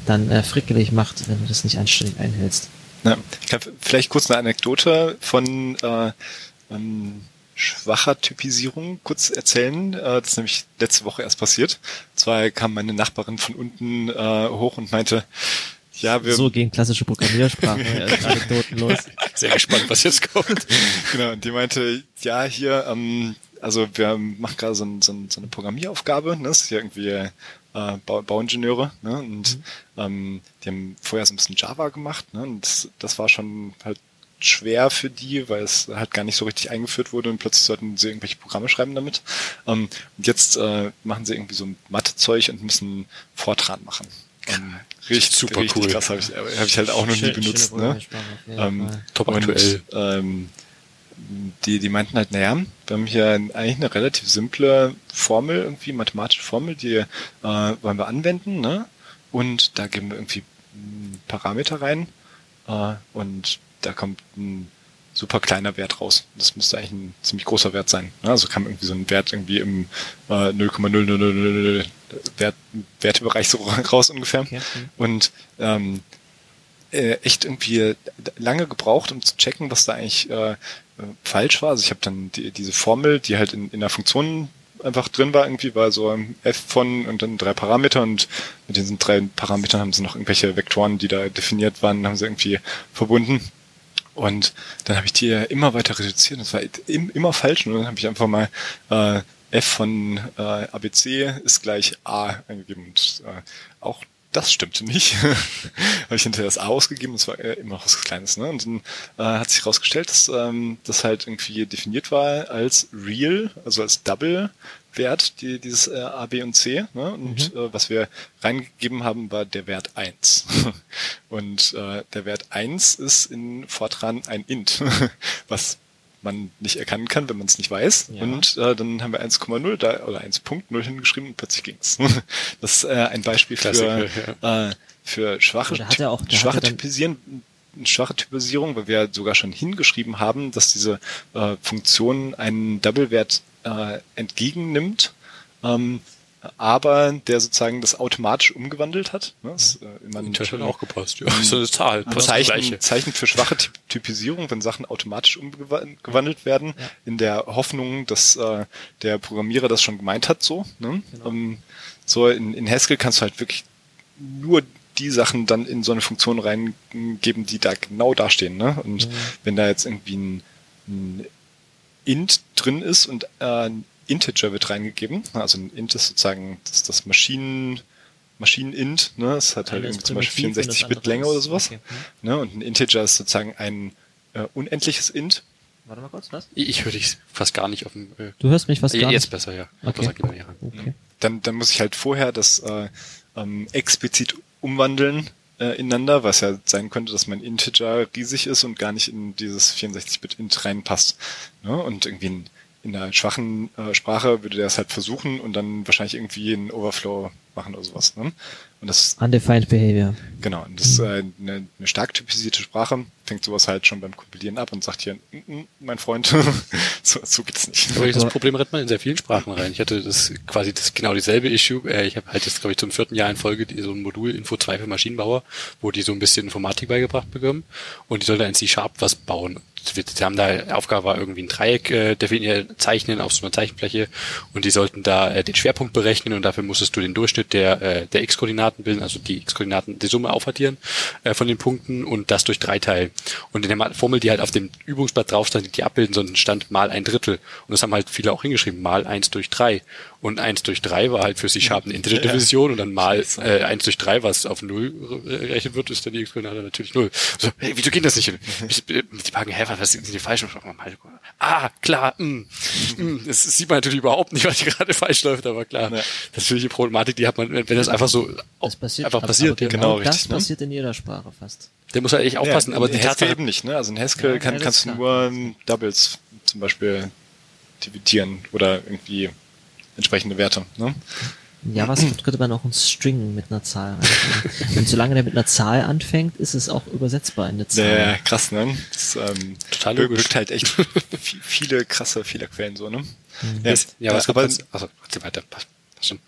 dann äh, frickelig macht, wenn du das nicht anständig einhältst. Ja, ich kann vielleicht kurz eine Anekdote von äh, ähm, schwacher Typisierung kurz erzählen. Äh, das ist nämlich letzte Woche erst passiert. Und zwar kam meine Nachbarin von unten äh, hoch und meinte, ja, wir so gehen klassische Programmiersprachen Anekdoten los. Sehr gespannt, was jetzt kommt. genau, und die meinte, ja, hier, ähm, also wir machen gerade so, ein, so, ein, so eine Programmieraufgabe, ne? Das ist ja irgendwie äh, Bau, Bauingenieure, ne? Und mhm. ähm, die haben vorher so ein bisschen Java gemacht, ne? Und das, das war schon halt schwer für die, weil es halt gar nicht so richtig eingeführt wurde und plötzlich sollten sie irgendwelche Programme schreiben damit. Ähm, und jetzt äh, machen sie irgendwie so Mathezeug und müssen Fortran machen. Ähm, richtig super richtig cool. Krass habe ich, hab ich halt auch noch Schön, nie benutzt. Ne? Ähm, top aktuell. Und, ähm, die, die meinten halt, naja, wir haben hier eigentlich eine relativ simple Formel, irgendwie mathematische Formel, die äh, wollen wir anwenden, ne? Und da geben wir irgendwie Parameter rein äh, und da kommt ein super kleiner Wert raus. Das müsste eigentlich ein ziemlich großer Wert sein. Ne? Also kam irgendwie so ein Wert irgendwie im äh, 0,000 Wert, Wertebereich so raus ungefähr. Okay. Und ähm, äh, echt irgendwie lange gebraucht, um zu checken, was da eigentlich äh, falsch war. Also ich habe dann die, diese Formel, die halt in, in der Funktion einfach drin war, irgendwie war so f von und dann drei Parameter und mit diesen drei Parametern haben sie noch irgendwelche Vektoren, die da definiert waren, haben sie irgendwie verbunden. Und dann habe ich die immer weiter reduziert. Das war immer falsch. Und dann habe ich einfach mal äh, f von äh, ABC ist gleich a eingegeben. Und äh, auch das stimmte nicht. habe ich hinterher das A ausgegeben, das war äh, immer noch was Kleines. Ne? Und dann äh, hat sich herausgestellt, dass ähm, das halt irgendwie definiert war als real, also als Double-Wert, die, dieses äh, A, B und C. Ne? Und mhm. äh, was wir reingegeben haben, war der Wert 1. und äh, der Wert 1 ist in Fortran ein int, was man nicht erkennen kann, wenn man es nicht weiß. Ja. Und äh, dann haben wir 1,0 da oder 1.0 hingeschrieben und plötzlich ging's. Das ist äh, ein Beispiel für, Klassiker, äh, für schwache, er auch- schwache er Typisieren, schwache Typisierung, weil wir sogar schon hingeschrieben haben, dass diese äh, Funktion einen Double-Wert äh, entgegennimmt, ähm, aber der sozusagen das automatisch umgewandelt hat. Ne? Das, äh, man, Das hat auch gepasst. Ja, so eine Zahl. Zeichen, Zeichen für schwache Typ Typisierung, wenn Sachen automatisch umgewandelt werden, in der Hoffnung, dass äh, der Programmierer das schon gemeint hat, so. Ne? Ähm, so in, in Haskell kannst du halt wirklich nur die Sachen dann in so eine Funktion reingeben, die da genau dastehen. Ne? Und wenn da jetzt irgendwie ein, ein int drin ist und äh, ein Integer wird reingegeben, also ein int ist sozusagen das, das Maschinen Maschinen-int, ne? Es hat halt ist irgendwie zum Beispiel primitiv und das 64 Bit andere Länge ist- oder sowas. okay. Ne? Und ein Integer ist sozusagen ein äh, unendliches int. Warte mal kurz, was? Ich ich höre dich fast gar nicht auf dem. Äh, Du hörst mich fast gar jetzt nicht. besser, ja. Okay. Okay. Dann, dann muss ich halt vorher das äh, ähm, explizit umwandeln äh, ineinander, was ja sein könnte, dass mein Integer riesig ist und gar nicht in dieses 64-Bit-int reinpasst. Ne? Und irgendwie in, in einer schwachen äh, Sprache würde der es halt versuchen und dann wahrscheinlich irgendwie einen Overflow machen oder sowas. Ne? Und das Undefined Behavior. Genau, und das ist äh, eine, eine stark typisierte Sprache, fängt sowas halt schon beim Kompilieren ab und sagt hier, "Mm, mm, mein Freund, so, so geht's nicht. Aber dieses Aber- Problem rennt man in sehr vielen Sprachen rein. Ich hatte das quasi das genau dieselbe Issue. Äh, ich habe halt jetzt, glaube ich, zum vierten Jahr in Folge die, so ein Modul Info 2 für Maschinenbauer, wo die so ein bisschen Informatik beigebracht bekommen. Und die sollen da in C-Sharp was bauen. Sie haben da, Aufgabe war irgendwie ein Dreieck äh, definieren, zeichnen auf so einer Zeichenfläche und die sollten da äh, den Schwerpunkt berechnen und dafür musstest du den Durchschnitt der, äh, der X-Koordinaten bilden, also die X-Koordinaten, die Summe aufaddieren äh, von den Punkten und das durch drei teilen. Und in der Formel, die halt auf dem Übungsblatt drauf stand, die die abbilden, sondern stand mal ein Drittel. Und das haben halt viele auch hingeschrieben, mal eins durch drei. Und eins durch drei war halt für sich Sharp eine Integer-Division und dann mal äh, eins durch drei, was auf null gerechnet wird, ist dann die X-Koordinate natürlich null. So, hey, wieso geht das nicht? Ich- Die fragen, hä, was sind die falsch? Ah, klar, mh, mh, das sieht man natürlich überhaupt nicht, was hier gerade falsch läuft, aber klar, Ja. das ist natürlich die Problematik, die hat man, wenn das einfach so Das passiert, einfach aber- passiert, genau das richtig, ne? passiert in jeder Sprache fast. der muss halt echt aufpassen, Ja, aber in die Haskell Tatsache, eben nicht, ne? Also in Haskell Ja, kann, das kannst du nur ähm, Doubles zum Beispiel dividieren oder irgendwie entsprechende Werte, ne? In JavaScript könnte man auch einen String mit einer Zahl reinbringen. Und solange der mit einer Zahl anfängt, ist es auch übersetzbar in eine Zahl. Ja, krass, ne? Das ähm, Total bir- logisch. birgt halt echt vi- viele krasse Fehlerquellen so, ne? Ja, ja, was aber aber, also, erzähl weiter, passt, passt schon.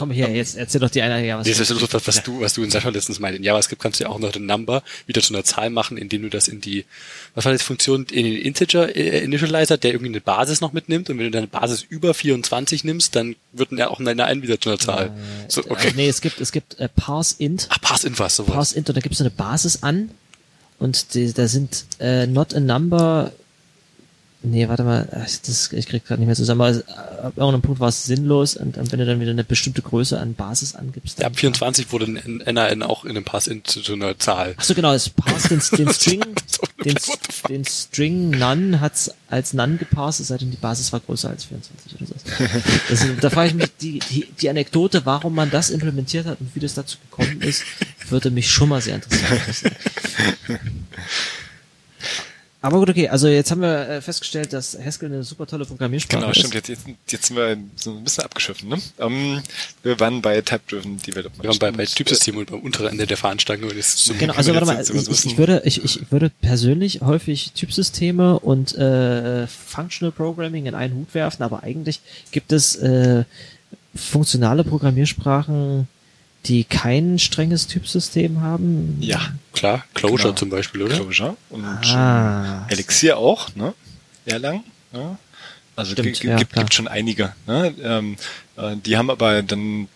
Komm her, jetzt erzähl doch die eine Das ist so, was, was du, was du in Sascha letztens meinte. In JavaScript kannst du ja auch noch den Number wieder zu einer Zahl machen, indem du das in die, was war das Funktion, in den Integer äh, Initializer, der irgendwie eine Basis noch mitnimmt und wenn du deine Basis über 24 nimmst, dann wird er auch eine ein wieder zu einer Zahl. So, Äh, okay. Nee, es gibt, es gibt äh, parseInt. Ach, pass in was, sowas. parseInt und da gibt es eine Basis an und die, da sind äh, not a number. Nee, warte mal, das, ich krieg gerade nicht mehr zusammen, aber es- ab irgendeinem Punkt war es sinnlos und, und wenn du dann wieder eine bestimmte Größe an Basis angibst. Ja, ab 24 wurde ein NAN auch in einem Pass in zu so einer Zahl. Ach so, genau, es parst den, den String, den, den String None hat's als None geparst, es sei denn, die Basis war größer als 24 oder so. Das, da frage ich mich, die, die, die Anekdote, warum man das implementiert hat und wie das dazu gekommen ist, würde mich schon mal sehr interessieren. Aber gut, okay, also jetzt haben wir äh, festgestellt, dass Haskell eine super tolle Programmiersprache Genau, ist. stimmt. Jetzt, jetzt, jetzt sind wir so ein bisschen abgeschöpft, ne? Ähm, wir waren bei Type-Driven Development. Wir waren bei, bei Und, Typsystem und beim unteren Ende der Fahnenstange und jetzt so Genau, also warte mal, ich, ich würde, ich, ich würde persönlich häufig Typsysteme und äh, Functional Programming in einen Hut werfen, aber eigentlich gibt es äh, funktionale Programmiersprachen, die kein strenges Typsystem haben. Ja, klar, Closure Genau. zum Beispiel, oder? Closure und Ah. äh, Elixir auch, ne? Erlang, ne? Also Stimmt, ja, gibt, klar. gibt schon einige. Ne? Ähm, äh, die haben aber dann,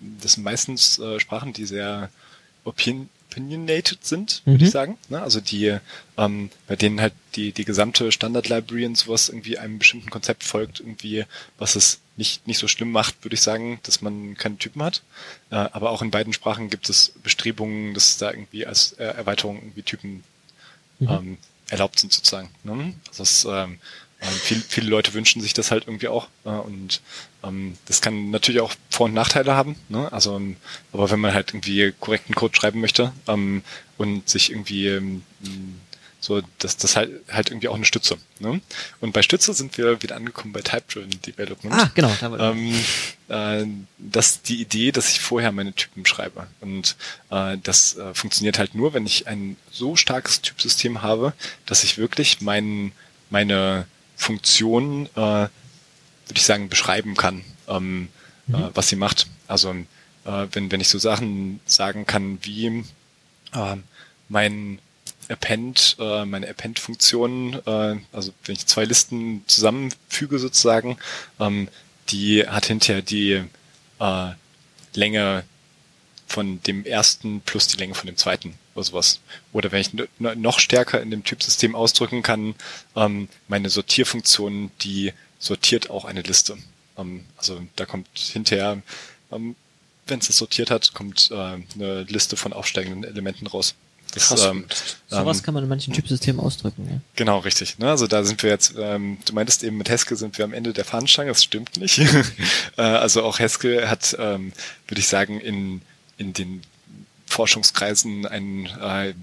das sind meistens äh, Sprachen, die sehr opin opinionated sind, würde Mhm. ich sagen. Ne? Also die, ähm, bei denen halt die, die gesamte Standard-Library und sowas irgendwie einem bestimmten Konzept folgt, irgendwie, was es nicht, nicht so schlimm macht, würde ich sagen, dass man keine Typen hat. Äh, aber auch in beiden Sprachen gibt es Bestrebungen, dass da irgendwie als äh, Erweiterung irgendwie Typen Mhm. ähm, erlaubt sind sozusagen. Ne? Also das, ähm, ähm, viel, viele Leute wünschen sich das halt irgendwie auch äh, und ähm, das kann natürlich auch Vor- und Nachteile haben. Ne? Also, ähm, aber wenn man halt irgendwie korrekten Code schreiben möchte ähm, und sich irgendwie ähm, So, das, das halt, halt irgendwie auch eine Stütze. Ne? Und bei Stütze sind wir wieder angekommen bei Type-Driven Development. Ah, genau. Da ähm, äh, das ist die Idee, dass ich vorher meine Typen schreibe. Und äh, das äh, funktioniert halt nur, wenn ich ein so starkes Typsystem habe, dass ich wirklich mein, meine Funktion, äh, würde ich sagen, beschreiben kann, ähm, mhm. äh, was sie macht. Also äh, wenn, wenn ich so Sachen sagen kann wie äh, mein Append, äh, meine Append-Funktion, äh, also wenn ich zwei Listen zusammenfüge sozusagen, ähm, die hat hinterher die äh, Länge von dem ersten plus die Länge von dem zweiten oder sowas. Oder wenn ich noch stärker in dem Typsystem ausdrücken kann, ähm, meine Sortierfunktion, die sortiert auch eine Liste. Ähm, also da kommt hinterher, ähm, wenn es das sortiert hat, kommt äh, eine Liste von aufsteigenden Elementen raus. Das, Krass. Ähm, Sowas ähm, kann man in manchen Typsystemen ausdrücken. Ja. Genau, richtig. Ne? Also da sind wir jetzt, ähm, du meintest eben mit Haskell sind wir am Ende der Fahnenstange, das stimmt nicht. äh, also auch Haskell hat, ähm, würde ich sagen, in, in den Forschungskreisen ein äh,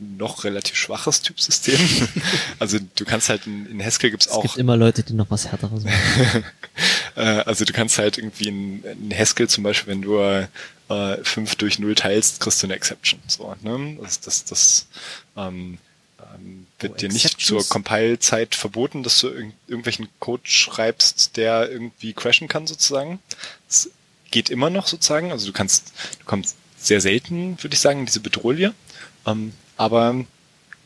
noch relativ schwaches Typsystem. also du kannst halt in, in Haskell gibt's auch. Es gibt immer Leute, die noch was härteres machen. äh, also du kannst halt irgendwie in, in Haskell zum Beispiel, wenn du äh, 5 durch 0 teilst, kriegst du eine Exception. So, ne? Das, das, das ähm, ähm, wird oh, dir nicht zur Compile-Zeit verboten, dass du irg irgendwelchen Code schreibst, der irgendwie crashen kann sozusagen. Das geht immer noch sozusagen. Also du kannst, du kommst sehr selten, würde ich sagen, in diese Bedrohlie. Ähm, aber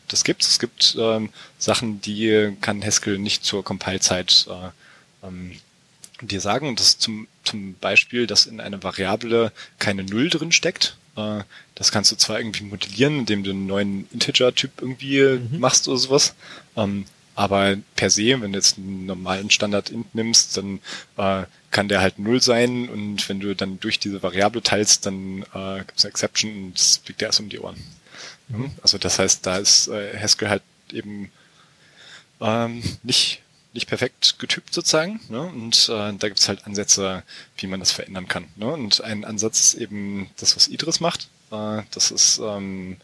das gibt's. Es gibt ähm, Sachen, die kann Haskell nicht zur Compile-Zeit äh, ähm, dir sagen. Und das zum, zum Beispiel, dass in einer Variable keine Null drin steckt. Äh, das kannst du zwar irgendwie modellieren, indem du einen neuen Integer-Typ irgendwie mhm. machst oder sowas. Ähm, aber per se, wenn du jetzt einen normalen Standard-Int nimmst, dann äh, kann der halt Null sein und wenn du dann durch diese Variable teilst, dann äh, gibt es eine Exception und es fliegt dir erst um die Ohren. Mhm. Also das heißt, da ist äh, Haskell halt eben ähm, nicht nicht perfekt getypt sozusagen. Ne? Und äh, da gibt's halt Ansätze, wie man das verändern kann. Ne? Und ein Ansatz ist eben das, was Idris macht. Äh, das ist, ähm,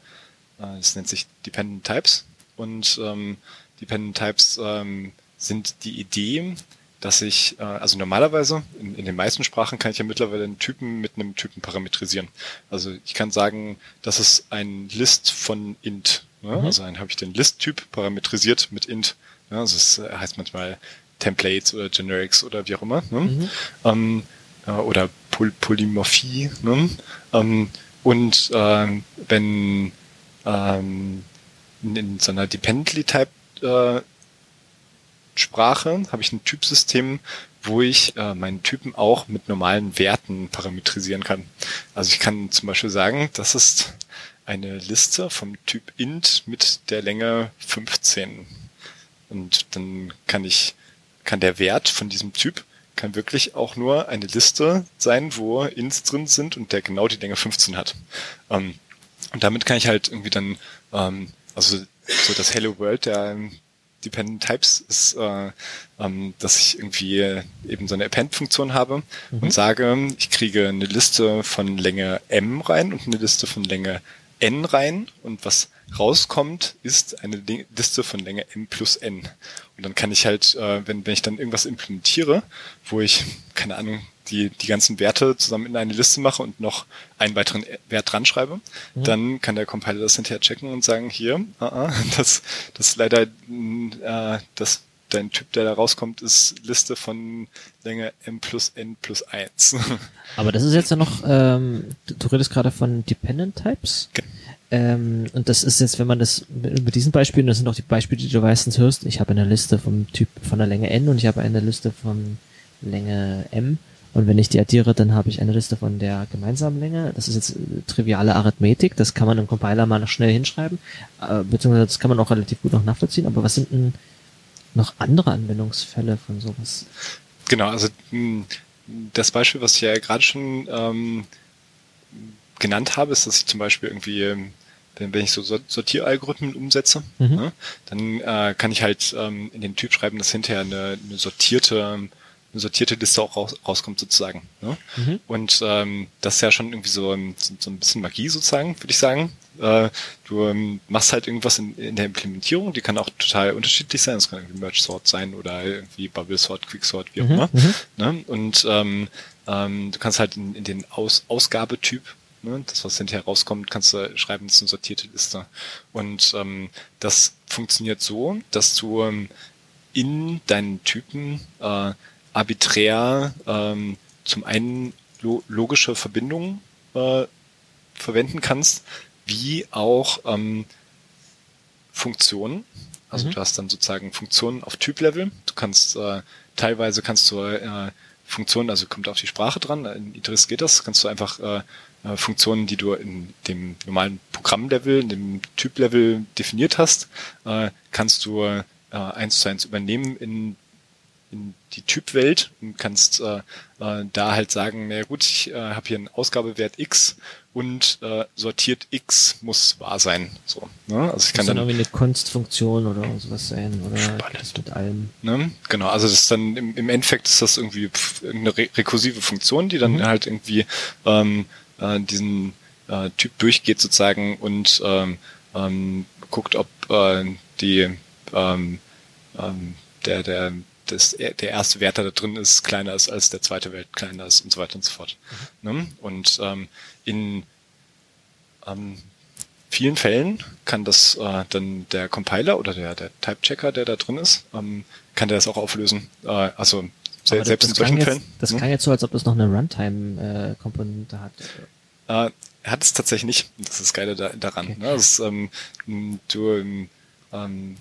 äh, das nennt sich Dependent Types. Und ähm, Dependent Types ähm, sind die Idee, dass ich, äh, also normalerweise, in, in den meisten Sprachen kann ich ja mittlerweile einen Typen mit einem Typen parametrisieren. Also ich kann sagen, das ist ein List von int. Ne? Mhm. Also dann habe ich den List-Typ parametrisiert mit int. Ja, also es äh, heißt manchmal Templates oder Generics oder wie auch immer. Ne? Mhm. Ähm, äh, oder Poly Polymorphie. Ne? Ähm, und äh, wenn ähm, in, in so einer Dependently Type äh, Sprache habe ich ein Typsystem, wo ich äh, meinen Typen auch mit normalen Werten parametrisieren kann. Also ich kann zum Beispiel sagen, das ist eine Liste vom Typ int mit der Länge 15. Und dann kann ich, kann der Wert von diesem Typ kann wirklich auch nur eine Liste sein, wo Ints drin sind und der genau die Länge 15 hat. Ähm, und damit kann ich halt irgendwie dann, ähm, also so das Hello World der Dependent Types ist, äh, ähm, dass ich irgendwie eben so eine Append-Funktion habe mhm. und sage, ich kriege eine Liste von Länge m rein und eine Liste von Länge n rein und was rauskommt, ist eine Liste von Länge m plus n. Und dann kann ich halt, äh, wenn, wenn ich dann irgendwas implementiere, wo ich, keine Ahnung, die, die ganzen Werte zusammen in eine Liste mache und noch einen weiteren Wert dran schreibe, mhm. dann kann der Compiler das hinterher checken und sagen, hier, uh -uh, das, das ist leider äh, das dein Typ, der da rauskommt, ist Liste von Länge m plus n plus 1. Aber das ist jetzt ja noch, ähm, du, redest gerade von Dependent Types. Okay. Ähm, und das ist jetzt, wenn man das mit diesen Beispielen, das sind auch die Beispiele, die du meistens hörst, ich habe eine Liste vom Typ von der Länge n und ich habe eine Liste von Länge m. Und wenn ich die addiere, dann habe ich eine Liste von der gemeinsamen Länge. Das ist jetzt äh, triviale Arithmetik, das kann man im Compiler mal noch schnell hinschreiben, äh, beziehungsweise das kann man auch relativ gut noch nachvollziehen. Aber was sind denn noch andere Anwendungsfälle von sowas? Genau, also hm, das Beispiel, was ich ja gerade schon ähm, genannt habe, ist, dass ich zum Beispiel irgendwie, ähm, wenn, wenn ich so Sortieralgorithmen umsetze, mhm. ne, dann äh, kann ich halt ähm, in den Typ schreiben, dass hinterher eine, eine sortierte eine sortierte Liste auch raus, rauskommt sozusagen. Ne? Mhm. Und ähm, das ist ja schon irgendwie so, so, so ein bisschen Magie sozusagen, würde ich sagen. Äh, du ähm, machst halt irgendwas in, in der Implementierung, die kann auch total unterschiedlich sein. Das kann irgendwie Merge Sort sein oder irgendwie Bubble Sort, Quick Sort, wie auch mhm. immer. Mhm. Ne? Und ähm, ähm, du kannst halt in, in den Aus Ausgabetyp Ne? Das, was hinterher rauskommt, kannst du schreiben, das ist eine sortierte Liste. Und ähm, das funktioniert so, dass du ähm, in deinen Typen äh, arbiträr ähm, zum einen lo logische Verbindungen äh, verwenden kannst, wie auch ähm, Funktionen. Also mhm. du hast dann sozusagen Funktionen auf Typlevel. Du kannst äh, teilweise kannst du äh, Funktionen, also kommt auf die Sprache dran. In Idris geht das, kannst du einfach äh, äh, Funktionen, die du in dem normalen Programmlevel, in dem Typlevel definiert hast, äh, kannst du äh, eins zu eins übernehmen in, in die Typwelt und kannst äh, äh, da halt sagen, na gut, ich äh, habe hier einen Ausgabewert x und äh, sortiert x muss wahr sein. So, ne? Also ich kann dann, dann irgendwie eine Kunstfunktion oder sowas sein oder spannend. mit allem. Ne? Genau, also das ist dann im, im Endeffekt ist das irgendwie eine re rekursive Funktion, die dann mhm. halt irgendwie ähm, äh, diesen äh, Typ durchgeht sozusagen und ähm, ähm, guckt, ob äh, die ähm, ähm, der der das, der erste Wert, der da drin ist, kleiner ist als der zweite Wert kleiner ist und so weiter und so fort. Mhm. Ne? Und ähm, in ähm, vielen Fällen kann das äh, dann der Compiler oder der, der Type-Checker, der da drin ist, ähm, kann der das auch auflösen. Äh, also se das, selbst in solchen jetzt, Fällen. Das hm? klang jetzt so, als ob das noch eine Runtime-Komponente hat. Äh, hat es tatsächlich nicht. Das ist das Geile da, daran. Okay. Ne? Das, ähm, du, ähm,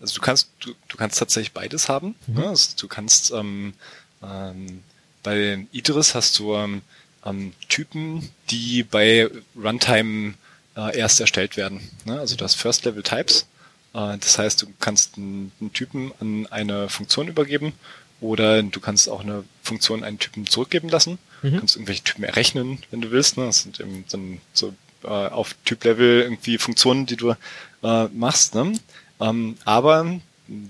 also du kannst, du, du kannst tatsächlich beides haben. Mhm. Ne? Also du kannst ähm, ähm, bei Idris hast du ähm, ähm, Typen, die bei Runtime äh, erst erstellt werden. Ne? Also du hast First Level Types. Äh, das heißt, du kannst einen, einen Typen an eine Funktion übergeben oder du kannst auch eine Funktion einen Typen zurückgeben lassen. Mhm. Du kannst irgendwelche Typen errechnen, wenn du willst. Ne? Das sind eben dann so äh, auf Typ-Level irgendwie Funktionen, die du äh, machst. Ne? Ähm, aber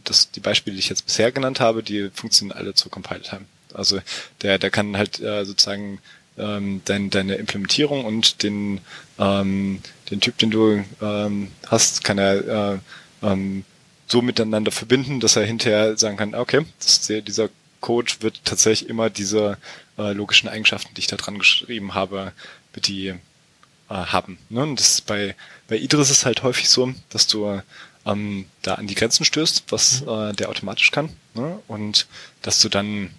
das, die Beispiele, die ich jetzt bisher genannt habe, die funktionieren alle zur Compile-Time. Also der, der kann halt äh, sozusagen ähm, dein, deine Implementierung und den, ähm, den Typ, den du ähm, hast, kann er äh, ähm, so miteinander verbinden, dass er hinterher sagen kann, okay, der, dieser Code wird tatsächlich immer diese äh, logischen Eigenschaften, die ich da dran geschrieben habe, wird die äh, haben. Ne? Und das ist bei, bei Idris ist es halt häufig so, dass du ähm, da an die Grenzen stößt, was mhm. äh, der automatisch kann. Ne? Und dass du dann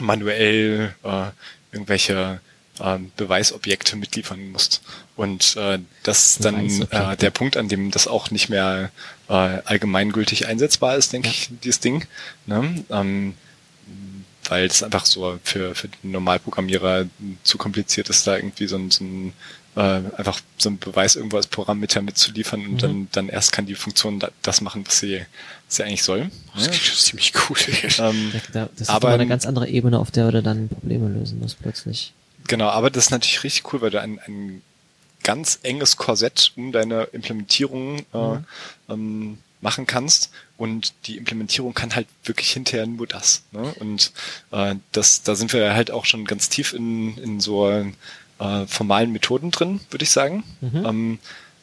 manuell äh, irgendwelche äh, Beweisobjekte mitliefern musst. Und äh, das ist dann äh, der Punkt, an dem das auch nicht mehr äh, allgemeingültig einsetzbar ist, denke ja. ich, dieses Ding. Ne? Ähm, weil es einfach so für, für den Normalprogrammierer zu kompliziert ist, da irgendwie so ein, so ein äh, einfach so ein Beweis irgendwo als Parameter mitzuliefern und mhm. dann, dann erst kann die Funktion da, das machen, was sie, was sie eigentlich soll. Das ja. klingt ziemlich cool. Ähm, das ist aber eine ganz andere Ebene, auf der du dann Probleme lösen musst plötzlich. Genau, aber das ist natürlich richtig cool, weil du ein, ein ganz enges Korsett um deine Implementierung äh, mhm. ähm, machen kannst und die Implementierung kann halt wirklich hinterher nur das. Ne? Und äh, das, da sind wir halt auch schon ganz tief in, in so äh, formalen Methoden drin, würde ich sagen. Mhm. Ähm,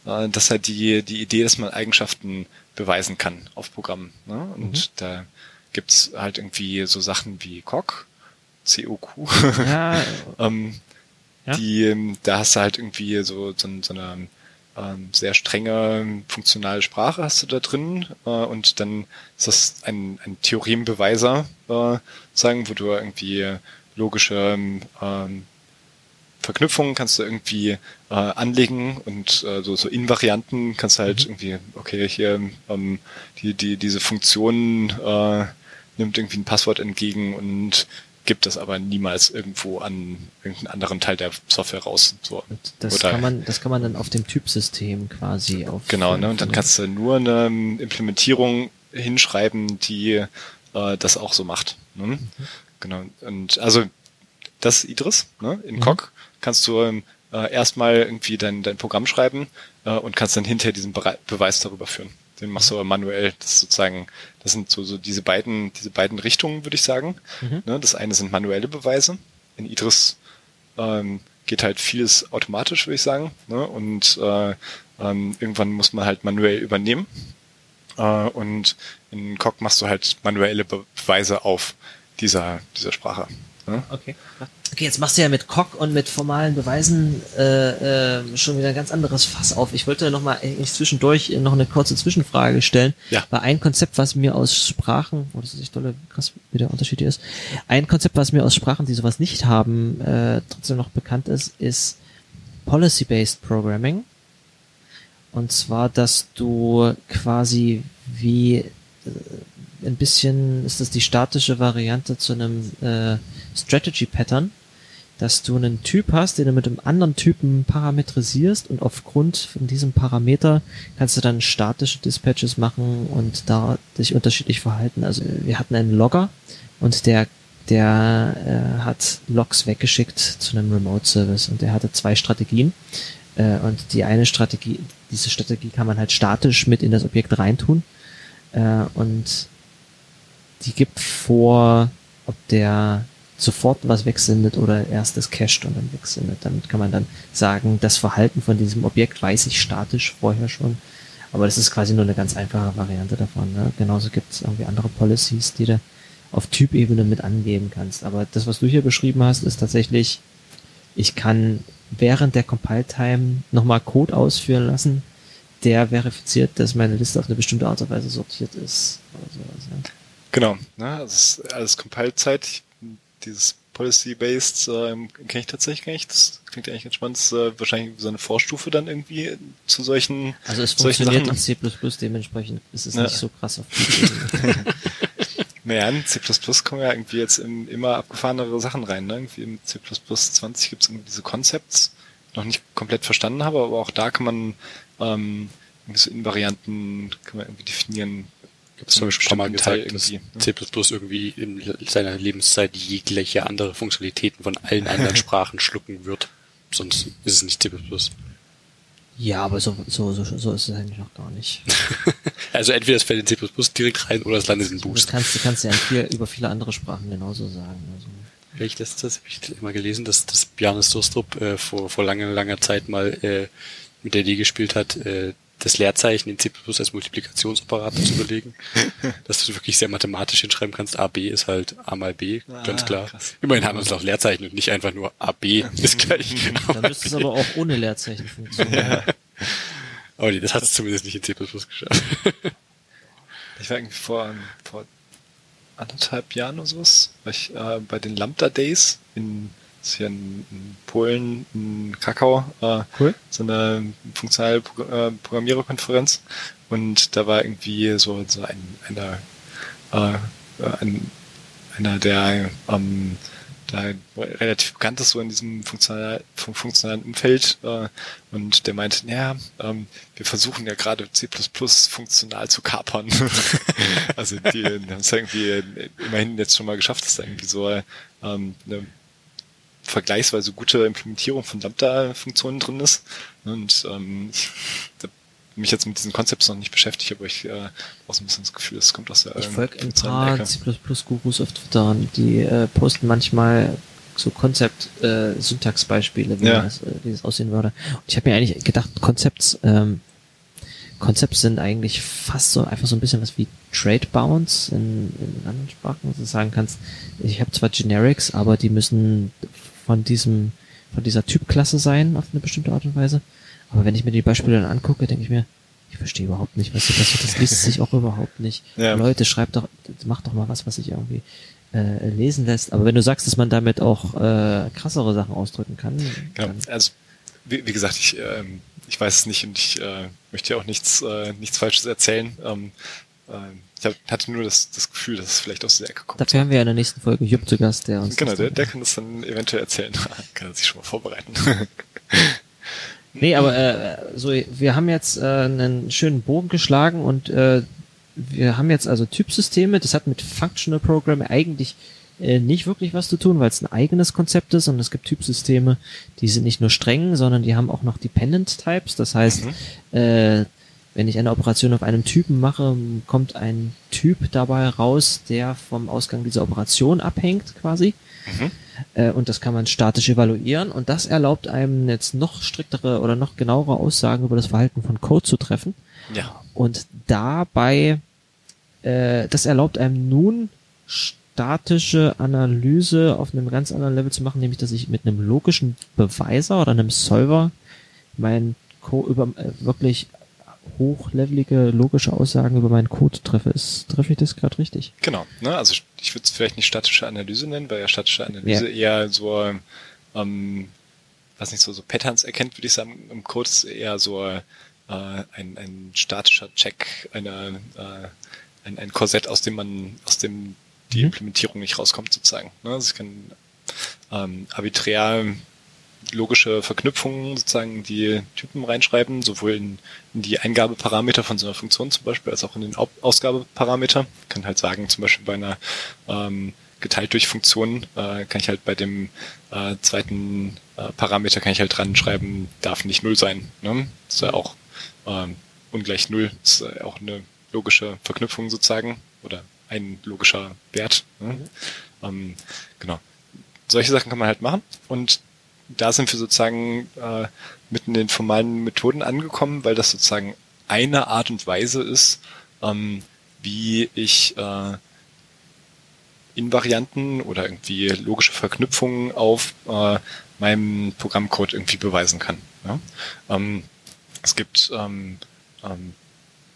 äh, das ist halt die, die Idee, dass man Eigenschaften beweisen kann auf Programmen. Ne? Und mhm. da gibt's halt irgendwie so Sachen wie COQ, COQ. Ja. ähm, ja. Die, ähm, da hast du halt irgendwie so, so, so eine ähm, sehr strenge funktionale Sprache hast du da drin äh, und dann ist das ein, ein Theorembeweiser, äh, sagen, wo du irgendwie logische ähm, Verknüpfungen kannst du irgendwie äh, anlegen und äh, so, so Invarianten kannst du halt mhm. irgendwie, okay, hier ähm, die, die, diese Funktion äh, nimmt irgendwie ein Passwort entgegen und gibt es aber niemals irgendwo an irgendeinen anderen Teil der Software raus. So. Das Oder kann man, das kann man dann auf dem Typsystem quasi auf. Genau, ne? Und dann kannst du nur eine Implementierung hinschreiben, die äh, das auch so macht. Ne? Mhm. Genau. Und also das Idris, ne? In mhm. COG kannst du ähm, äh, erstmal irgendwie dein, dein Programm schreiben äh, und kannst dann hinterher diesen Be Beweis darüber führen. Den machst du aber manuell. Das ist sozusagen, das sind so, so diese beiden, diese beiden Richtungen, würde ich sagen. Mhm. Ne, das eine sind manuelle Beweise. In Idris ähm, geht halt vieles automatisch, würde ich sagen. Ne? Und äh, ähm, irgendwann muss man halt manuell übernehmen. Äh, und in Coq machst du halt manuelle Beweise auf dieser, dieser Sprache. Ne? Okay. Okay, jetzt machst du ja mit Cock und mit formalen Beweisen äh, äh, schon wieder ein ganz anderes Fass auf. Ich wollte noch mal eigentlich zwischendurch noch eine kurze Zwischenfrage stellen. Ja. Weil ein Konzept, was mir aus Sprachen, oh, das ist echt dolle, krass, wie der Unterschied hier ist. Ein Konzept, was mir aus Sprachen, die sowas nicht haben, äh, trotzdem noch bekannt ist, ist Policy-Based Programming. Und zwar, dass du quasi wie äh, ein bisschen ist das die statische Variante zu einem äh, Strategy Pattern, dass du einen Typ hast, den du mit einem anderen Typen parametrisierst und aufgrund von diesem Parameter kannst du dann statische Dispatches machen und da dich unterschiedlich verhalten. Also wir hatten einen Logger und der der äh, hat Logs weggeschickt zu einem Remote Service und der hatte zwei Strategien. Äh, und die eine Strategie, diese Strategie kann man halt statisch mit in das Objekt reintun. Äh, und die gibt vor, ob der sofort was wegsendet oder erst das cached und dann wegsendet. Damit kann man dann sagen, das Verhalten von diesem Objekt weiß ich statisch vorher schon. Aber das ist quasi nur eine ganz einfache Variante davon. Ne? Genauso gibt es irgendwie andere Policies, die du auf Typebene mit angeben kannst. Aber das, was du hier beschrieben hast, ist tatsächlich, ich kann während der Compile-Time nochmal Code ausführen lassen, der verifiziert, dass meine Liste auf eine bestimmte Art und Weise sortiert ist. Sowas, ja. Genau, ne, das ist alles Compile-Zeit. Dieses Policy-Based ähm, kenne ich tatsächlich gar nicht. Das klingt eigentlich ganz spannend. Das ist, äh, wahrscheinlich so eine Vorstufe dann irgendwie zu solchen Also es solchen funktioniert Sachen. in C++, dementsprechend ist es Ja. nicht so krass auf. Naja, in C++ kommen ja irgendwie jetzt in immer abgefahrenere Sachen rein. Ne? Irgendwie in C++ 20 gibt es irgendwie diese Concepts, noch nicht komplett verstanden habe, aber auch da kann man ähm, irgendwie so Invarianten kann man irgendwie definieren. Gibt es zum Beispiel schon mal gesagt, dass ne? C++ irgendwie in seiner Lebenszeit jegliche andere Funktionalitäten von allen anderen Sprachen schlucken wird. Sonst ist es nicht C++. ja, aber so, so, so, so ist es eigentlich noch gar nicht. Also entweder es fällt in C++ direkt rein oder es landet in Das Boost. kannst, du kannst ja in viel, über viele andere Sprachen genauso sagen. Also, ich das, das habe ich mal gelesen, dass, dass Bjarne Stostrup äh, vor, vor langer, langer Zeit mal äh, mit der Idee gespielt hat, äh, das Leerzeichen in C++ als Multiplikationsoperator zu belegen. dass du wirklich sehr mathematisch hinschreiben kannst. AB ist halt A mal B, ganz Ah, klar. krass. Immerhin haben wir es auch Leerzeichen und nicht einfach nur AB ist gleich. dann müsste es aber auch ohne Leerzeichen funktionieren. Aber nee, das hat es zumindest nicht in C++ geschafft. Ich war irgendwie vor, vor anderthalb Jahren oder sowas, war ich äh, bei den Lambda Days in, das ist hier in, in Polen, in Krakau, äh, Cool. so eine funktionale Pro äh, Programmiererkonferenz und da war irgendwie so, so ein, einer, äh, äh, ein, einer der ähm, da relativ bekannt ist so in diesem funktional, fun- funktionalen Umfeld äh, und der meinte, ja, ähm, wir versuchen ja gerade C++ funktional zu kapern. also die, die haben es irgendwie immerhin jetzt schon mal geschafft, dass da irgendwie so ähm, eine vergleichsweise gute Implementierung von Lambda-Funktionen drin ist. Und ähm, ich habe mich jetzt mit diesen Konzepten noch nicht beschäftigt, aber ich äh, habe auch so ein bisschen das Gefühl, es kommt aus der Ich folge ein paar C++-Gurus auf Twitter und die äh, posten manchmal so Konzept-Syntax-Beispiele, wie, Ja. das, äh, wie das aussehen würde. Und ich habe mir eigentlich gedacht, Konzepts, ähm, Konzepte sind eigentlich fast so einfach so ein bisschen was wie Trade Bounds in, in anderen Sprachen, wo du sagen kannst, ich habe zwar Generics, aber die müssen von diesem, von dieser Typklasse sein auf eine bestimmte Art und Weise. Aber wenn ich mir die Beispiele dann angucke, denke ich mir, ich verstehe überhaupt nicht, was hier passiert. Das liest sich auch überhaupt nicht. Ja. Leute, schreibt doch, macht doch mal was, was sich irgendwie äh, lesen lässt. Aber wenn du sagst, dass man damit auch äh, krassere Sachen ausdrücken kann, Genau. Also wie, wie gesagt, ich, ähm, ich weiß es nicht und ich äh, möchte ja auch nichts, äh, nichts Falsches erzählen. Ähm, ähm, ich hab, hatte nur das, das Gefühl, dass es vielleicht aus der Ecke kommt. dafür haben wir ja in der nächsten Folge Jupp zu Gast, der uns genau, der, der kann das dann eventuell erzählen. kann er sich schon mal vorbereiten. Nee, aber äh, so, wir haben jetzt äh, einen schönen Bogen geschlagen und äh, wir haben jetzt also Typsysteme, das hat mit Functional Programming eigentlich äh, nicht wirklich was zu tun, weil es ein eigenes Konzept ist und es gibt Typsysteme, die sind nicht nur streng, sondern die haben auch noch Dependent Types, das heißt, Mhm. äh, wenn ich eine Operation auf einem Typen mache, kommt ein Typ dabei raus, der vom Ausgang dieser Operation abhängt quasi. Mhm. Äh, und das kann man statisch evaluieren und das erlaubt einem jetzt noch striktere oder noch genauere Aussagen über das Verhalten von Code zu treffen. Ja. Und dabei, äh, das erlaubt einem nun statische Analyse auf einem ganz anderen Level zu machen, nämlich dass ich mit einem logischen Beweiser oder einem Solver mein Code über äh, wirklich hochlevelige logische Aussagen über meinen Code treffe. Ist, treffe ich das gerade richtig? Genau. Ne? Also ich würde es vielleicht nicht statische Analyse nennen, weil ja statische Analyse ja. eher so, ähm, was nicht so, so Patterns erkennt, würde ich sagen, im Code ist eher so äh, ein, ein statischer Check, eine, äh, ein, ein Korsett, aus dem man, aus dem die mhm. Implementierung nicht rauskommt, sozusagen. Ne? Also ich kann ähm, arbiträr logische Verknüpfungen sozusagen die Typen reinschreiben, sowohl in, in, die Eingabeparameter von so einer Funktion zum Beispiel, als auch in den Ausgabeparameter. Ich kann halt sagen, zum Beispiel bei einer ähm, geteilt durch Funktion äh, kann ich halt bei dem äh, zweiten äh, Parameter kann ich halt dran schreiben, darf nicht null sein. Ne? Das ist ja auch ähm, ungleich null, das ist auch eine logische Verknüpfung sozusagen oder ein logischer Wert. Ne? Mhm. Ähm, genau. Solche Sachen kann man halt machen und da sind wir sozusagen äh, mitten in den formalen Methoden angekommen, weil das sozusagen eine Art und Weise ist, ähm, wie ich äh, Invarianten oder irgendwie logische Verknüpfungen auf äh, meinem Programmcode irgendwie beweisen kann. Ja? Ähm, es gibt ähm, ähm,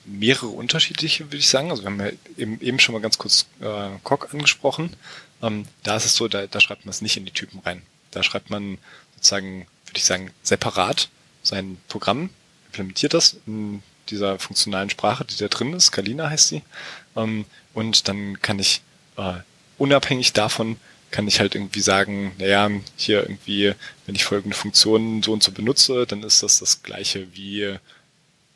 mehrere unterschiedliche, würde ich sagen. Also wir haben ja eben, eben schon mal ganz kurz äh, Coq angesprochen. Ähm, da ist es so, da, da schreibt man es nicht in die Typen rein. Da schreibt man sozusagen, würde ich sagen, separat sein Programm, implementiert das in dieser funktionalen Sprache, die da drin ist, Kalina heißt sie. Ähm, und dann kann ich äh, unabhängig davon kann ich halt irgendwie sagen, naja, hier irgendwie, wenn ich folgende Funktionen so und so benutze, dann ist das das gleiche wie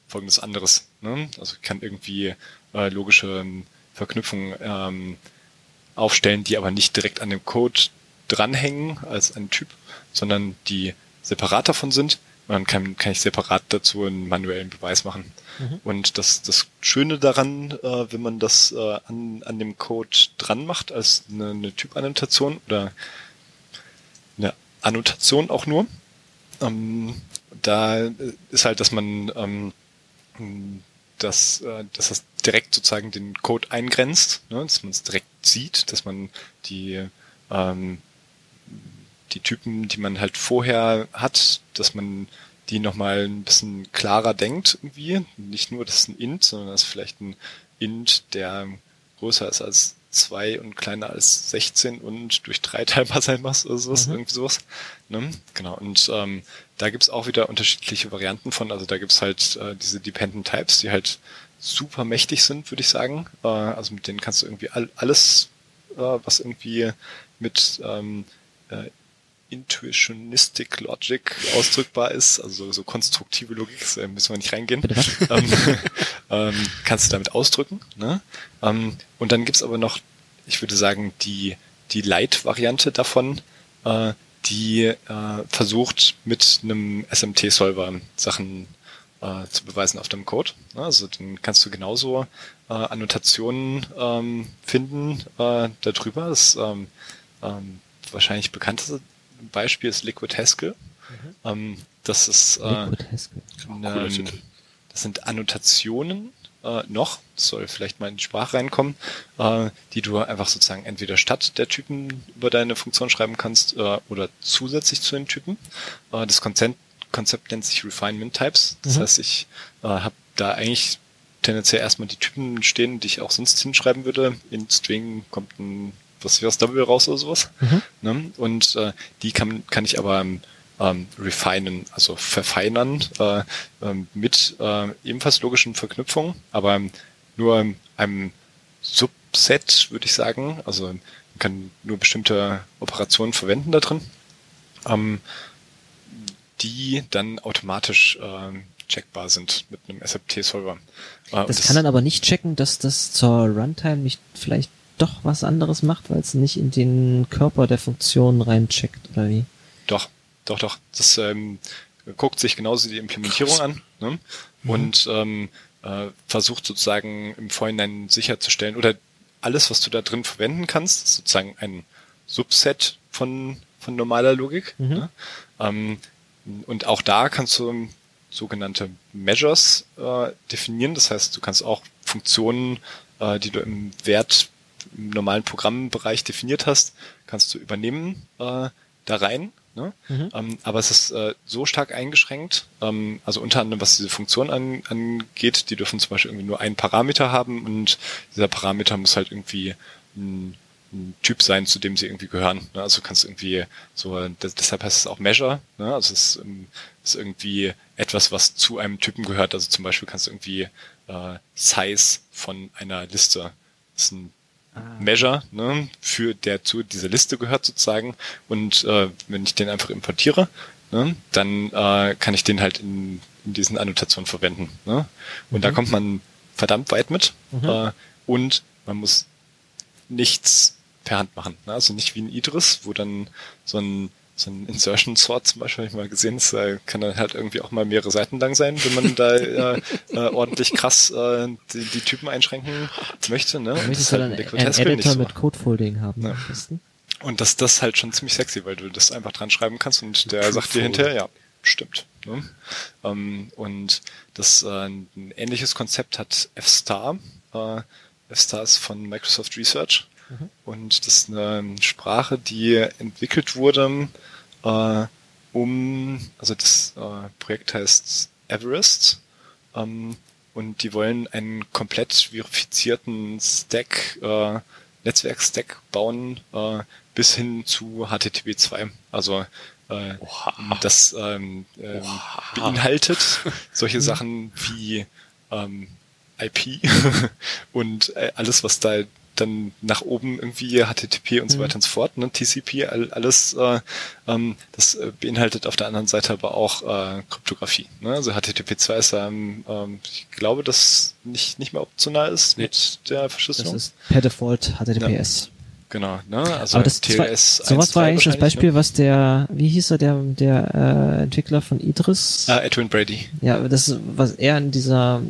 folgendes anderes. Ne? Also ich kann irgendwie äh, logische Verknüpfungen ähm, aufstellen, die aber nicht direkt an dem Code dranhängen als ein Typ, sondern die separat davon sind. Und dann kann, kann ich separat dazu einen manuellen Beweis machen. Mhm. Und das, das Schöne daran, äh, wenn man das äh, an, an dem Code dran macht, als eine, eine Typannotation oder eine Annotation auch nur, ähm, da ist halt, dass man ähm, dass, äh, dass das direkt sozusagen den Code eingrenzt, ne, dass man es direkt sieht, dass man die ähm, die Typen, die man halt vorher hat, dass man die nochmal ein bisschen klarer denkt irgendwie. Nicht nur, das ist ein Int, sondern das ist vielleicht ein Int, der größer ist als zwei und kleiner als 16 und durch drei teilbar sein muss oder sowas, mhm. irgendwie sowas. Ne? Genau, und ähm, da gibt's auch wieder unterschiedliche Varianten von. Also da gibt's halt äh, diese Dependent Types, die halt super mächtig sind, würde ich sagen. Äh, also mit denen kannst du irgendwie all, alles, äh, was irgendwie mit ähm, äh, Intuitionistic Logic ausdrückbar ist, also so konstruktive Logik, äh, müssen wir nicht reingehen, ähm, ähm, kannst du damit ausdrücken. Ne? Ähm, und dann gibt's aber noch, ich würde sagen, die, die Light-Variante davon, äh, die äh, versucht mit einem SMT-Solver Sachen äh, zu beweisen auf dem Code. Also dann kannst du genauso äh, Annotationen ähm, finden äh, darüber. Das ähm, ähm, wahrscheinlich bekannteste Beispiel ist Liquid Haskell. Mhm. Ähm, das ist äh, eine, das sind Annotationen äh, noch, soll vielleicht mal in die Sprache reinkommen, äh, die du einfach sozusagen entweder statt der Typen über deine Funktion schreiben kannst äh, oder zusätzlich zu den Typen. Äh, das Konzept, Konzept nennt sich Refinement Types. Das mhm. heißt, ich äh, habe da eigentlich tendenziell erstmal die Typen stehen, die ich auch sonst hinschreiben würde. In String kommt ein was was W raus oder sowas. Mhm. Ne? Und äh, die kann, kann ich aber ähm, refinen, also verfeinern äh, äh, mit äh, ebenfalls logischen Verknüpfungen, aber nur einem Subset, würde ich sagen. Also man kann nur bestimmte Operationen verwenden da drin, ähm, die dann automatisch äh, checkbar sind mit einem SFT-Solver. Äh, das, das kann dann aber nicht checken, dass das zur Runtime nicht vielleicht doch was anderes macht, weil es nicht in den Körper der Funktion reincheckt, oder wie? Doch, doch, doch. Das ähm, guckt sich genauso die Implementierung an. Ne? Mhm. Und ähm, äh, versucht sozusagen im Vorhinein sicherzustellen oder alles, was du da drin verwenden kannst, ist sozusagen ein Subset von, von normaler Logik. Mhm. Ne? Ähm, und auch da kannst du sogenannte Measures äh, definieren. Das heißt, du kannst auch Funktionen, äh, die du im Wert im normalen Programmbereich definiert hast, kannst du übernehmen äh, da rein. Ne? Mhm. Ähm, aber es ist äh, so stark eingeschränkt, ähm, also unter anderem was diese Funktion an, angeht, die dürfen zum Beispiel irgendwie nur einen Parameter haben und dieser Parameter muss halt irgendwie ein, ein Typ sein, zu dem sie irgendwie gehören. Ne? Also kannst irgendwie so, das, deshalb heißt es auch Measure, ne? also es ist, ähm, ist irgendwie etwas, was zu einem Typen gehört. Also zum Beispiel kannst du irgendwie äh, Size von einer Liste, das ist ein Measure, ne, für der zu dieser Liste gehört sozusagen. Und äh, wenn ich den einfach importiere, ne, dann äh, kann ich den halt in, in diesen Annotationen verwenden. Ne? Und da kommt man verdammt weit mit. Äh, und man muss nichts per Hand machen. Ne? Also nicht wie ein Idris, wo dann so ein so ein Insertion Sort zum Beispiel, habe ich mal gesehen, das äh, kann dann halt irgendwie auch mal mehrere Seiten lang sein, wenn man da äh, äh, ordentlich krass äh, die, die Typen einschränken möchte. Ne? Da Und das möchtest du halt dann einen Editor so. mit Codefolding haben. Ja. Und das, das ist halt schon ziemlich sexy, weil du das einfach dran schreiben kannst und der sagt dir hinterher, ja, stimmt. Ne? Ähm, und das äh, ein ähnliches Konzept hat F-Star. Äh, F-Star ist von Microsoft Research. Und das ist eine Sprache, die entwickelt wurde, äh, um, also das äh, Projekt heißt Everest. Ähm, und die wollen einen komplett verifizierten Stack, äh, Netzwerk-Stack bauen, äh, bis hin zu HTTP 2. Also äh, Oha. das ähm, Oha. beinhaltet solche Sachen wie ähm, IP und äh, alles, was da dann nach oben irgendwie HTTP und so weiter und so fort, ne, TCP, all, alles, äh, ähm, das äh, beinhaltet auf der anderen Seite aber auch äh, Kryptographie. Ne? Also HTTP 2 ist, ähm, ähm, ich glaube, das nicht nicht mehr optional ist Nee. mit der Das Verschlüsselung. ist per Default HTTPS. Genau, ne? Also Aber das, das war, TLS sowas war 1.2 eigentlich das Beispiel, was der, wie hieß er, der, der äh, Entwickler von Idris? Ne? Ah, Edwin Brady. Ja, das ist, was er in dieser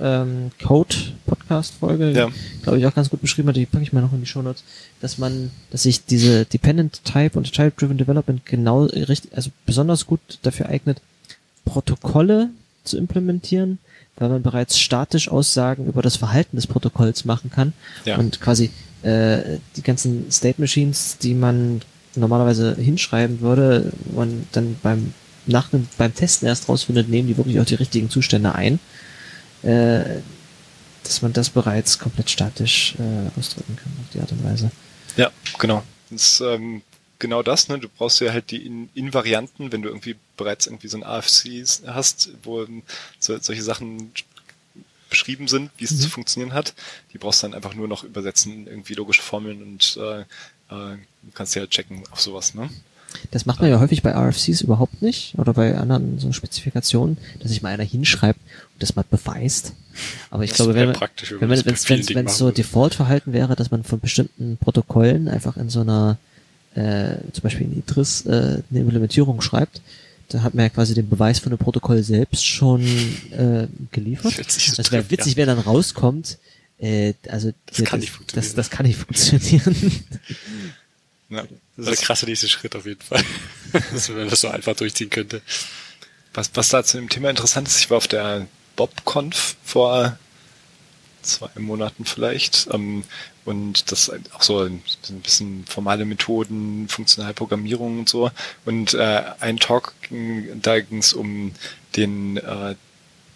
ähm, Code-Podcast-Folge, Ja. glaube ich, auch ganz gut beschrieben hat, die packe ich mal noch in die Show Notes, dass man, dass sich diese Dependent Type und Child-Driven Development genau richtig, also besonders gut dafür eignet, Protokolle zu implementieren, weil man bereits statisch Aussagen über das Verhalten des Protokolls machen kann Ja. und quasi äh, die ganzen State Machines, die man normalerweise hinschreiben würde, man dann beim nach beim Testen erst rausfindet, nehmen die wirklich auch die richtigen Zustände ein, äh, dass man das bereits komplett statisch äh, ausdrücken kann auf die Art und Weise. Ja, genau. Das ist ähm, genau das, ne? Du brauchst ja halt die In Invarianten, wenn du irgendwie bereits irgendwie so ein AFC hast, wo ähm, so, solche Sachen beschrieben sind, wie es zu funktionieren hat. Die brauchst du dann einfach nur noch übersetzen irgendwie logische Formeln und äh, äh, kannst ja halt checken auf sowas, ne? Das macht man ja häufig bei RFCs überhaupt nicht oder bei anderen so Spezifikationen, dass sich mal einer hinschreibt und das mal beweist. Aber ich Das glaube, wenn man, wenn wenn man wenn's, Dingen wenn's machen so. Default-Verhalten wäre, dass man von bestimmten Protokollen einfach in so einer, äh, zum Beispiel in Idris, äh, eine Implementierung schreibt, da hat man ja quasi den Beweis von dem Protokoll selbst schon äh, geliefert. Das Das wäre witzig, wenn dann rauskommt, äh, also Das kann nicht funktionieren. Das, das kann nicht funktionieren. Ja. Das ist der krasse nächste Schritt auf jeden Fall. dass man das so einfach durchziehen könnte. Was, was da zu dem Thema interessant ist, ich war auf der BobConf vor zwei Monaten vielleicht ähm, und das ist auch so ein, bisschen formale Methoden, funktionale Programmierung und so und äh, ein Talk, ging, da ging es um den äh,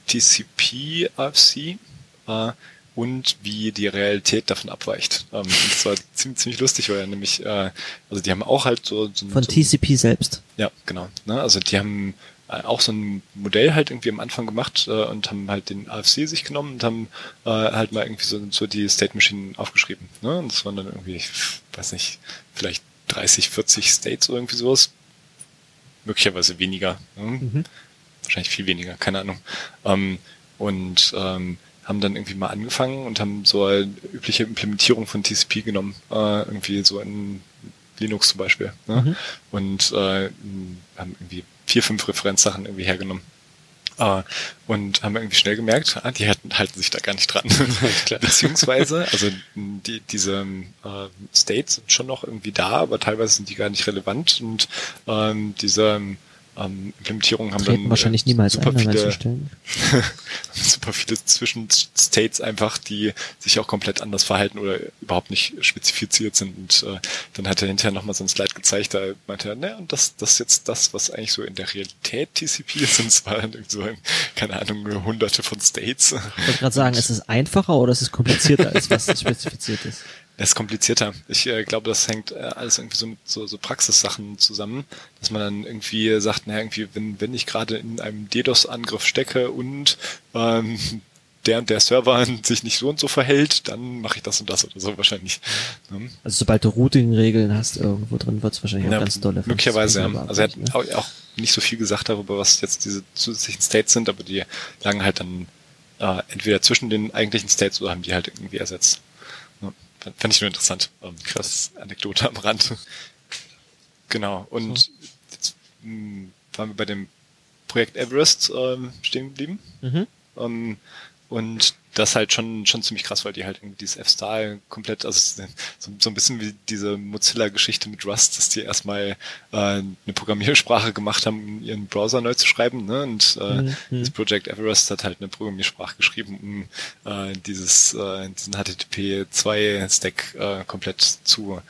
TCP RFC äh, und wie die Realität davon abweicht. Ähm, und das war ziemlich, ziemlich lustig, weil ja nämlich, äh, also die haben auch halt so, so, Von so TCP selbst. ja, genau. Ne? Also die haben äh, auch so ein Modell halt irgendwie am Anfang gemacht äh, und haben halt den AFC sich genommen und haben äh, halt mal irgendwie so, so die State Machine aufgeschrieben. Ne? Und das waren dann irgendwie, ich weiß nicht, vielleicht 30, 40 States oder irgendwie sowas. Möglicherweise weniger. Ne? Wahrscheinlich viel weniger, keine Ahnung. Ähm, und ähm, haben dann irgendwie mal angefangen und haben so eine übliche Implementierung von TCP genommen. Äh, irgendwie so in Linux zum Beispiel. Ne? Und äh, haben irgendwie vier, fünf Referenzsachen irgendwie hergenommen. Äh, und haben irgendwie schnell gemerkt, ah, die halten, halten sich da gar nicht dran. Beziehungsweise, also die, diese äh, States sind schon noch irgendwie da, aber teilweise sind die gar nicht relevant und ähm, diese ähm, Implementierungen haben dann wahrscheinlich äh, niemals super ein viele, super viele Zwischenstates einfach, die sich auch komplett anders verhalten oder überhaupt nicht spezifiziert sind. Und äh, dann hat er hinterher nochmal so ein Slide gezeigt, da meinte er, ne, und das, das ist jetzt das, was eigentlich so in der Realität TCP ist. Und zwar so, ein, keine Ahnung, hunderte von States. Ich wollte gerade sagen, ist es einfacher oder ist es komplizierter, als was spezifiziert ist? Es ist komplizierter. Ich äh, glaube, das hängt äh, alles irgendwie so mit so, so Praxissachen zusammen, dass man dann irgendwie sagt, naja, irgendwie, wenn, wenn ich gerade in einem DDoS-Angriff stecke und ähm, der und der Server sich nicht so und so verhält, dann mache ich das und das oder so wahrscheinlich. Ne? Also sobald du Routing-Regeln hast irgendwo drin, wird's wahrscheinlich Ja, auch ganz dolle. von Möglicherweise, ja. Also er hat auch, auch nicht so viel gesagt darüber, was jetzt diese zusätzlichen States sind, aber die lagen halt dann äh, entweder zwischen den eigentlichen States oder haben die halt irgendwie ersetzt. Fand ich nur interessant. Ähm, Krass Anekdote am Rand. Genau. Und jetzt mh, waren wir bei dem Projekt Everest ähm, stehen geblieben. Mhm. Ähm, und das halt schon, schon ziemlich krass, weil die halt irgendwie dieses F-Star komplett, also so, so ein bisschen wie diese Mozilla-Geschichte mit Rust, dass die erstmal äh, eine Programmiersprache gemacht haben, um ihren Browser neu zu schreiben. Ne? Und äh, Mhm. das Project Everest hat halt eine Programmiersprache geschrieben, um äh, dieses, äh, diesen HTTP2-Stack äh, komplett zu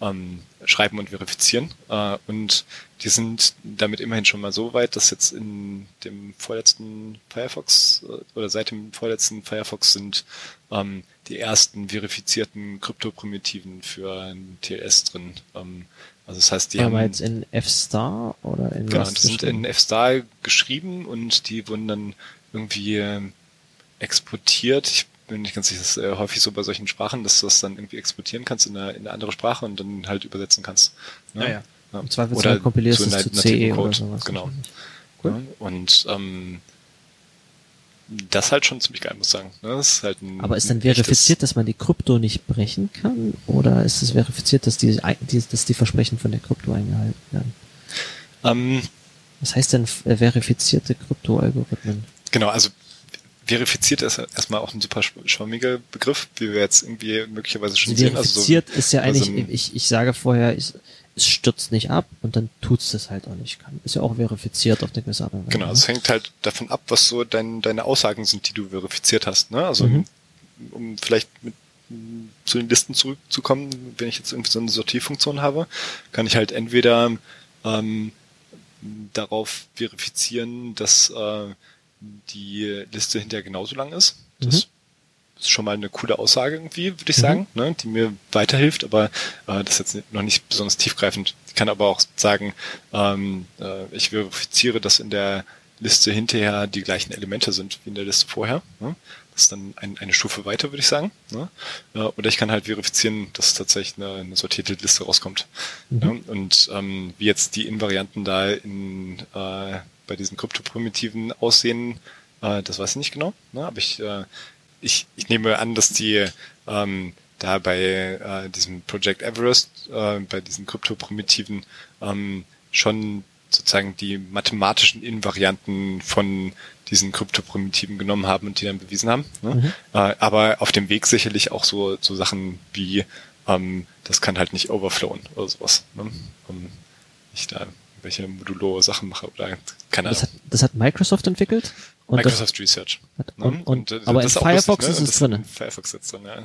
ähm, schreiben und verifizieren. Äh, und die sind damit immerhin schon mal so weit, dass jetzt in dem vorletzten Firefox äh, oder seit dem vorletzten Firefox sind ähm, die ersten verifizierten Kryptoprimitiven für ein TLS drin. Ähm, also das heißt, die Aber haben jetzt in F-Star oder in Genau, die sind in F-Star geschrieben und die wurden dann irgendwie exportiert. Ich bin nicht ganz sicher, das ist äh, häufig so bei solchen Sprachen, dass du das dann irgendwie exportieren kannst in eine, in eine andere Sprache und dann halt übersetzen kannst. Ne? Ah, ja. Ja. Im Zweifelsfall kompilierst du es zu CE oder sowas. Genau. Cool. Ja, und ähm, das halt schon ziemlich geil, muss ich sagen. Ne? Das ist halt ein, Aber ist dann verifiziert, dass man die Krypto nicht brechen kann? Oder ist es verifiziert, dass die, die, dass die Versprechen von der Krypto eingehalten werden? Ähm, Was heißt denn äh, verifizierte Krypto-Algorithmen? genau, also verifiziert ist erstmal auch ein super schw- schwammiger Begriff, wie wir jetzt irgendwie möglicherweise schon Also sehen. Also so, verifiziert ist ja eigentlich, so einem- ich, ich sage vorher, ich, es stürzt nicht ab und dann tut's das halt auch nicht. Kann. Ist ja auch verifiziert auf eine gewisse Art und Weise. Genau, es hängt halt davon ab, was so dein, deine Aussagen sind, die du verifiziert hast. Ne? Also Mhm. um vielleicht mit, m, zu den Listen zurückzukommen, wenn ich jetzt irgendwie so eine Sortierfunktion habe, kann ich halt entweder ähm, darauf verifizieren, dass äh, die Liste hinterher genauso lang ist. Das ist schon mal eine coole Aussage irgendwie, würde ich Mhm. sagen, ne, die mir weiterhilft, aber äh, das ist jetzt noch nicht besonders tiefgreifend. Ich kann aber auch sagen, ähm, äh, ich verifiziere, dass in der Liste hinterher die gleichen Elemente sind wie in der Liste vorher. Ne? Das ist dann ein, eine Stufe weiter, würde ich sagen. Ne? Äh, oder ich kann halt verifizieren, dass tatsächlich eine, eine sortierte Liste rauskommt. Mhm. Ne? Und ähm, wie jetzt die Invarianten da in, äh, bei diesen Kryptoprimitiven aussehen, äh, das weiß ich nicht genau. Ne? Aber ich, äh, ich, ich nehme an, dass die ähm, da bei äh, diesem Project Everest, äh, bei diesen Kryptoprimitiven ähm, schon sozusagen die mathematischen Invarianten von diesen Kryptoprimitiven genommen haben und die dann bewiesen haben. Ne? Mhm. Äh, aber auf dem Weg sicherlich auch so, so Sachen wie, ähm, das kann halt nicht overflowen oder sowas. Ne? Um, ich da welche modulo Sachen mache oder keine Das Ahnung. hat, das hat Microsoft entwickelt? Und das, Microsoft Research. Ne? und, und, äh, aber in das ist Firefox lustig, ne? ist es Und das- drin. in Firefox sitzt drin, ja.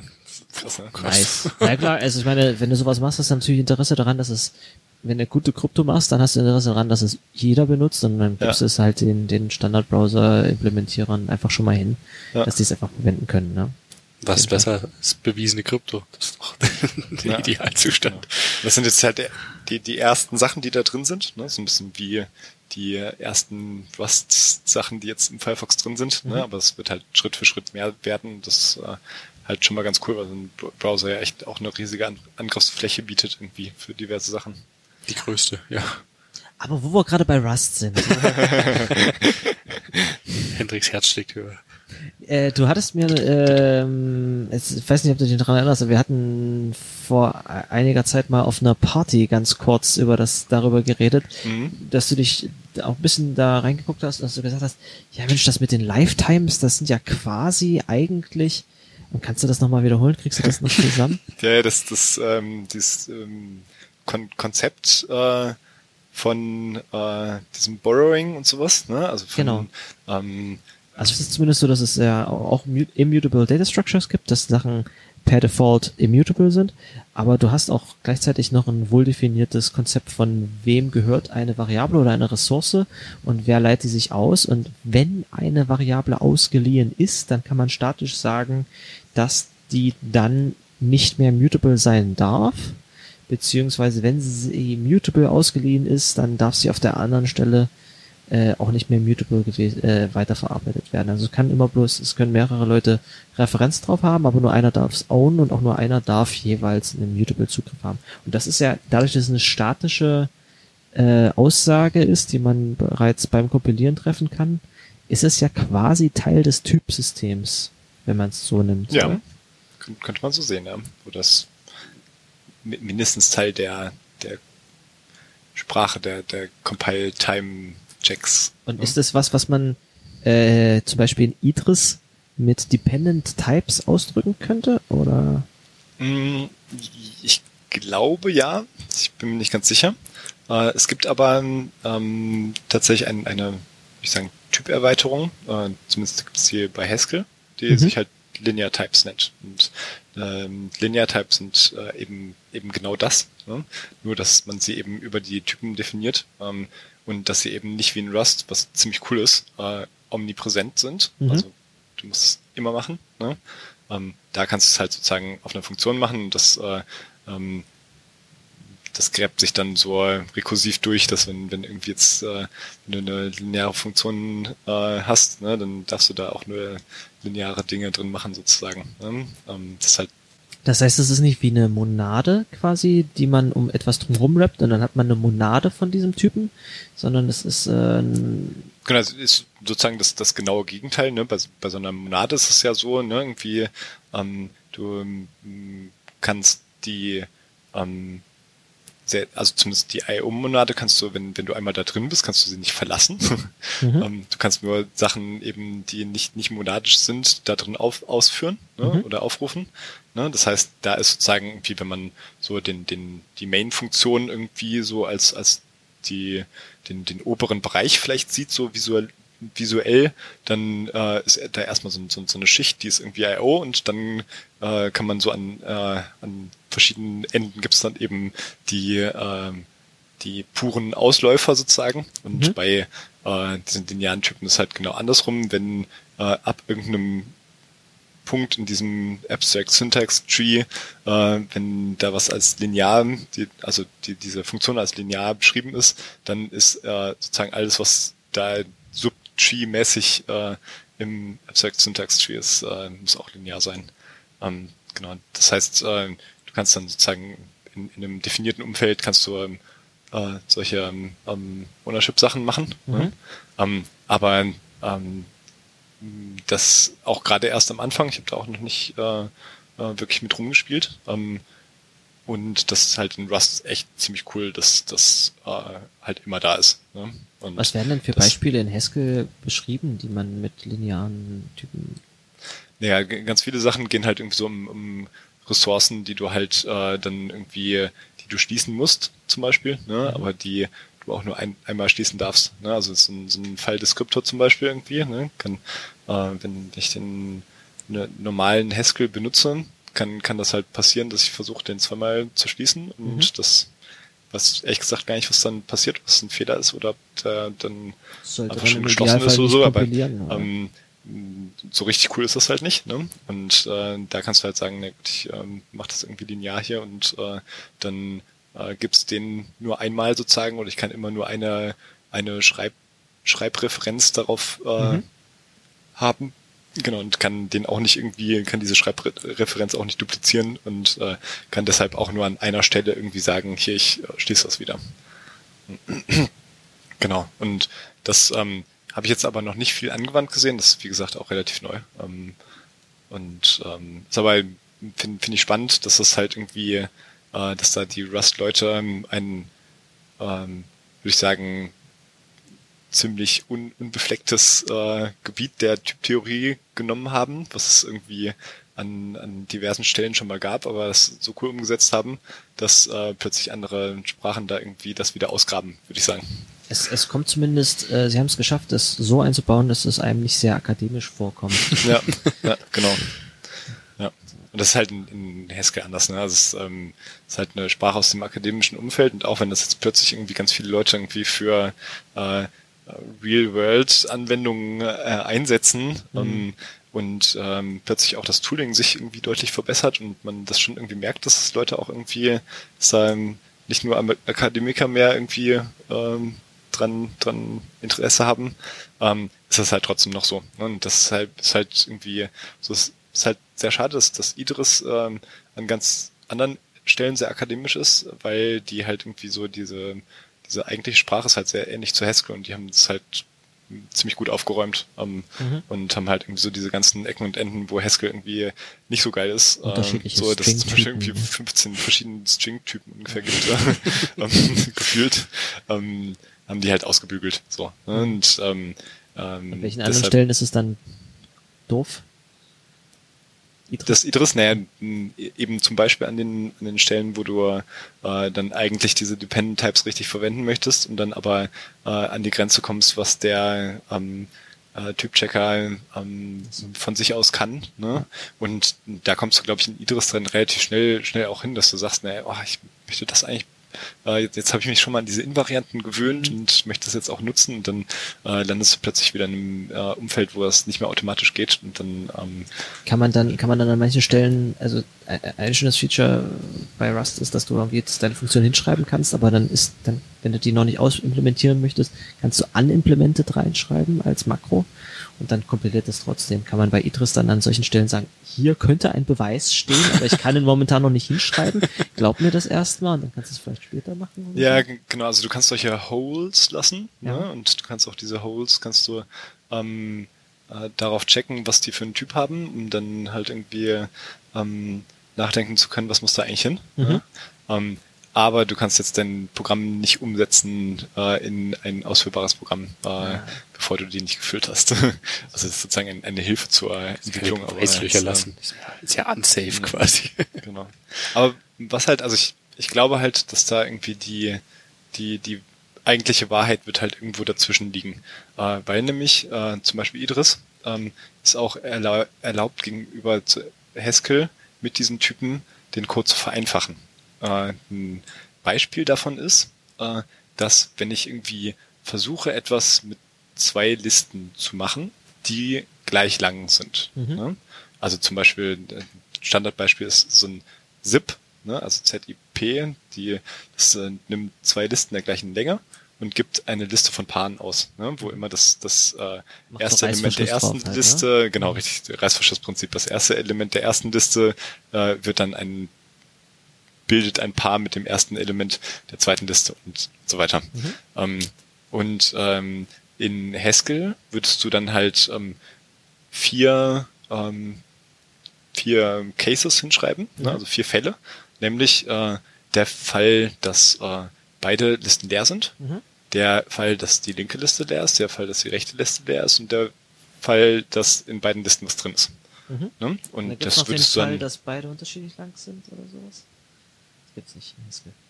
Das ist krass, ne? Nice. Ja klar, also ich meine, wenn du sowas machst, hast du natürlich Interesse daran, dass es, wenn du gute Krypto machst, dann hast du Interesse daran, dass es jeder benutzt und dann gibst Ja. du es halt den, den Standard-Browser-Implementierern einfach schon mal hin, Ja. dass die es einfach verwenden können. Ne? Was ist besser als bewiesene Krypto? Das ist doch der Ja. Idealzustand. Das sind jetzt halt die, die ersten Sachen, die da drin sind. Ne? So ein bisschen wie die ersten Rust-Sachen, die jetzt im Firefox drin sind. Mhm. Ne? Aber es wird halt Schritt für Schritt mehr werden. Das ist äh, halt schon mal ganz cool, weil so ein Browser ja echt auch eine riesige An Angriffsfläche bietet irgendwie für diverse Sachen. Die größte, ja. Aber wo wir gerade bei Rust sind, Hendricks Herz schlägt höher. Äh, du hattest mir, ähm, jetzt, ich weiß nicht, ob du dich daran erinnerst, aber wir hatten vor einiger Zeit mal auf einer Party ganz kurz über das darüber geredet, Mhm. dass du dich auch ein bisschen da reingeguckt hast, dass du gesagt hast, ja Mensch, das mit den Lifetimes, das sind ja quasi eigentlich, und kannst du das nochmal wiederholen? Kriegst du das noch zusammen? Ja, ja, das, das, ähm, dieses ähm, Kon Konzept äh, von äh, diesem Borrowing und sowas, ne? Also von, Genau. ähm, Also es ist zumindest so, dass es ja auch mu- immutable Data Structures gibt, dass Sachen per Default immutable sind, aber du hast auch gleichzeitig noch ein wohldefiniertes Konzept von wem gehört eine Variable oder eine Ressource und wer leitet die sich aus. Und wenn eine Variable ausgeliehen ist, dann kann man statisch sagen, dass die dann nicht mehr mutable sein darf, beziehungsweise wenn sie mutable ausgeliehen ist, dann darf sie auf der anderen Stelle äh, auch nicht mehr mutable gewesen, äh, weiterverarbeitet werden. Also es kann immer bloß, es können mehrere Leute Referenz drauf haben, aber nur einer darf es own und auch nur einer darf jeweils einen mutable Zugriff haben. Und das ist ja, dadurch, dass es eine statische äh, Aussage ist, die man bereits beim Kompilieren treffen kann, ist es ja quasi Teil des Typsystems, wenn man es so nimmt. Ja. oder? kön- könnte man so sehen, ja. Wo das mi- mindestens Teil der, der Sprache, der, der Compile-Time-Checks. Und ne? ist das was, was man äh, zum Beispiel in Idris mit Dependent Types ausdrücken könnte? Oder Mm, Ich glaube ja, ich bin mir nicht ganz sicher. Äh, Es gibt aber ähm, tatsächlich ein, eine, ich sagen, Typerweiterung, äh, zumindest gibt es hier bei Haskell, die Mhm. sich halt Linear Types nennt. Und ähm, Linear Types sind äh, eben eben genau das, ne? nur dass man sie eben über die Typen definiert ähm, und dass sie eben nicht wie in Rust, was ziemlich cool ist, äh, omnipräsent sind. Mhm. Also du musst es immer machen. Ne? Ähm, da kannst du es halt sozusagen auf einer Funktion machen und das, äh, ähm, das gräbt sich dann so rekursiv durch, dass wenn, wenn irgendwie jetzt äh, wenn du eine lineare Funktion äh, hast, ne, dann darfst du da auch nur lineare Dinge drin machen sozusagen. Ne? Ähm, das ist halt das heißt, es ist nicht wie eine Monade quasi, die man um etwas drumherum rappt und dann hat man eine Monade von diesem Typen, sondern es ist äh, Genau, es ist sozusagen das, das genaue Gegenteil. Ne? Bei, bei so einer Monade ist es ja so, ne? irgendwie ähm, du ähm, kannst die, ähm, sehr, also zumindest die IO-Monade kannst du, wenn, wenn du einmal da drin bist, kannst du sie nicht verlassen. Mhm. ähm, du kannst nur Sachen eben, die nicht, nicht monadisch sind, da drin auf, ausführen ne? Mhm. oder aufrufen. Ne? Das heißt, da ist sozusagen irgendwie, wenn man so den, den, die Main-Funktion irgendwie so als, als die, den, den oberen Bereich vielleicht sieht, so visuell, visuell, dann äh, ist da erstmal so, so, so eine Schicht, die ist irgendwie I.O. und dann äh, kann man so an, äh, an verschiedenen Enden gibt's dann eben die, äh, die puren Ausläufer sozusagen. Und Mhm. bei äh, diesen linearen Typen ist halt genau andersrum, wenn äh, ab irgendeinem Punkt in diesem Abstract Syntax Tree, äh, wenn da was als linear, die, also die, diese Funktion als linear beschrieben ist, dann ist äh, sozusagen alles, was da Subtree-mäßig äh, im Abstract Syntax Tree ist, äh, muss auch linear sein. Ähm, genau. Das heißt, äh, du kannst dann sozusagen in, in einem definierten Umfeld kannst du ähm, äh, solche ähm, ähm, Ownership-Sachen machen. Mhm. Ne? Ähm, aber ähm, das auch gerade erst am Anfang, ich habe da auch noch nicht äh, äh, wirklich mit rumgespielt. Ähm, und das ist halt in Rust echt ziemlich cool, dass das äh, halt immer da ist. Ne? Was werden denn für Beispiele in Haskell beschrieben, die man mit linearen Typen Naja, ganz viele Sachen gehen halt irgendwie so um, um Ressourcen, die du halt äh, dann irgendwie, die du schließen musst, zum Beispiel, ne? aber die du auch nur ein, einmal schließen darfst. Ne? Also so ein, so ein File-Descriptor zum Beispiel irgendwie, ne? kann, äh, wenn ich den ne, normalen Haskell benutze, kann, kann das halt passieren, dass ich versuche, den zweimal zu schließen und Mhm. das weiß ehrlich gesagt gar nicht, was dann passiert, es ein Fehler ist oder ob der dann sollte einfach schon geschlossen ist oder so, aber ähm, so richtig cool ist das halt nicht. Ne? Und äh, da kannst du halt sagen, na gut, ich ähm, mach das irgendwie linear hier und äh, dann äh, gibt's den nur einmal sozusagen oder ich kann immer nur eine eine Schreib Schreibreferenz darauf äh, Mhm. haben. Genau, und kann den auch nicht irgendwie, kann diese Schreibreferenz auch nicht duplizieren und äh, kann deshalb auch nur an einer Stelle irgendwie sagen, hier, ich äh, schließe das wieder. genau. Und das ähm, habe ich jetzt aber noch nicht viel angewandt gesehen. Das ist, wie gesagt, auch relativ neu. Ähm, und ähm, ist aber, finde find ich spannend, dass das halt irgendwie, äh, dass da die Rust-Leute ein, ähm, würde ich sagen, ziemlich un unbeflecktes äh, Gebiet der Typtheorie genommen haben, was es irgendwie an, an diversen Stellen schon mal gab, aber das so cool umgesetzt haben, dass äh, plötzlich andere Sprachen da irgendwie das wieder ausgraben, würde ich sagen. Es, es kommt zumindest, äh, sie haben es geschafft, das so einzubauen, dass es einem nicht sehr akademisch vorkommt. ja, ja, genau. Und das ist halt in, in Haskell anders, ne? Also es ähm, ist halt eine Sprache aus dem akademischen Umfeld und auch wenn das jetzt plötzlich irgendwie ganz viele Leute irgendwie für äh, Real-World-Anwendungen äh, einsetzen mhm. ähm, und ähm, plötzlich auch das Tooling sich irgendwie deutlich verbessert und man das schon irgendwie merkt, dass Leute auch irgendwie ähm, nicht nur Akademiker mehr irgendwie ähm, dran, dran Interesse haben, ähm, ist das halt trotzdem noch so. Ne? Und das ist halt, ist halt irgendwie, so ist, ist halt sehr schade, dass, dass Idris ähm, an ganz anderen Stellen sehr akademisch ist, weil die halt irgendwie so diese diese eigentliche Sprache ist halt sehr ähnlich zu Haskell und die haben es halt ziemlich gut aufgeräumt ähm, mhm. und haben halt irgendwie so diese ganzen Ecken und Enden, wo Haskell irgendwie nicht so geil ist. Ähm, so, dass es zum Beispiel irgendwie 15 verschiedene String-Typen ungefähr gibt, äh, ähm, gefühlt, ähm, haben die halt ausgebügelt. So. Ne? Und ähm, ähm, An welchen anderen Stellen ist es dann doof? Idris? Das Idris, naja, eben zum Beispiel an den, an den Stellen, wo du äh, dann eigentlich diese Dependent Types richtig verwenden möchtest und dann aber äh, an die Grenze kommst, was der ähm, äh, Typchecker ähm, von sich aus kann. Ne? Und da kommst du, glaube ich, in Idris dann relativ schnell, schnell auch hin, dass du sagst, naja, oh, ich möchte das eigentlich äh, jetzt, jetzt habe ich mich schon mal an diese Invarianten gewöhnt mhm. und möchte das jetzt auch nutzen und dann äh, landest du plötzlich wieder in einem äh, Umfeld, wo das nicht mehr automatisch geht und dann ähm, kann man dann kann man dann an manchen Stellen also ein schönes Feature bei Rust ist, dass du irgendwie jetzt deine Funktion hinschreiben kannst, aber dann ist dann wenn du die noch nicht ausimplementieren möchtest, kannst du unimplemented reinschreiben als Makro und dann kompiliert es trotzdem. Kann man bei Idris dann an solchen Stellen sagen, hier könnte ein Beweis stehen, aber ich kann ihn momentan noch nicht hinschreiben. Glaub mir das erstmal und dann kannst du es vielleicht später machen. ja, so. genau. Also du kannst solche Holes lassen ja. ne? und du kannst auch diese Holes kannst du ähm, äh, darauf checken, was die für einen Typ haben, um dann halt irgendwie ähm, nachdenken zu können, was muss da eigentlich hin. Mhm. Ne? Ähm, aber du kannst jetzt dein Programm nicht umsetzen äh, in ein ausführbares Programm, äh, ja. bevor du die nicht gefüllt hast. also das ist sozusagen ein, eine Hilfe zur Entwicklung. Aber jetzt, lassen. Ist ja unsafe ja, quasi. Genau. Aber was halt, also ich, ich glaube halt, dass da irgendwie die, die, die eigentliche Wahrheit wird halt irgendwo dazwischen liegen. Äh, weil nämlich äh, zum Beispiel Idris ähm, ist auch erlaub, erlaubt gegenüber Haskell mit diesen Typen den Code zu vereinfachen äh, ein Beispiel davon ist, äh, dass wenn ich irgendwie versuche, etwas mit zwei Listen zu machen, die gleich lang sind. Mhm. Ne? Also zum Beispiel, ein Standardbeispiel ist so ein ZIP, ne? also ZIP, die das, äh, nimmt zwei Listen der gleichen Länge und gibt eine Liste von Paaren aus, ne? wo immer das, das äh, erste Element der ersten halt, Liste, ne? genau richtig, Reißverschlussprinzip, das erste Element der ersten Liste äh, wird dann ein bildet ein Paar mit dem ersten Element der zweiten Liste und so weiter. Mhm. Ähm, und ähm, in Haskell würdest du dann halt ähm, vier, ähm, vier Cases hinschreiben, ne, mhm. ne, also vier Fälle, nämlich äh, der Fall, dass äh, beide Listen leer sind, mhm. der Fall, dass die linke Liste leer ist, der Fall, dass die rechte Liste leer ist und der Fall, dass in beiden Listen was drin ist. Mhm. Ne? Und, und das würdest du dann, Fall, dass beide unterschiedlich lang sind oder sowas? Gibt's nicht.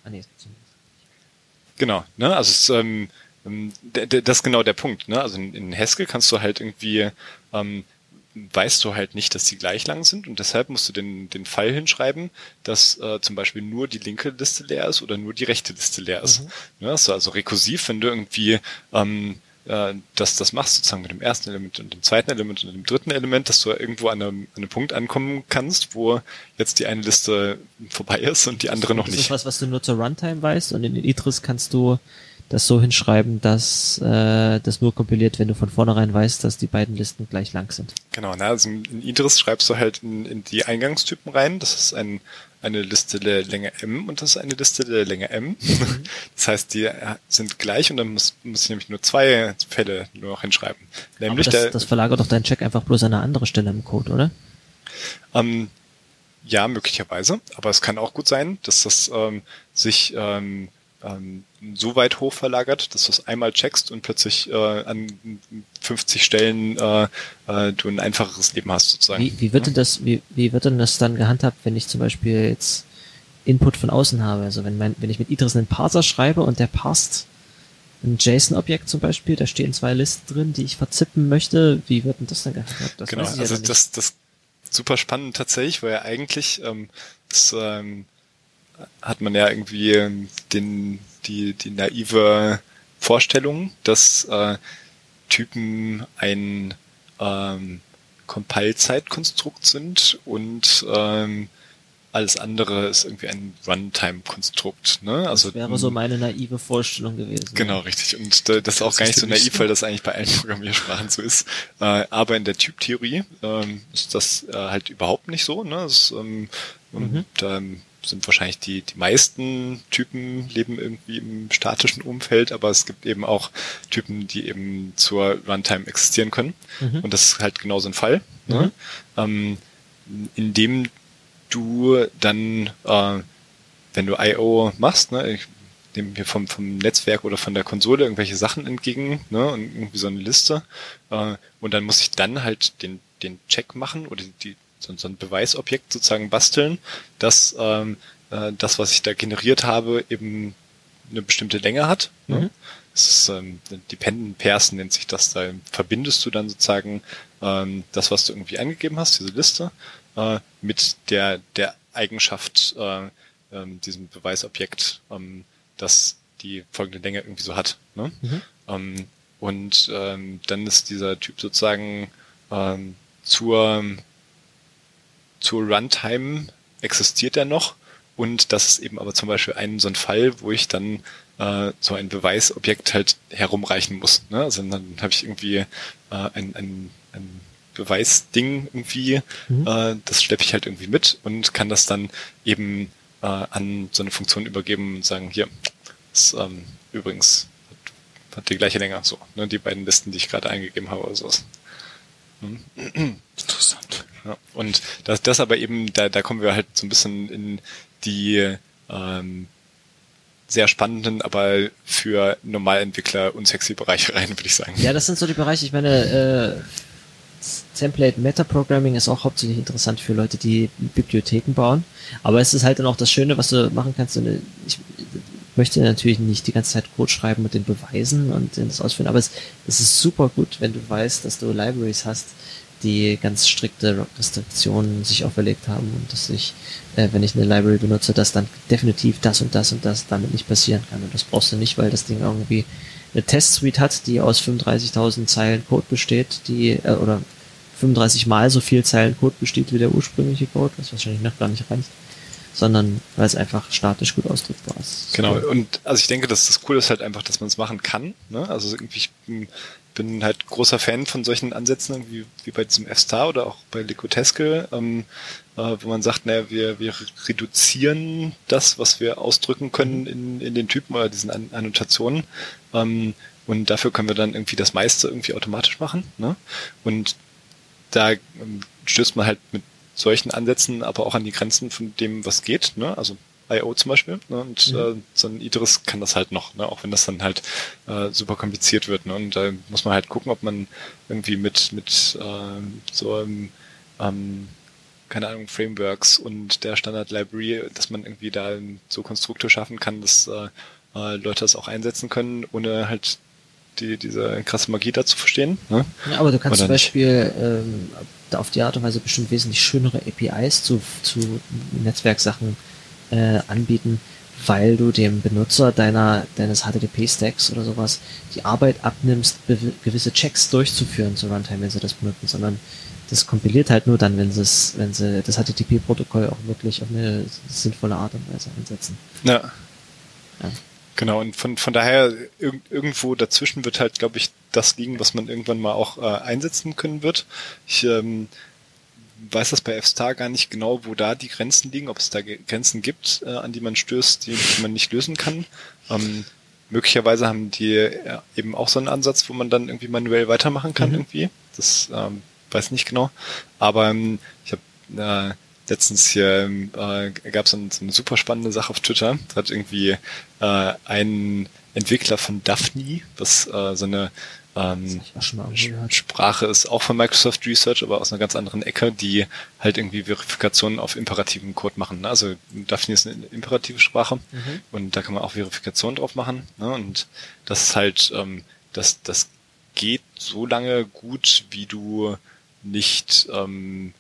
Ah, nee, es Genau, ne? Also es, ähm, ähm das ist genau der Punkt, ne? Also in, in Haskell kannst du halt irgendwie ähm, weißt du halt nicht, dass die gleich lang sind und deshalb musst du den, den Fall hinschreiben, dass äh, zum Beispiel nur die linke Liste leer ist oder nur die rechte Liste leer ist. Mhm. Ne? Also, also rekursiv, wenn du irgendwie ähm, äh, dass das machst, sozusagen mit dem ersten Element und dem zweiten Element und dem dritten Element, dass du irgendwo an einem, an einem Punkt ankommen kannst, wo jetzt die eine Liste vorbei ist und die andere noch nicht. Das ist was, was du nur zur Runtime weißt und in Idris kannst du das so hinschreiben, dass äh, das nur kompiliert, wenn du von vornherein weißt, dass die beiden Listen gleich lang sind. Genau, na, also in Idris schreibst du halt in, in die Eingangstypen rein. Das ist ein eine Liste der Länge M und das ist eine Liste der Länge M. Mhm. Das heißt, die sind gleich und dann muss, muss ich nämlich nur zwei Fälle nur noch hinschreiben. Nämlich Aber das, der, das verlagert doch deinen Check einfach bloß an eine andere Stelle im Code, oder? Ähm, ja, möglicherweise. Aber es kann auch gut sein, dass das ähm, sich ähm, ähm, so weit hoch verlagert, dass du es einmal checkst und plötzlich äh, an 50 Stellen äh, äh, du ein einfacheres Leben hast sozusagen. Wie, wie wird denn das, wie, wie wird denn das dann gehandhabt, wenn ich zum Beispiel jetzt Input von außen habe? Also wenn mein, wenn ich mit Idris einen Parser schreibe und der passt ein JSON-Objekt zum Beispiel, da stehen zwei Listen drin, die ich verzippen möchte, wie wird denn das dann gehandhabt? Das genau, also ja das, das super spannend tatsächlich, weil ja eigentlich ähm, das, ähm, hat man ja irgendwie ähm, den, die, die naive Vorstellung, dass äh, Typen ein ähm, Compile-Zeitkonstrukt sind und ähm, alles andere ist irgendwie ein Runtime-Konstrukt. Ne? Also, das wäre so meine naive Vorstellung gewesen. Genau, richtig. Und das ist auch gar nicht so naiv, weil das eigentlich bei allen Programmiersprachen so ist. Äh, aber in der Typtheorie ähm, ist das äh, halt überhaupt nicht so. Ne? Das, ähm, mhm. Da sind wahrscheinlich die, die meisten Typen leben irgendwie im statischen Umfeld, aber es gibt eben auch Typen, die eben zur Runtime existieren können. Mhm. Und das ist halt genauso ein Fall. Ne? Mhm. Ähm, in dem du dann, äh, wenn du I.O. machst, ne, ich nehme mir vom, vom Netzwerk oder von der Konsole irgendwelche Sachen entgegen, ne, und irgendwie so eine Liste, äh, und dann muss ich dann halt den, den Check machen oder die, so, so ein Beweisobjekt sozusagen basteln, dass ähm, äh, das, was ich da generiert habe, eben eine bestimmte Länge hat. Ne? Mhm. Das ist ähm, Dependent Pairs nennt sich das. Da verbindest du dann sozusagen ähm, das, was du irgendwie angegeben hast, diese Liste, äh, mit der, der Eigenschaft, äh, äh, diesem Beweisobjekt, ähm, dass die folgende Länge irgendwie so hat. Ne? Mhm. Ähm, und ähm, dann ist dieser Typ sozusagen ähm, zur, zur Runtime existiert er noch. Und das ist eben aber zum Beispiel ein so ein Fall, wo ich dann äh, so ein Beweisobjekt halt herumreichen muss. Ne? Also dann habe ich irgendwie äh, ein, ein, ein Beweisding irgendwie, mhm. äh, das schleppe ich halt irgendwie mit und kann das dann eben äh, an so eine Funktion übergeben und sagen, hier, das ähm, übrigens hat, hat die gleiche Länge, so, ne, die beiden Listen, die ich gerade eingegeben habe oder sowas. Interessant. Ja, und das, das aber eben, da, da kommen wir halt so ein bisschen in die ähm, sehr spannenden, aber für Normalentwickler unsexy Bereiche rein, würde ich sagen. Ja, das sind so die Bereiche, ich meine, äh, Template Metaprogramming ist auch hauptsächlich interessant für Leute, die Bibliotheken bauen. Aber es ist halt dann auch das Schöne, was du machen kannst. Ich möchte natürlich nicht die ganze Zeit Code schreiben und den beweisen und das ausführen, aber es, es ist super gut, wenn du weißt, dass du Libraries hast, die ganz strikte Restriktionen sich auferlegt haben und dass ich, äh, wenn ich eine Library benutze, dass dann definitiv das und das und das damit nicht passieren kann. Und das brauchst du nicht, weil das Ding irgendwie eine Test-Suite hat, die aus 35.000 Zeilen Code besteht, die, äh, oder 35 mal so viel Zeilen Code besteht wie der ursprüngliche Code, was wahrscheinlich noch gar nicht reicht, sondern weil es einfach statisch gut ausdrückbar ist. Genau, und also ich denke, dass das Coole ist halt einfach, dass man es machen kann. Ne? Also irgendwie, ich bin halt großer Fan von solchen Ansätzen, wie, wie bei diesem F-Star oder auch bei Haskell, ähm, äh, wo man sagt, naja, wir, wir reduzieren das, was wir ausdrücken können in, in den Typen oder diesen An Annotationen. Ähm, und dafür können wir dann irgendwie das meiste irgendwie automatisch machen. Ne? Und da ähm, stößt man halt mit solchen Ansätzen aber auch an die Grenzen von dem, was geht. Ne? Also I.O. zum Beispiel. Ne? Und mhm. äh, so ein Idris kann das halt noch, ne? auch wenn das dann halt äh, super kompliziert wird. Ne? Und da muss man halt gucken, ob man irgendwie mit, mit äh, so einem ähm, keine Ahnung, Frameworks und der Standard Library, dass man irgendwie da so Konstrukte schaffen kann, dass äh, äh, Leute das auch einsetzen können, ohne halt die, diese krasse Magie da zu verstehen. Ne? Ja, aber du kannst Oder zum Beispiel ähm, auf die Art und Weise bestimmt wesentlich schönere APIs zu, zu Netzwerksachen äh, anbieten, weil du dem Benutzer deiner deines HTTP-Stacks oder sowas die Arbeit abnimmst, gewisse Checks durchzuführen zur Runtime, wenn sie das benutzen, sondern das kompiliert halt nur dann, wenn sie es, wenn sie das HTTP-Protokoll auch wirklich auf eine sinnvolle Art und Weise einsetzen. Ja. ja. Genau, und von, von daher irg irgendwo dazwischen wird halt, glaube ich, das liegen, was man irgendwann mal auch äh, einsetzen können wird. Ich ähm, weiß das bei F-Star gar nicht genau, wo da die Grenzen liegen, ob es da Grenzen gibt, äh, an die man stößt, die, die man nicht lösen kann. Ähm, möglicherweise haben die äh, eben auch so einen Ansatz, wo man dann irgendwie manuell weitermachen kann mhm. irgendwie. Das ähm, weiß nicht genau. Aber ähm, ich habe äh, letztens hier äh, gab es so, so eine super spannende Sache auf Twitter. Da hat irgendwie äh, ein Entwickler von Daphne, was äh, so eine ähm, Sprache ist auch von Microsoft Research, aber aus einer ganz anderen Ecke, die halt irgendwie Verifikationen auf imperativen Code machen. Ne? Also Daphne ist eine imperative Sprache mhm. und da kann man auch Verifikationen drauf machen. Ne? Und das ist halt, ähm, das, das geht so lange gut, wie du nicht ähm,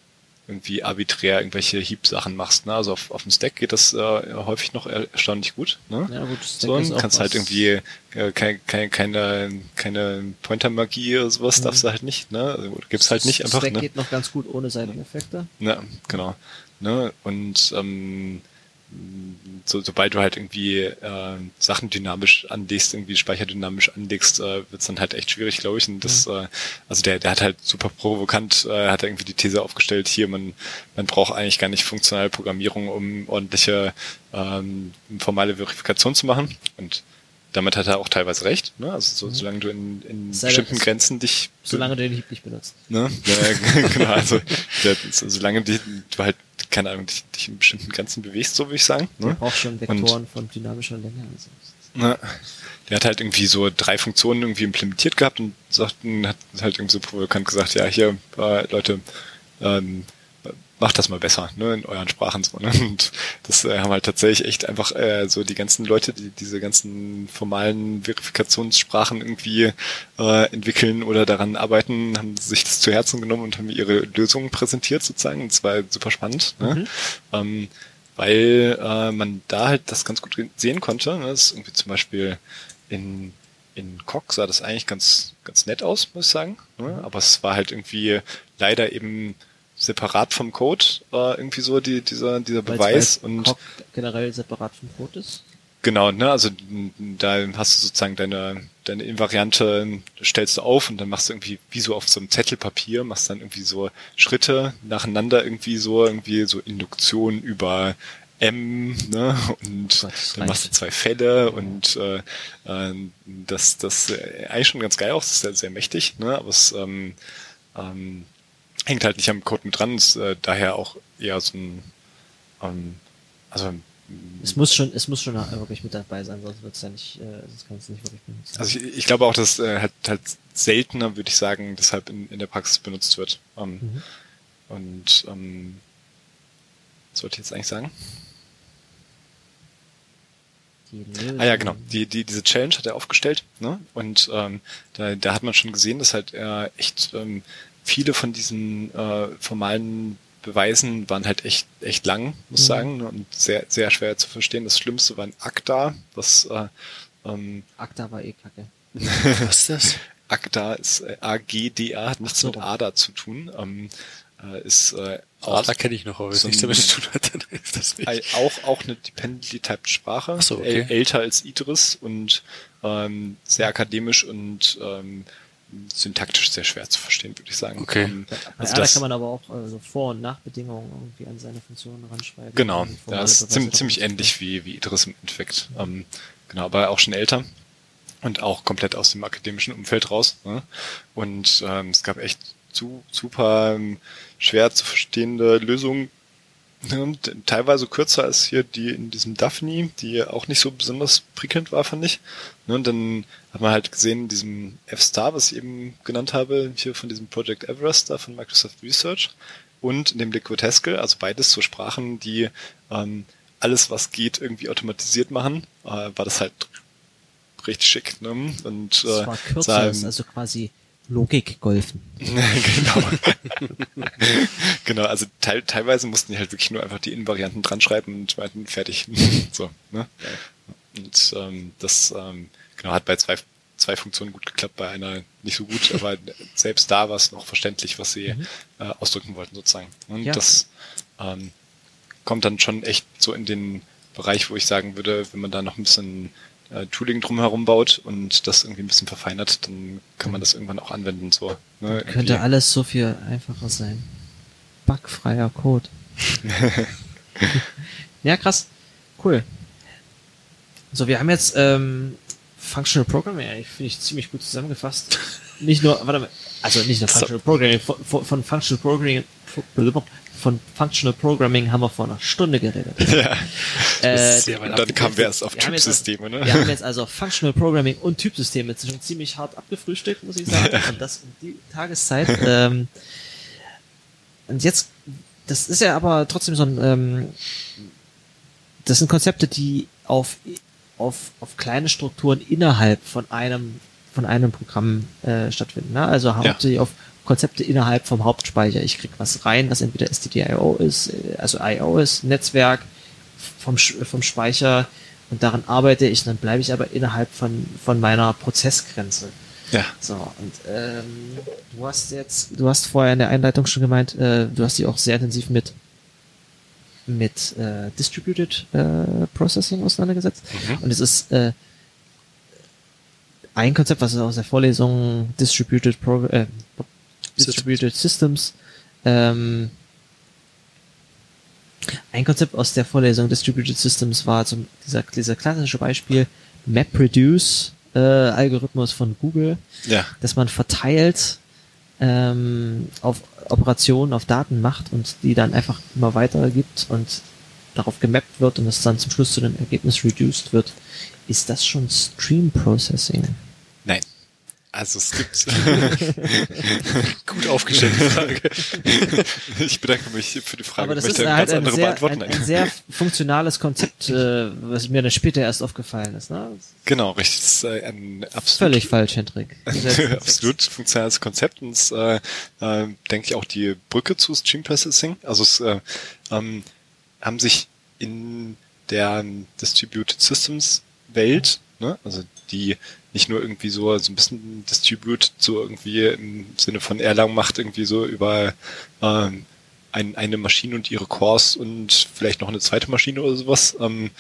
irgendwie arbiträr irgendwelche Heap-Sachen machst. Ne? Also auf, auf dem Stack geht das äh, häufig noch erstaunlich gut. Ne? Ja, gut, Stack so, ist kannst halt irgendwie äh, kein, kein, keine, keine Pointer-Magie oder sowas mhm. darfst du halt nicht. Ne? Also, gibt's halt nicht einfach. Stack ne? geht noch ganz gut ohne Seiteneffekte. Ja, genau. Ne? Und ähm, so, sobald du halt irgendwie äh, Sachen dynamisch anlegst, irgendwie Speicher dynamisch anlegst, äh, wird's dann halt echt schwierig, glaube ich. Und das, mhm. äh, also der, der hat halt super provokant, äh, hat irgendwie die These aufgestellt, hier, man, man braucht eigentlich gar nicht funktionale Programmierung, um ordentliche ähm, formale Verifikation zu machen. Und damit hat er auch teilweise recht, ne? Also so, mhm. solange du in, in bestimmten Grenzen dich. Solange du den Hieb nicht benutzt. Ne? Ja, genau, also der, solange die, du halt keine Ahnung, dich, dich in bestimmten Grenzen bewegst, so würde ich sagen. Ne? Braucht schon Vektoren und, von dynamischer Länge. Also. Ne, der hat halt irgendwie so drei Funktionen irgendwie implementiert gehabt und sagten, hat halt irgendwie so provokant gesagt, ja, hier, äh, Leute, ähm, macht das mal besser, ne, in euren Sprachen so, ne? Und das äh, haben halt tatsächlich echt einfach äh, so die ganzen Leute, die diese ganzen formalen Verifikationssprachen irgendwie äh, entwickeln oder daran arbeiten, haben sich das zu Herzen genommen und haben ihre Lösungen präsentiert sozusagen. Und zwar super spannend, ne? Mhm. Ähm, weil äh, man da halt das ganz gut sehen konnte. Ne? Das ist irgendwie zum Beispiel in in Coq sah das eigentlich ganz ganz nett aus, muss ich sagen. Ne? Aber es war halt irgendwie leider eben separat vom Code äh, irgendwie so die, dieser, dieser Beweis und generell separat vom Code ist. Genau, ne, also da hast du sozusagen deine, deine Invariante stellst du auf und dann machst du irgendwie wie so auf so einem Zettelpapier, machst dann irgendwie so Schritte nacheinander irgendwie so, irgendwie so Induktion über M, ne, und dann machst du zwei Fälle und äh, äh, das, das eigentlich schon ganz geil aus, das ist sehr, sehr mächtig, ne, aber es ähm, ähm, hängt halt nicht am Code mit dran, ist äh, daher auch eher so ein, ähm, also es muss schon, es muss schon wirklich mit dabei sein, sonst wird's ja nicht, äh, sonst kannst du nicht wirklich benutzen. Also ich, ich glaube auch, dass äh, halt, halt seltener, würde ich sagen, deshalb in, in der Praxis benutzt wird. Ähm, mhm. Und ähm, was wollte ich jetzt eigentlich sagen? ah ja, genau. Die, die, diese Challenge hat er aufgestellt, ne? Und ähm, da, da hat man schon gesehen, dass halt er echt ähm, viele von diesen äh, formalen Beweisen waren halt echt echt lang, muss mhm. sagen, und sehr sehr schwer zu verstehen. Das Schlimmste war ein ACTA, was äh, ähm, ACTA war eh kacke. was ist das? ACTA ist äh, AGDA, hat nichts so. mit ADA zu tun. Ähm, äh, ist äh, auch, ADA kenne ich noch, aber so nichts damit zu tun hat, dann ist das nicht. Auch auch eine dependently typed Sprache, Ach so, okay. älter als Idris und ähm, sehr akademisch und ähm, syntaktisch sehr schwer zu verstehen, würde ich sagen. Okay. Um, also da kann man aber auch also Vor- und Nachbedingungen irgendwie an seine Funktionen ranschreiben. Genau, das ist ziemlich, ziemlich ähnlich wie, wie Idris im Endeffekt. Ähm, genau, aber auch schon älter und auch komplett aus dem akademischen Umfeld raus. Ne? Und ähm, es gab echt zu, super ähm, schwer zu verstehende Lösungen, Ne, teilweise kürzer als hier die in diesem Daphne, die auch nicht so besonders prickelnd war, fand ich. Ne, und dann hat man halt gesehen, in diesem F-Star, was ich eben genannt habe, hier von diesem Project Everest da von Microsoft Research und in dem Liquid Haskell, also beides so Sprachen, die ähm, alles, was geht, irgendwie automatisiert machen, äh, war das halt richtig schick. Ne? Und, äh, das war kürzer, also quasi Logik golfen. genau. genau, also teil, teilweise mussten die halt wirklich nur einfach die Invarianten dran schreiben und meinten, fertig. so, ne? Und ähm, das ähm, genau hat bei zwei, zwei Funktionen gut geklappt, bei einer nicht so gut, aber selbst da war es noch verständlich, was sie mhm. äh, ausdrücken wollten, sozusagen. Und ja. das ähm, kommt dann schon echt so in den Bereich, wo ich sagen würde, wenn man da noch ein bisschen äh, Tooling drumherum baut und das irgendwie ein bisschen verfeinert, dann kann man das irgendwann auch anwenden. So, ne? Könnte alles so viel einfacher sein. bugfreier Code. ja, krass. Cool. So, wir haben jetzt ähm, Functional Programming, eigentlich finde ich ziemlich gut zusammengefasst. Nicht nur, warte mal, also nicht nur Functional Programming, von, von Functional Programming, von Functional Programming haben wir vor einer Stunde geredet. Ja. Äh, und dann kamen wir erst auf wir Typsysteme, also, ne? Wir haben jetzt also Functional Programming und Typsysteme schon ziemlich hart abgefrühstückt, muss ich sagen. Ja. Und das um die Tageszeit. ähm, und jetzt, das ist ja aber trotzdem so ein, ähm, das sind Konzepte, die auf, auf, auf kleine Strukturen innerhalb von einem, von einem Programm äh, stattfinden. Ne? Also hauptsächlich ja. auf Konzepte innerhalb vom Hauptspeicher. Ich krieg was rein, was entweder STDIO ist, äh, also IO ist, Netzwerk vom, vom Speicher und daran arbeite ich, dann bleibe ich aber innerhalb von, von meiner Prozessgrenze. Ja. So, und ähm, du hast jetzt, du hast vorher in der Einleitung schon gemeint, äh, du hast dich auch sehr intensiv mit mit äh, Distributed äh, Processing auseinandergesetzt. Mhm. Und es ist äh, ein Konzept, was aus der Vorlesung Distributed Pro äh, Distributed Systems. Ähm, ein Konzept aus der Vorlesung Distributed Systems war zum, dieser, dieser klassische Beispiel MapReduce äh, Algorithmus von Google, ja. dass man verteilt ähm, auf Operationen, auf Daten macht und die dann einfach immer weiter gibt und darauf gemappt wird und es dann zum Schluss zu einem Ergebnis reduced wird. Ist das schon Stream Processing? Also es gibt gut aufgestellte Frage. Ich bedanke mich für die Frage. Aber das ist halt ein sehr, ein, ein sehr, funktionales Konzept, äh, was mir dann später erst aufgefallen ist. Ne? Genau, richtig. Das ist ein absolut völlig falsch, Hendrik. absolut funktionales Konzept und es, äh, äh, denke ich auch die Brücke zu Stream Processing. Also es äh, ähm, haben sich in der Distributed Systems Welt, ne, also die nicht nur irgendwie so, so ein bisschen Distribute, so irgendwie im Sinne von Erlang macht, irgendwie so über ähm, ein, eine Maschine und ihre Cores und vielleicht noch eine zweite Maschine oder sowas, ähm,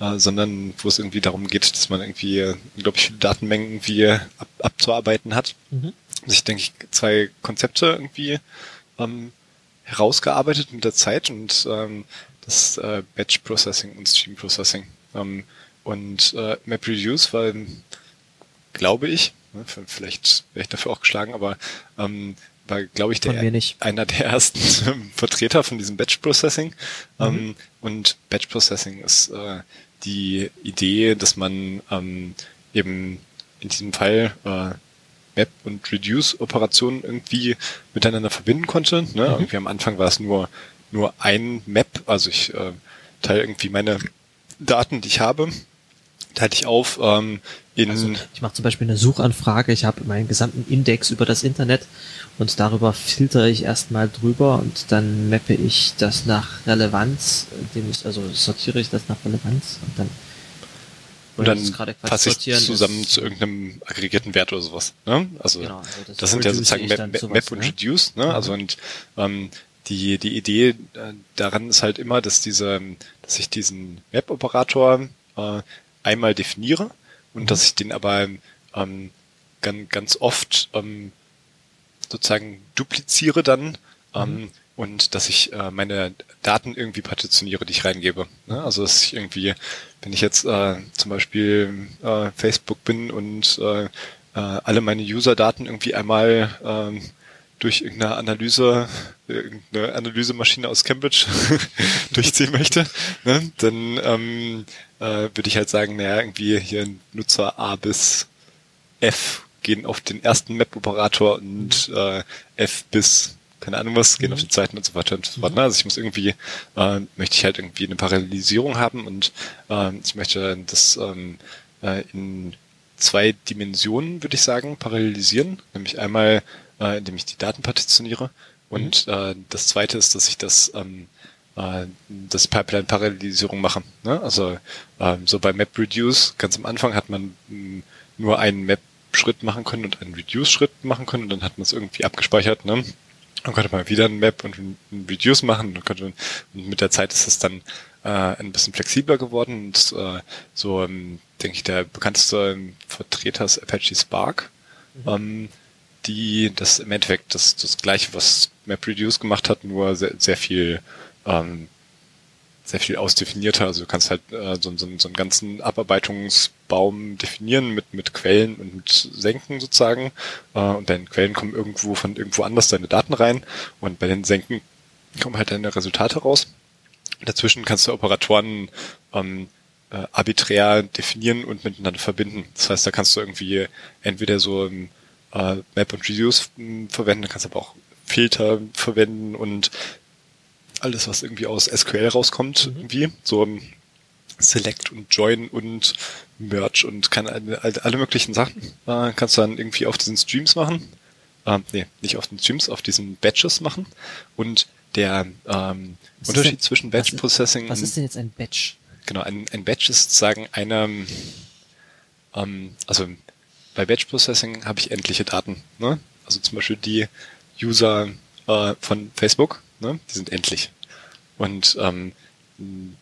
äh, sondern wo es irgendwie darum geht, dass man irgendwie, glaube ich, viele Datenmengen irgendwie ab, abzuarbeiten hat. Mhm. Also ich denke, zwei Konzepte irgendwie ähm, herausgearbeitet mit der Zeit und ähm, das äh, Batch Processing und Stream Processing. Ähm, und äh, MapReduce war glaube ich, ne, vielleicht wäre ich dafür auch geschlagen, aber ähm, war, glaube ich, der, einer der ersten Vertreter von diesem Batch Processing. Mhm. Ähm, und Batch Processing ist äh, die Idee, dass man ähm, eben in diesem Fall äh, Map und Reduce Operationen irgendwie miteinander verbinden konnte. Ne? Mhm. Irgendwie am Anfang war es nur nur ein Map, also ich äh, teile irgendwie meine Daten, die ich habe, teile ich auf ähm, also ich mache zum Beispiel eine Suchanfrage, ich habe meinen gesamten Index über das Internet und darüber filtere ich erstmal drüber und dann mappe ich das nach Relevanz, indem ich, also sortiere ich das nach Relevanz und dann und dann passe ich zusammen zu irgendeinem aggregierten Wert oder sowas. Ne? Also, genau, also das, das sind ja sozusagen Map, sowas, Map und ne? Reduce. Ne? Mhm. Also und ähm, die die Idee äh, daran ist halt immer, dass diese, dass ich diesen Map-Operator äh, einmal definiere und mhm. dass ich den aber ähm, ganz, ganz oft ähm, sozusagen dupliziere dann ähm, mhm. und dass ich äh, meine Daten irgendwie partitioniere, die ich reingebe. Ne? Also dass ich irgendwie, wenn ich jetzt äh, zum Beispiel äh, Facebook bin und äh, äh, alle meine User-Daten irgendwie einmal äh, durch irgendeine Analyse, irgendeine Analysemaschine aus Cambridge durchziehen möchte, ne, dann ähm, äh, würde ich halt sagen, naja, irgendwie hier Nutzer A bis F gehen auf den ersten Map-Operator und äh, F bis keine Ahnung was, gehen mhm. auf den zweiten und so weiter und so fort. Ne? Also ich muss irgendwie, äh, möchte ich halt irgendwie eine Parallelisierung haben und äh, ich möchte das ähm, äh, in zwei Dimensionen, würde ich sagen, parallelisieren. Nämlich einmal äh, indem ich die Daten partitioniere. Und mhm. äh, das zweite ist, dass ich das ähm, äh, das Pipeline-Parallelisierung mache. Ne? Also ähm, so bei MapReduce, ganz am Anfang hat man mh, hm, nur einen Map-Schritt machen können und einen Reduce-Schritt machen können und dann hat man es irgendwie abgespeichert. Ne? Dann konnte man wieder einen Map und einen Reduce machen und, konnte, und mit der Zeit ist es dann äh, ein bisschen flexibler geworden und äh, so ähm, denke ich der bekannteste Vertreter ist Apache Spark. Mhm. Ähm, die das im Endeffekt das, das gleiche, was MapReduce gemacht hat, nur sehr, sehr viel ähm, sehr viel ausdefinierter. Also du kannst halt äh, so, so, so einen ganzen Abarbeitungsbaum definieren mit, mit Quellen und mit Senken sozusagen. Äh, und deine Quellen kommen irgendwo von irgendwo anders deine Daten rein. Und bei den Senken kommen halt deine Resultate raus. Dazwischen kannst du Operatoren ähm, äh, arbiträr definieren und miteinander verbinden. Das heißt, da kannst du irgendwie entweder so ähm, äh, Map und Reduce hm, verwenden, kannst aber auch Filter verwenden und alles, was irgendwie aus SQL rauskommt, mhm. irgendwie. So um, Select und Join und Merge und kann alle, alle möglichen Sachen. Äh, kannst du dann irgendwie auf diesen Streams machen. Ähm, nee, nicht auf den Streams, auf diesen Batches machen. Und der ähm, Unterschied denn, zwischen Batch was Processing. Was ist denn jetzt ein Batch? Genau, ein, ein Batch ist sozusagen eine, ähm, also bei Batch Processing habe ich endliche Daten. Ne? Also zum Beispiel die User äh, von Facebook Ne? Die sind endlich. Und ähm,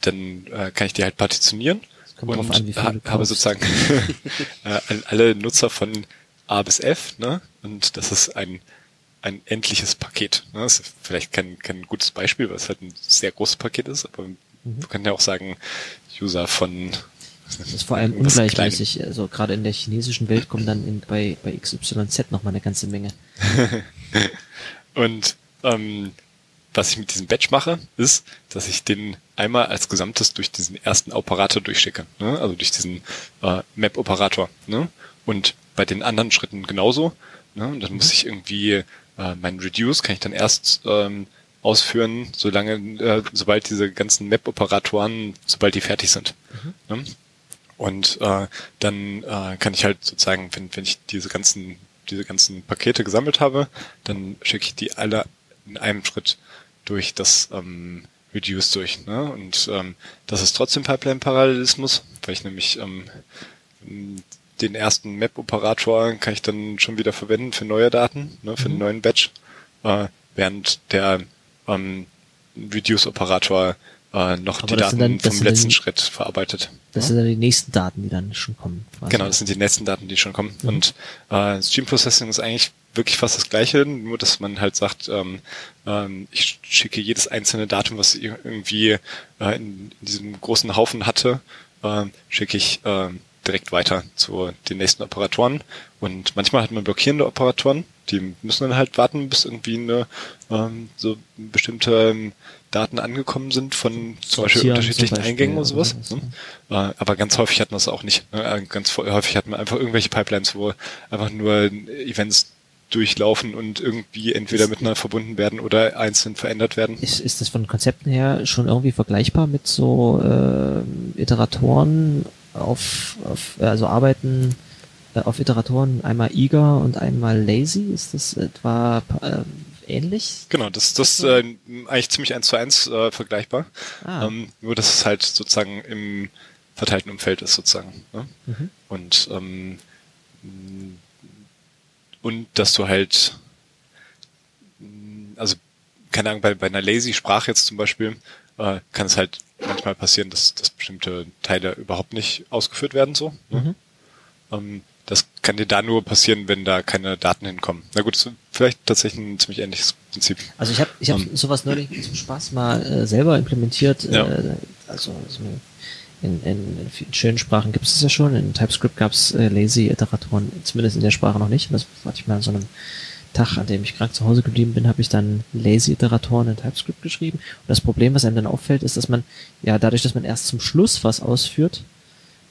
dann äh, kann ich die halt partitionieren und an, ha habe sozusagen äh, alle Nutzer von A bis F, ne? Und das ist ein ein endliches Paket. Ne? Das ist vielleicht kein, kein gutes Beispiel, weil es halt ein sehr großes Paket ist, aber mhm. wir können ja auch sagen, User von das ist vor allem ungleichmäßig. Also gerade in der chinesischen Welt kommen dann in, bei, bei XYZ nochmal eine ganze Menge. und ähm, was ich mit diesem Batch mache, ist, dass ich den einmal als Gesamtes durch diesen ersten Operator durchschicke, ne? also durch diesen äh, Map-Operator. Ne? Und bei den anderen Schritten genauso. Ne? Und dann muss ich irgendwie äh, mein Reduce kann ich dann erst ähm, ausführen, solange, äh, sobald diese ganzen Map-Operatoren, sobald die fertig sind. Mhm. Ne? Und äh, dann äh, kann ich halt sozusagen, wenn, wenn ich diese ganzen diese ganzen Pakete gesammelt habe, dann schicke ich die alle in einem Schritt durch das ähm, Reduce durch. Ne? Und ähm, das ist trotzdem Pipeline-Parallelismus, weil ich nämlich ähm, den ersten Map-Operator kann ich dann schon wieder verwenden für neue Daten, ne, für mhm. einen neuen Batch, äh, während der ähm, Reduce-Operator äh, noch Aber die Daten dann, vom letzten die, Schritt verarbeitet. Das ja? sind dann die nächsten Daten, die dann schon kommen. Quasi. Genau, das sind die nächsten Daten, die schon kommen. Mhm. Und äh, Stream Processing ist eigentlich wirklich fast das Gleiche, nur dass man halt sagt, ähm, ähm, ich schicke jedes einzelne Datum, was irgendwie äh, in, in diesem großen Haufen hatte, äh, schicke ich äh, direkt weiter zu den nächsten Operatoren. Und manchmal hat man blockierende Operatoren, die müssen dann halt warten, bis irgendwie eine ähm, so bestimmte ähm, Daten angekommen sind von zum Beispiel unterschiedlichen zum Beispiel, Eingängen oder sowas. Oder ne? äh, aber ganz häufig hat man das auch nicht. Ne? Äh, ganz häufig hat man einfach irgendwelche Pipelines, wo einfach nur Events durchlaufen und irgendwie entweder miteinander verbunden werden oder einzeln verändert werden. Ist, ist das von Konzepten her schon irgendwie vergleichbar mit so äh, Iteratoren auf, auf also Arbeiten äh, auf Iteratoren einmal eager und einmal lazy? Ist das etwa äh, ähnlich? Genau, das das äh, eigentlich ziemlich eins zu eins äh, vergleichbar. Ah. Ähm, nur dass es halt sozusagen im verteilten Umfeld ist sozusagen. Ne? Mhm. Und ähm, und dass du halt, also keine Ahnung, bei, bei einer Lazy-Sprache jetzt zum Beispiel, äh, kann es halt manchmal passieren, dass, dass bestimmte Teile überhaupt nicht ausgeführt werden so. Ne? Mhm. Ähm, das kann dir da nur passieren, wenn da keine Daten hinkommen. Na gut, das ist vielleicht tatsächlich ein ziemlich ähnliches Prinzip. Also ich habe ich hab um, ähm. sowas neulich zum Spaß mal äh, selber implementiert. Ja. Äh, also, in, in, in schönen Sprachen gibt es das ja schon. In TypeScript gab es äh, Lazy-Iteratoren, zumindest in der Sprache noch nicht. Das hatte ich mal an so einem Tag, an dem ich krank zu Hause geblieben bin, habe ich dann Lazy-Iteratoren in TypeScript geschrieben. Und das Problem, was einem dann auffällt, ist, dass man, ja, dadurch, dass man erst zum Schluss was ausführt,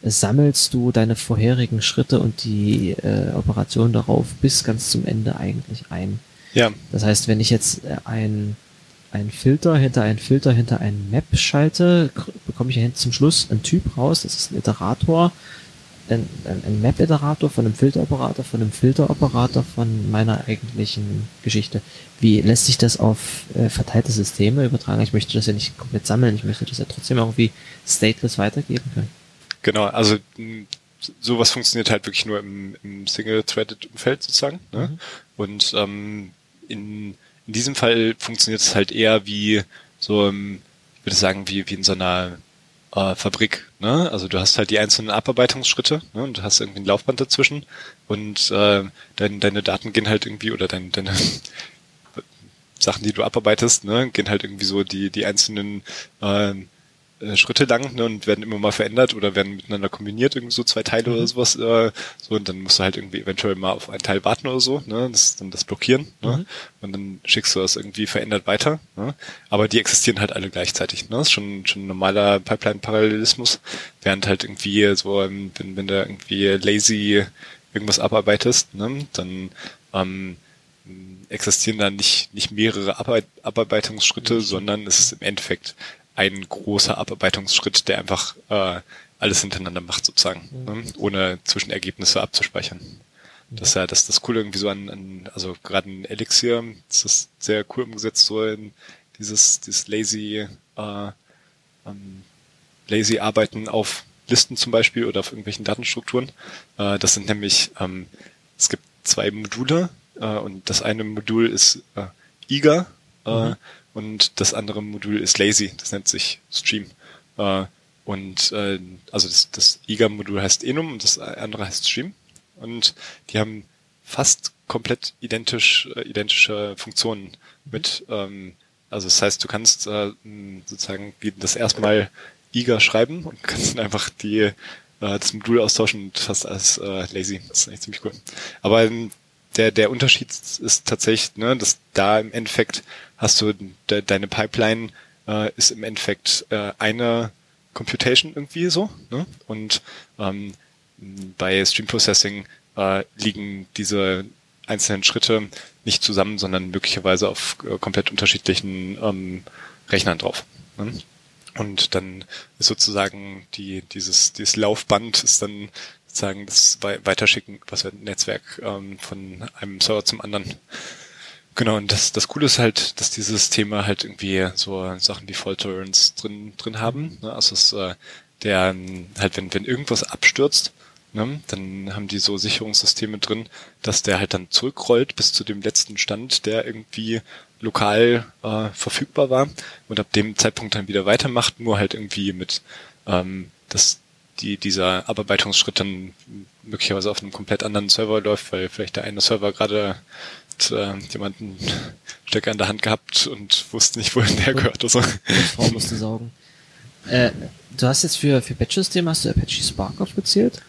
sammelst du deine vorherigen Schritte und die äh, Operation darauf bis ganz zum Ende eigentlich ein. Ja. Das heißt, wenn ich jetzt äh, ein einen Filter hinter einen Filter hinter einen Map schalte, bekomme ich ja zum Schluss einen Typ raus, das ist ein Iterator, ein, ein, ein Map-Iterator von einem Filteroperator, von einem Filteroperator von meiner eigentlichen Geschichte. Wie lässt sich das auf äh, verteilte Systeme übertragen? Ich möchte das ja nicht komplett sammeln, ich möchte das ja trotzdem irgendwie stateless weitergeben können. Genau, also sowas funktioniert halt wirklich nur im, im Single-Threaded-Umfeld sozusagen. Ne? Mhm. Und ähm, in in diesem Fall funktioniert es halt eher wie so, ähm, ich würde sagen, wie, wie in so einer äh, Fabrik. Ne? Also du hast halt die einzelnen Abarbeitungsschritte ne? und du hast irgendwie ein Laufband dazwischen und äh, dein, deine Daten gehen halt irgendwie oder dein, deine Sachen, die du abarbeitest, ne, gehen halt irgendwie so die, die einzelnen äh, äh, Schritte lang ne, und werden immer mal verändert oder werden miteinander kombiniert, irgendwie so zwei Teile mhm. oder sowas. Äh, so und dann musst du halt irgendwie eventuell mal auf einen Teil warten oder so, ne, das dann das blockieren, ne, mhm. und dann schickst du das irgendwie verändert weiter. Ne, aber die existieren halt alle gleichzeitig. Ne, das ist schon schon ein normaler Pipeline-Parallelismus, während halt irgendwie so, ähm, wenn wenn du irgendwie lazy irgendwas abarbeitest, ne, dann ähm, existieren da nicht, nicht mehrere Abarbeit Abarbeitungsschritte, mhm. sondern es ist im Endeffekt ein großer Abarbeitungsschritt, der einfach äh, alles hintereinander macht sozusagen, mhm. ne? ohne Zwischenergebnisse abzuspeichern. Das ist ja das, das Coole irgendwie so an, an also gerade in Elixir, das ist sehr cool umgesetzt, so in dieses, dieses lazy, äh, ähm, lazy Arbeiten auf Listen zum Beispiel oder auf irgendwelchen Datenstrukturen. Äh, das sind nämlich, ähm, es gibt zwei Module, äh, und das eine Modul ist äh, eager äh, mhm. Und das andere Modul ist lazy. Das nennt sich Stream. Äh, und äh, also das, das eager-Modul heißt enum und das andere heißt Stream. Und die haben fast komplett identisch äh, identische Funktionen mit ähm, also das heißt du kannst äh, sozusagen das erstmal eager schreiben und kannst dann einfach die äh, das Modul austauschen und fast als äh, lazy das ist eigentlich ziemlich cool aber ähm, der, der Unterschied ist tatsächlich, ne, dass da im Endeffekt hast du de, deine Pipeline äh, ist im Endeffekt äh, eine Computation irgendwie so, ne? Und ähm, bei Stream Processing äh, liegen diese einzelnen Schritte nicht zusammen, sondern möglicherweise auf äh, komplett unterschiedlichen ähm, Rechnern drauf. Ne? Und dann ist sozusagen die, dieses, dieses Laufband ist dann sozusagen das Weiterschicken, was wir Netzwerk ähm, von einem Server zum anderen. Genau, und das, das Coole ist halt, dass dieses Thema halt irgendwie so Sachen wie Fault Tolerance drin, drin haben. Ne? Also es, äh, der halt, wenn, wenn irgendwas abstürzt, ne, dann haben die so Sicherungssysteme drin, dass der halt dann zurückrollt bis zu dem letzten Stand, der irgendwie lokal äh, verfügbar war und ab dem Zeitpunkt dann wieder weitermacht, nur halt irgendwie mit ähm, das die dieser Abarbeitungsschritt dann möglicherweise auf einem komplett anderen Server läuft, weil vielleicht der eine Server gerade äh, jemanden Stecker in der Hand gehabt und wusste nicht, wohin der gehört oder so. Frau musste saugen. Äh, du hast jetzt für, für Batch-System hast du Apache Spark aufgezählt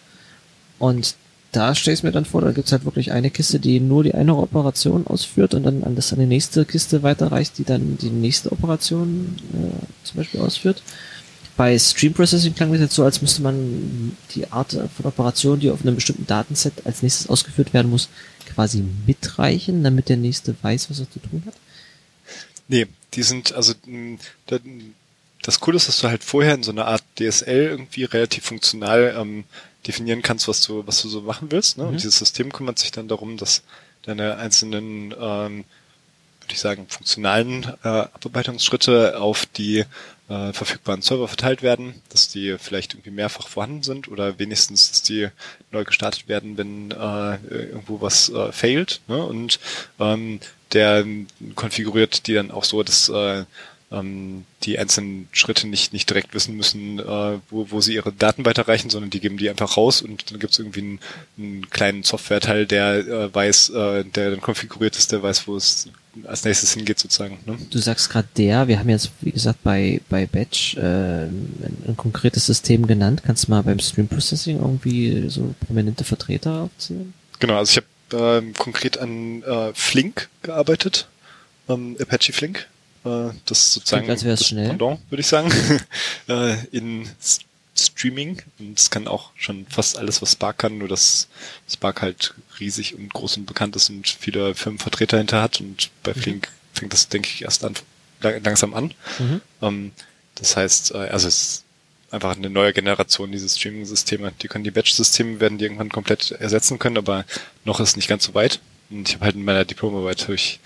und da stellst du mir dann vor, da gibt's halt wirklich eine Kiste, die nur die eine Operation ausführt und dann an das an die nächste Kiste weiterreicht, die dann die nächste Operation äh, zum Beispiel ausführt bei Stream Processing klang das jetzt so, als müsste man die Art von Operation, die auf einem bestimmten Datenset als nächstes ausgeführt werden muss, quasi mitreichen, damit der nächste weiß, was er zu tun hat? Nee, die sind, also das Coole ist, dass du halt vorher in so einer Art DSL irgendwie relativ funktional ähm, definieren kannst, was du, was du so machen willst. Ne? Mhm. Und dieses System kümmert sich dann darum, dass deine einzelnen ähm, würde ich sagen, funktionalen äh, Abarbeitungsschritte auf die äh, verfügbaren Server verteilt werden, dass die vielleicht irgendwie mehrfach vorhanden sind oder wenigstens, dass die neu gestartet werden, wenn äh, irgendwo was äh, failt. Ne? Und ähm, der konfiguriert die dann auch so, dass äh, ähm, die einzelnen Schritte nicht, nicht direkt wissen müssen, äh, wo, wo sie ihre Daten weiterreichen, sondern die geben die einfach raus und dann gibt es irgendwie einen, einen kleinen Softwareteil, der äh, weiß, äh, der dann konfiguriert ist, der weiß, wo es als nächstes hingeht sozusagen. Ne? Du sagst gerade der, wir haben jetzt, wie gesagt, bei, bei Batch äh, ein, ein konkretes System genannt. Kannst du mal beim Stream Processing irgendwie so prominente Vertreter aufzählen? Genau, also ich habe ähm, konkret an äh, Flink gearbeitet, ähm, Apache Flink. Äh, das sozusagen Klingt, als das schnell. Pendant, würde ich sagen, äh, in Streaming. Und es kann auch schon fast alles, was Spark kann, nur dass Spark halt riesig und groß und bekannt ist und viele Firmenvertreter hinter hat. Und bei mhm. Flink fängt das, denke ich, erst an, langsam an. Mhm. Ähm, das heißt, äh, also es ist einfach eine neue Generation diese Streaming-Systeme. Die können die Batch-Systeme werden die irgendwann komplett ersetzen können, aber noch ist nicht ganz so weit. Und ich habe halt in meiner Diplomarbeit ich,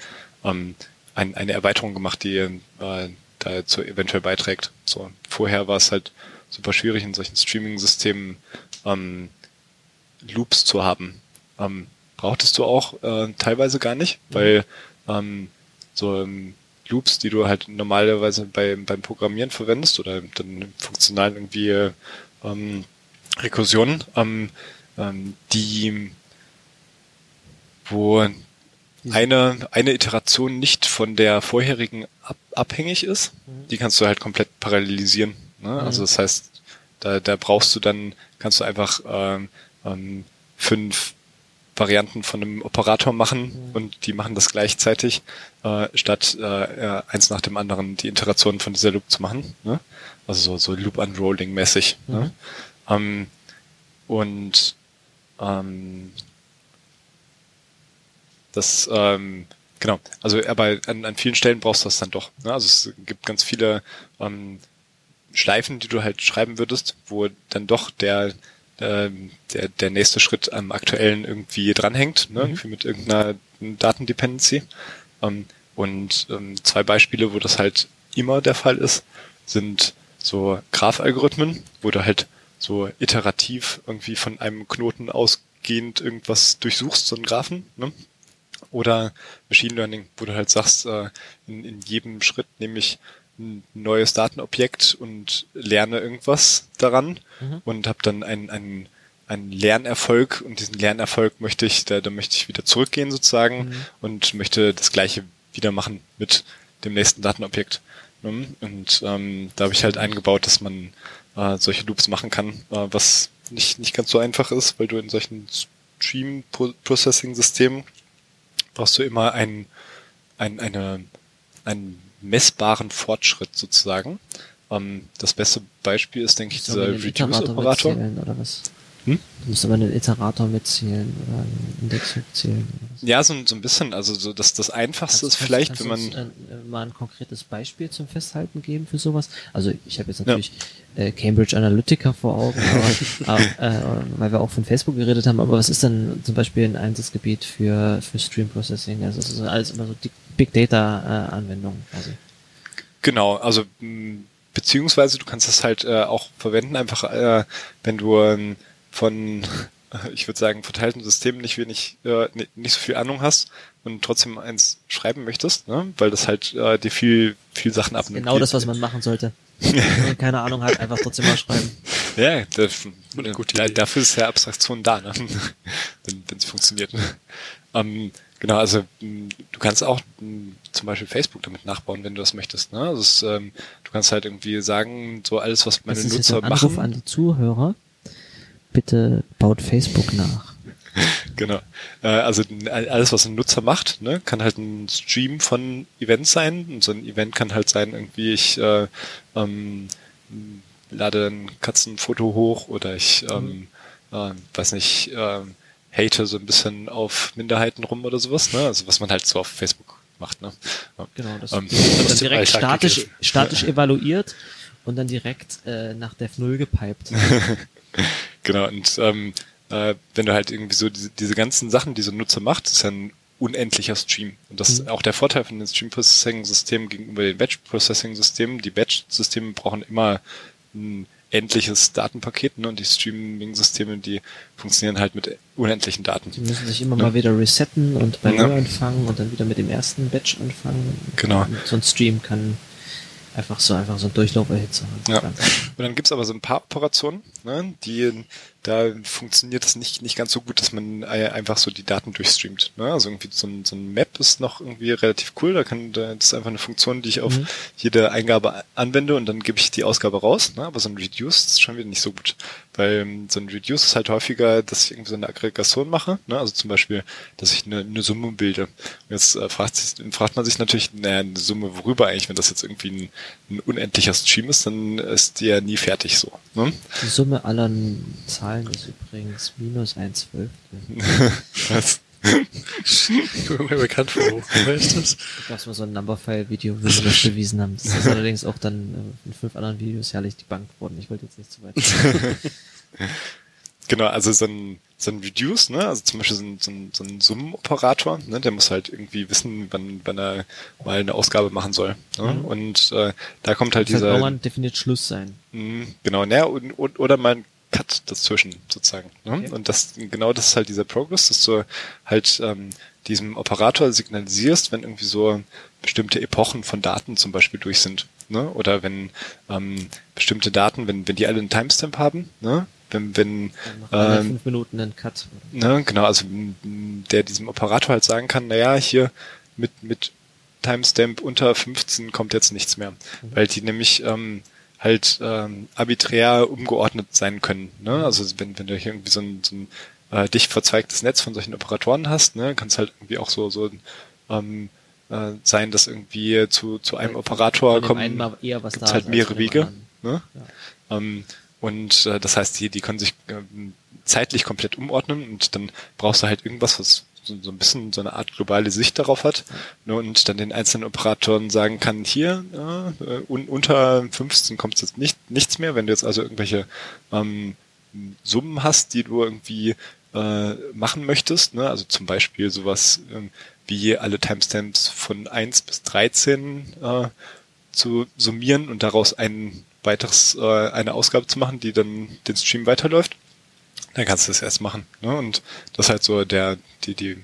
ähm, ein, eine Erweiterung gemacht, die äh, dazu eventuell beiträgt. So vorher war es halt super schwierig in solchen Streaming-Systemen ähm, Loops zu haben. Ähm, brauchtest du auch äh, teilweise gar nicht, weil ähm, so ähm, Loops, die du halt normalerweise bei, beim Programmieren verwendest oder dann funktional irgendwie ähm, Rekursionen, ähm, ähm, die wo eine, eine Iteration nicht von der vorherigen ab, abhängig ist, mhm. die kannst du halt komplett parallelisieren. Ne? Mhm. Also das heißt, da, da brauchst du dann, kannst du einfach ähm, ähm, fünf Varianten von einem Operator machen mhm. und die machen das gleichzeitig, äh, statt äh, eins nach dem anderen die Iteration von dieser Loop zu machen. Ne? Also so, so Loop-Unrolling-mäßig. Ne? Mhm. Ne? Ähm, und ähm, das, ähm, genau, also aber an, an vielen Stellen brauchst du das dann doch. Ne? Also es gibt ganz viele ähm, Schleifen, die du halt schreiben würdest, wo dann doch der äh, der, der nächste Schritt am aktuellen irgendwie dranhängt, ne? Mhm. mit irgendeiner Datendependency. Ähm, und ähm, zwei Beispiele, wo das halt immer der Fall ist, sind so Graph-Algorithmen, wo du halt so iterativ irgendwie von einem Knoten ausgehend irgendwas durchsuchst, so einen Graphen. Ne? Oder Machine Learning, wo du halt sagst, äh, in, in jedem Schritt nehme ich ein neues Datenobjekt und lerne irgendwas daran mhm. und habe dann einen, einen, einen Lernerfolg und diesen Lernerfolg möchte ich, da, da möchte ich wieder zurückgehen sozusagen mhm. und möchte das gleiche wieder machen mit dem nächsten Datenobjekt. Ne? Und ähm, da habe ich halt eingebaut, dass man äh, solche Loops machen kann, äh, was nicht, nicht ganz so einfach ist, weil du in solchen Stream-Processing-Systemen brauchst du immer ein, ein, eine, einen messbaren Fortschritt sozusagen. Ähm, das beste Beispiel ist, denke ich, dieser Reduce-Operator. Hm? Du musst aber einen Iterator mitzählen oder einen Index mitzählen. Ja, so, so ein bisschen. Also so das, das Einfachste kannst, ist vielleicht, kannst wenn man... Uns, äh, mal ein konkretes Beispiel zum Festhalten geben für sowas? Also ich habe jetzt natürlich ja. äh, Cambridge Analytica vor Augen, aber, äh, weil wir auch von Facebook geredet haben, aber was ist denn zum Beispiel ein Einsatzgebiet für, für Stream Processing? Also es ist alles immer so Big Data äh, Anwendungen quasi. Genau, also beziehungsweise du kannst das halt äh, auch verwenden, einfach äh, wenn du ähm, von, ich würde sagen, verteilten Systemen nicht wenig, äh, nicht so viel Ahnung hast und trotzdem eins schreiben möchtest, ne? weil das halt äh, dir viel, viel Sachen abnimmt. Genau das, was man machen sollte. Wenn man keine Ahnung hat, einfach trotzdem mal schreiben. Ja, das, gut, da, dafür ist ja Abstraktion da, ne? wenn es funktioniert. Ähm, genau, also du kannst auch zum Beispiel Facebook damit nachbauen, wenn du das möchtest. Ne? Also es, ähm, du kannst halt irgendwie sagen, so alles, was meine das ist Nutzer jetzt ein Anruf machen. an die Zuhörer bitte baut Facebook nach. Genau. Äh, also alles, was ein Nutzer macht, ne, kann halt ein Stream von Events sein. Und so ein Event kann halt sein, irgendwie ich äh, ähm, lade ein Katzenfoto hoch oder ich ähm, äh, weiß nicht, äh, hate so ein bisschen auf Minderheiten rum oder sowas, ne? Also was man halt so auf Facebook macht, ne? Genau, das ähm, wird dann direkt statisch, statisch evaluiert und dann direkt äh, nach Dev 0 gepiped. Genau, und ähm, äh, wenn du halt irgendwie so diese, diese ganzen Sachen, die so ein Nutzer macht, ist ja ein unendlicher Stream. Und das mhm. ist auch der Vorteil von den Stream-Processing-Systemen gegenüber den Batch-Processing-Systemen. Die Batch-Systeme brauchen immer ein endliches Datenpaket ne? und die Streaming-Systeme, die funktionieren halt mit unendlichen Daten. Die müssen sich immer ja. mal wieder resetten und bei ja. Null anfangen und dann wieder mit dem ersten Batch anfangen. Genau. Und so ein Stream kann einfach so einfach so ein Durchlauferhitzer. Ja. Und dann gibt's aber so ein paar Operationen, ne, die da funktioniert es nicht, nicht ganz so gut, dass man einfach so die Daten durchstreamt. Ne? Also irgendwie so ein, so ein Map ist noch irgendwie relativ cool. Da kann, das ist einfach eine Funktion, die ich auf mhm. jede Eingabe anwende und dann gebe ich die Ausgabe raus. Ne? Aber so ein Reduce ist schon wieder nicht so gut. Weil ähm, so ein Reduce ist halt häufiger, dass ich irgendwie so eine Aggregation mache. Ne? Also zum Beispiel, dass ich eine, eine Summe bilde. Und jetzt äh, fragt, sich, fragt man sich natürlich, naja, eine Summe worüber eigentlich, wenn das jetzt irgendwie ein, ein unendlicher Stream ist, dann ist die ja nie fertig so. Ne? Die Summe aller Zahlen Zahlen ist übrigens minus ein Zwölftel. Was? Kommt mir bekannt vor. Wer ist das? Da gab mal so ein Numberfile-Video, wo sie das bewiesen haben. Das ist allerdings auch dann äh, in fünf anderen Videos herrlich debunked worden. Ich wollte jetzt nicht zu weit. genau, also so ein, so ein Reduce, ne? Also zum Beispiel so ein, so ein, so ein Summenoperator, ne? Der muss halt irgendwie wissen, wann, wann er mal eine Ausgabe machen soll. Ne? Mhm. Und äh, da kommt halt das dieser. Kann definiert Schluss sein. Mh, genau, ne? Und, und, oder man Cut dazwischen sozusagen. Ne? Okay. Und das genau das ist halt dieser Progress, dass du halt ähm, diesem Operator signalisierst, wenn irgendwie so bestimmte Epochen von Daten zum Beispiel durch sind. Ne? Oder wenn ähm, bestimmte Daten, wenn, wenn die alle einen Timestamp haben, ne? wenn, wenn ähm, fünf Minuten einen Cut. Ne, genau, also der diesem Operator halt sagen kann, naja, hier mit, mit Timestamp unter 15 kommt jetzt nichts mehr. Mhm. Weil die nämlich ähm, halt ähm, arbiträr umgeordnet sein können. Ne? Also wenn, wenn du hier irgendwie so ein, so ein äh, dicht verzweigtes Netz von solchen Operatoren hast, ne, kann es halt irgendwie auch so, so ähm, äh, sein, dass irgendwie zu, zu einem Operator kommen, gibt's halt mehrere Wege. Ne? Ja. Ähm, und äh, das heißt, die, die können sich äh, zeitlich komplett umordnen und dann brauchst du halt irgendwas, was so, so ein bisschen so eine Art globale Sicht darauf hat ne, und dann den einzelnen Operatoren sagen kann, hier äh, un, unter 15 kommt jetzt nicht, nichts mehr. Wenn du jetzt also irgendwelche ähm, Summen hast, die du irgendwie äh, machen möchtest, ne? also zum Beispiel sowas ähm, wie alle Timestamps von 1 bis 13 äh, zu summieren und daraus ein weiteres, äh, eine Ausgabe zu machen, die dann den Stream weiterläuft, dann kannst du das erst machen. Ne? Und das ist halt so der, die, die,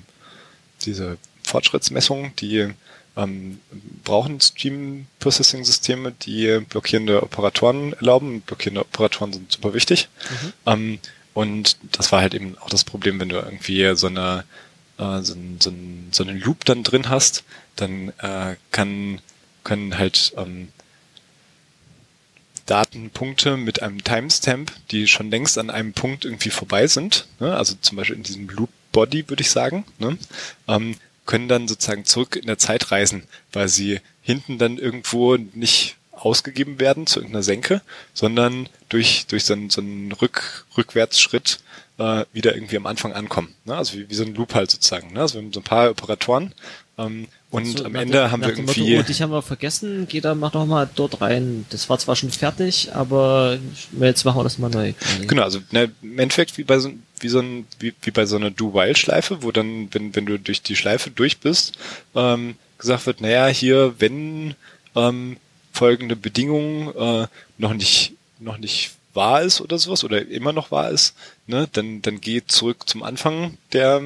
diese Fortschrittsmessung, die ähm, brauchen Stream-Processing-Systeme, die blockierende Operatoren erlauben. Blockierende Operatoren sind super wichtig. Mhm. Ähm, und das war halt eben auch das Problem, wenn du irgendwie so eine äh, so, so, so einen Loop dann drin hast, dann äh, kann können halt ähm, Datenpunkte mit einem Timestamp, die schon längst an einem Punkt irgendwie vorbei sind, ne? also zum Beispiel in diesem Loop Body würde ich sagen, ne? ähm, können dann sozusagen zurück in der Zeit reisen, weil sie hinten dann irgendwo nicht ausgegeben werden zu irgendeiner Senke, sondern durch, durch so einen, so einen Rück, Rückwärtsschritt äh, wieder irgendwie am Anfang ankommen. Ne? Also wie, wie so ein Loop halt sozusagen. Ne? Also wir haben so ein paar Operatoren ähm, und so, am Ende dem, haben wir irgendwie... Motto, oh, dich haben wir vergessen, geh da, mach doch mal dort rein. Das war zwar schon fertig, aber jetzt machen wir das mal neu. Genau, also ne, im Endeffekt wie bei so, wie so ein, wie, wie bei so einer Do-While-Schleife, wo dann, wenn, wenn du durch die Schleife durch bist, ähm, gesagt wird, naja, hier, wenn ähm, folgende Bedingungen äh, noch nicht noch nicht wahr ist oder sowas oder immer noch wahr ist, ne, dann dann geh zurück zum Anfang der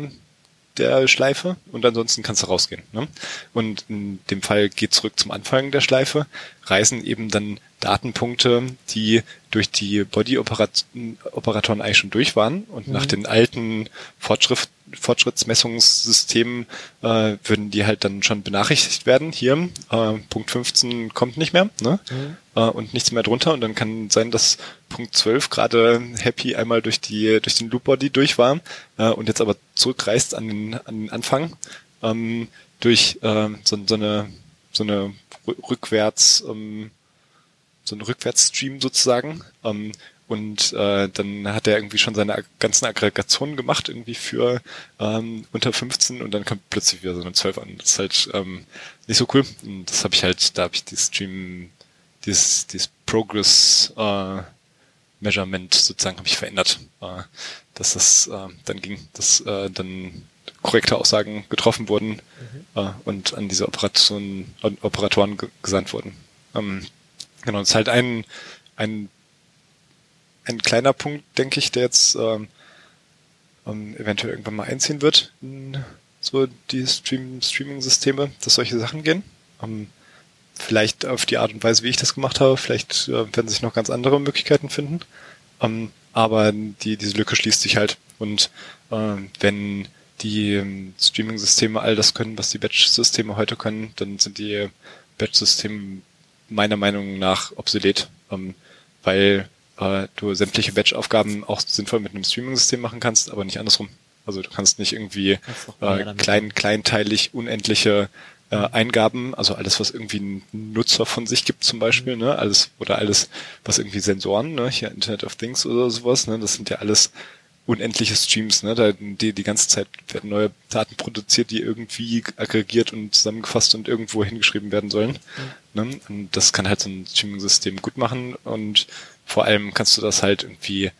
der Schleife und ansonsten kannst du rausgehen. Ne? Und in dem Fall geht zurück zum Anfang der Schleife, reisen eben dann Datenpunkte, die durch die Body-Operatoren eigentlich schon durch waren und mhm. nach den alten Fortschritt, Fortschrittsmessungssystemen äh, würden die halt dann schon benachrichtigt werden. Hier, äh, Punkt 15 kommt nicht mehr ne? Mhm. Äh, und nichts mehr drunter und dann kann sein, dass Punkt 12 gerade happy einmal durch die durch den Loop-Body durch war äh, und jetzt aber zurückreist an den, an den Anfang ähm, durch äh, so, so eine so eine rückwärts ähm, so ein Rückwärtsstream sozusagen. Ähm, und äh, dann hat er irgendwie schon seine ganzen Aggregationen gemacht, irgendwie für ähm, unter 15 und dann kommt plötzlich wieder so eine 12 an. Das ist halt ähm, nicht so cool. Und das habe ich halt, da habe ich die Stream, dieses, dieses Progress äh, Measurement sozusagen habe ich verändert, äh, dass das äh, dann ging, dass äh, dann korrekte Aussagen getroffen wurden mhm. äh, und an diese Operation, Operatoren gesandt wurden. Ähm, Genau, das ist halt ein, ein, ein kleiner Punkt, denke ich, der jetzt ähm, ähm, eventuell irgendwann mal einziehen wird in so die Stream Streaming-Systeme, dass solche Sachen gehen. Ähm, vielleicht auf die Art und Weise, wie ich das gemacht habe, vielleicht äh, werden sich noch ganz andere Möglichkeiten finden. Ähm, aber die, diese Lücke schließt sich halt. Und äh, wenn die ähm, Streaming-Systeme all das können, was die Batch-Systeme heute können, dann sind die Batch-Systeme meiner Meinung nach obsolet, ähm, weil äh, du sämtliche Batch-Aufgaben auch sinnvoll mit einem Streaming-System machen kannst, aber nicht andersrum. Also du kannst nicht irgendwie äh, klein, kleinteilig unendliche äh, Eingaben, also alles, was irgendwie ein Nutzer von sich gibt zum Beispiel, ne, alles oder alles, was irgendwie Sensoren, ne, hier Internet of Things oder sowas, ne, das sind ja alles unendliche Streams, ne? Da, die, die ganze Zeit werden neue Daten produziert, die irgendwie aggregiert und zusammengefasst und irgendwo hingeschrieben werden sollen. Mhm. Ne? Und das kann halt so ein Streaming-System gut machen und vor allem kannst du das halt irgendwie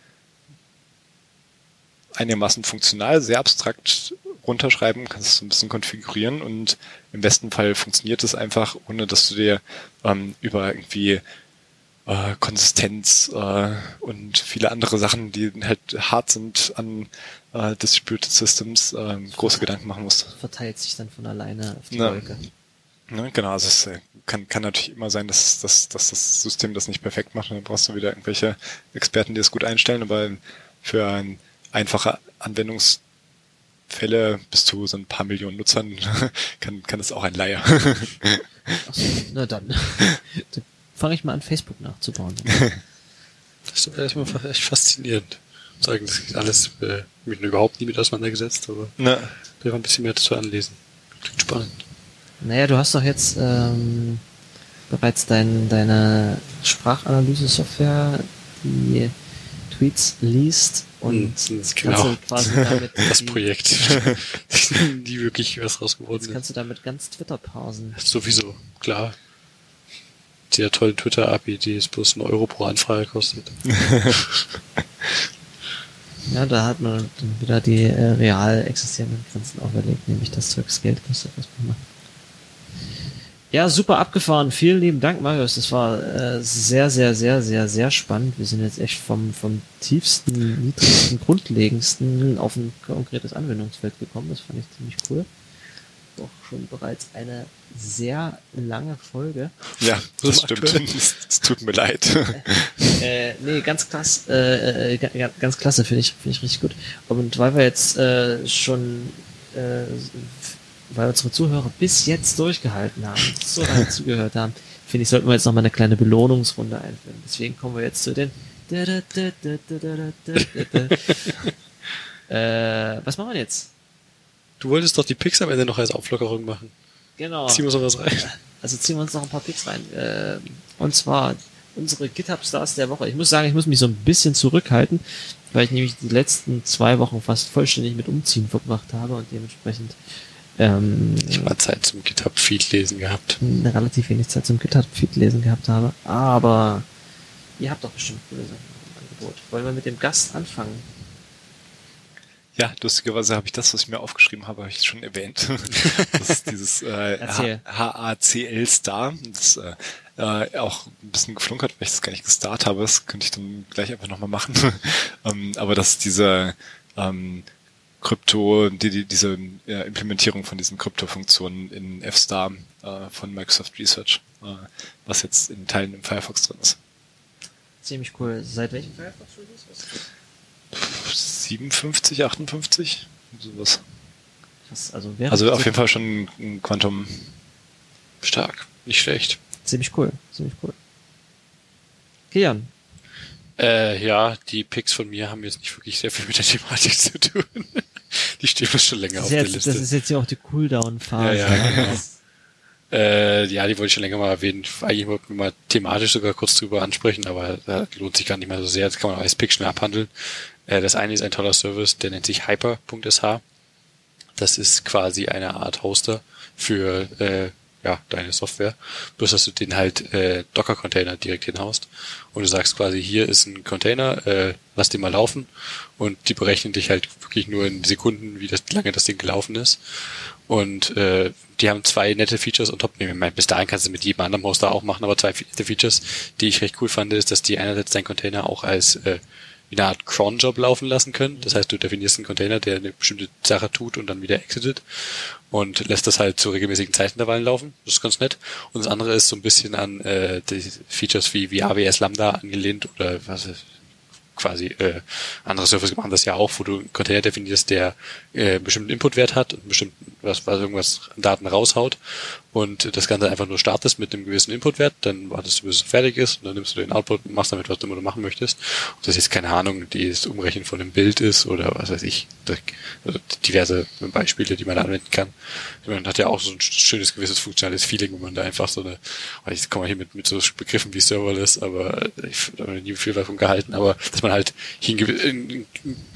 einigermaßen funktional, sehr abstrakt runterschreiben, kannst du ein bisschen konfigurieren und im besten Fall funktioniert es einfach, ohne dass du dir ähm, über irgendwie äh, Konsistenz äh, und viele andere Sachen, die halt hart sind an äh, Distributed Systems, äh, große Gedanken machen musst. Verteilt sich dann von alleine auf die. Wolke. Ne, genau, also es äh, kann, kann natürlich immer sein, dass, dass, dass das System das nicht perfekt macht und dann brauchst du wieder irgendwelche Experten, die es gut einstellen, aber für ein einfache Anwendungsfälle bis zu so ein paar Millionen Nutzern kann, kann es auch ein Laie. Achso, na dann. fange ich mal an, Facebook nachzubauen. Das ist erstmal echt faszinierend. Sagen, das ist alles, äh, mich überhaupt nie mit auseinandergesetzt, aber ne. da war ein bisschen mehr dazu anlesen. Klingt spannend. Naja, du hast doch jetzt ähm, bereits dein, deine Sprachanalyse-Software, die Tweets liest und Mhm, jetzt genau. kannst du quasi damit Das die- Projekt. nie wirklich was raus geworden Jetzt ist. kannst du damit ganz Twitter parsen. Sowieso, klar. Sehr tolle Twitter-API, die es bloß einen Euro pro Anfrage kostet. Ja, da hat man dann wieder die äh, real existierenden Grenzen auferlegt, nämlich das Zeugs Geld kostet, was man macht. Ja, super abgefahren. Vielen lieben Dank, Marius. Das war äh, sehr, sehr, sehr, sehr, sehr spannend. Wir sind jetzt echt vom, vom tiefsten, niedrigsten, grundlegendsten auf ein konkretes Anwendungsfeld gekommen. Das fand ich ziemlich cool. Doch schon bereits eine sehr lange Folge. Ja, das stimmt. Es, tut mir leid. äh, nee, ganz klasse, äh, äh, ga- ga- ganz klasse, finde ich, finde ich richtig gut. Und weil wir jetzt äh, schon, äh, weil unsere Zuhörer bis jetzt durchgehalten haben, so lange zugehört haben, finde ich, sollten wir jetzt noch mal eine kleine Belohnungsrunde einführen. Deswegen kommen wir jetzt zu den äh, was machen wir jetzt? Du wolltest doch die Pix am Ende noch als Auflockerung machen. Genau. Ziehen wir sowas rein. Also ziehen wir uns noch ein paar Picks rein. Äh, und zwar unsere GitHub-Stars der Woche. Ich muss sagen, ich muss mich so ein bisschen zurückhalten, weil ich nämlich die letzten zwei Wochen fast vollständig mit Umziehen verbracht habe und dementsprechend ähm, Ich mal Zeit zum GitHub-Feed lesen gehabt. relativ wenig Zeit zum GitHub-Feed lesen gehabt habe. Aber ihr habt doch bestimmt coole Sachen im Angebot. Wollen wir mit dem Gast anfangen? Ja, lustigerweise habe ich das, was ich mir aufgeschrieben habe, habe ich schon erwähnt. Das ist dieses äh. HACL Star. Das äh, äh, auch ein bisschen geflunkert, weil ich das gar nicht gestartet habe. Das könnte ich dann gleich einfach nochmal machen. ähm, aber dass diese ähm, Krypto, die, die, diese äh, Implementierung von diesen Krypto-Funktionen in F-Star äh, von Microsoft Research, äh, was jetzt in Teilen im Firefox drin ist. Ziemlich cool. Seit welchem Firefox Release? Was? 57, 58, sowas. Krass, also wäre Also auf jeden Fall schon ein Quantum. Stark. Nicht schlecht. ziemlich cool, ziemlich cool. Kian, Äh, ja, die Picks von mir haben jetzt nicht wirklich sehr viel mit der Thematik zu tun. Die stehen schon länger das auf ist, der jetzt, Liste. das ist jetzt ja auch die Cooldown-Phase. Ja, ja, genau. Äh, ja, die wollte ich schon länger mal erwähnen. Eigentlich wollten wir mal thematisch sogar kurz drüber ansprechen, aber das lohnt sich gar nicht mehr so sehr. Das kann man auch als Pick schnell abhandeln. Äh, das eine ist ein toller Service, der nennt sich hyper.sh. Das ist quasi eine Art Hoster für äh, ja, deine Software. Bloß, dass du den halt äh, Docker-Container direkt hinhaust. Und du sagst quasi, hier ist ein Container, äh, lass den mal laufen. Und die berechnen dich halt wirklich nur in Sekunden, wie das, lange das Ding gelaufen ist. Und äh, die haben zwei nette Features on top. Ich meine, bis dahin kannst du mit jedem anderen Hoster auch machen, aber zwei nette Features, die ich recht cool fand, ist, dass die einerseits deinen Container auch als äh, wie eine Art Cron-Job laufen lassen können. Das heißt, du definierst einen Container, der eine bestimmte Sache tut und dann wieder exitet und lässt das halt zu regelmäßigen Zeitintervallen laufen. Das ist ganz nett. Und das andere ist so ein bisschen an äh, die Features wie, wie AWS Lambda angelehnt oder was ist, quasi äh, andere Services machen das ja auch, wo du einen Container definierst, der äh, einen bestimmten Inputwert hat und einen bestimmten, was, was irgendwas Daten raushaut und das Ganze einfach nur startest mit einem gewissen Inputwert, dann wartest du, bis es fertig ist und dann nimmst du den Output und machst damit, was du immer machen möchtest. Ob das jetzt keine Ahnung, die das Umrechnen von einem Bild ist oder was weiß ich, also diverse Beispiele, die man da anwenden kann. Man hat ja auch so ein schönes, gewisses funktionales Feeling, wenn man da einfach so eine, ich komme hier mit, mit so Begriffen wie Serverless, aber ich habe nie viel davon gehalten, aber dass man halt hier einen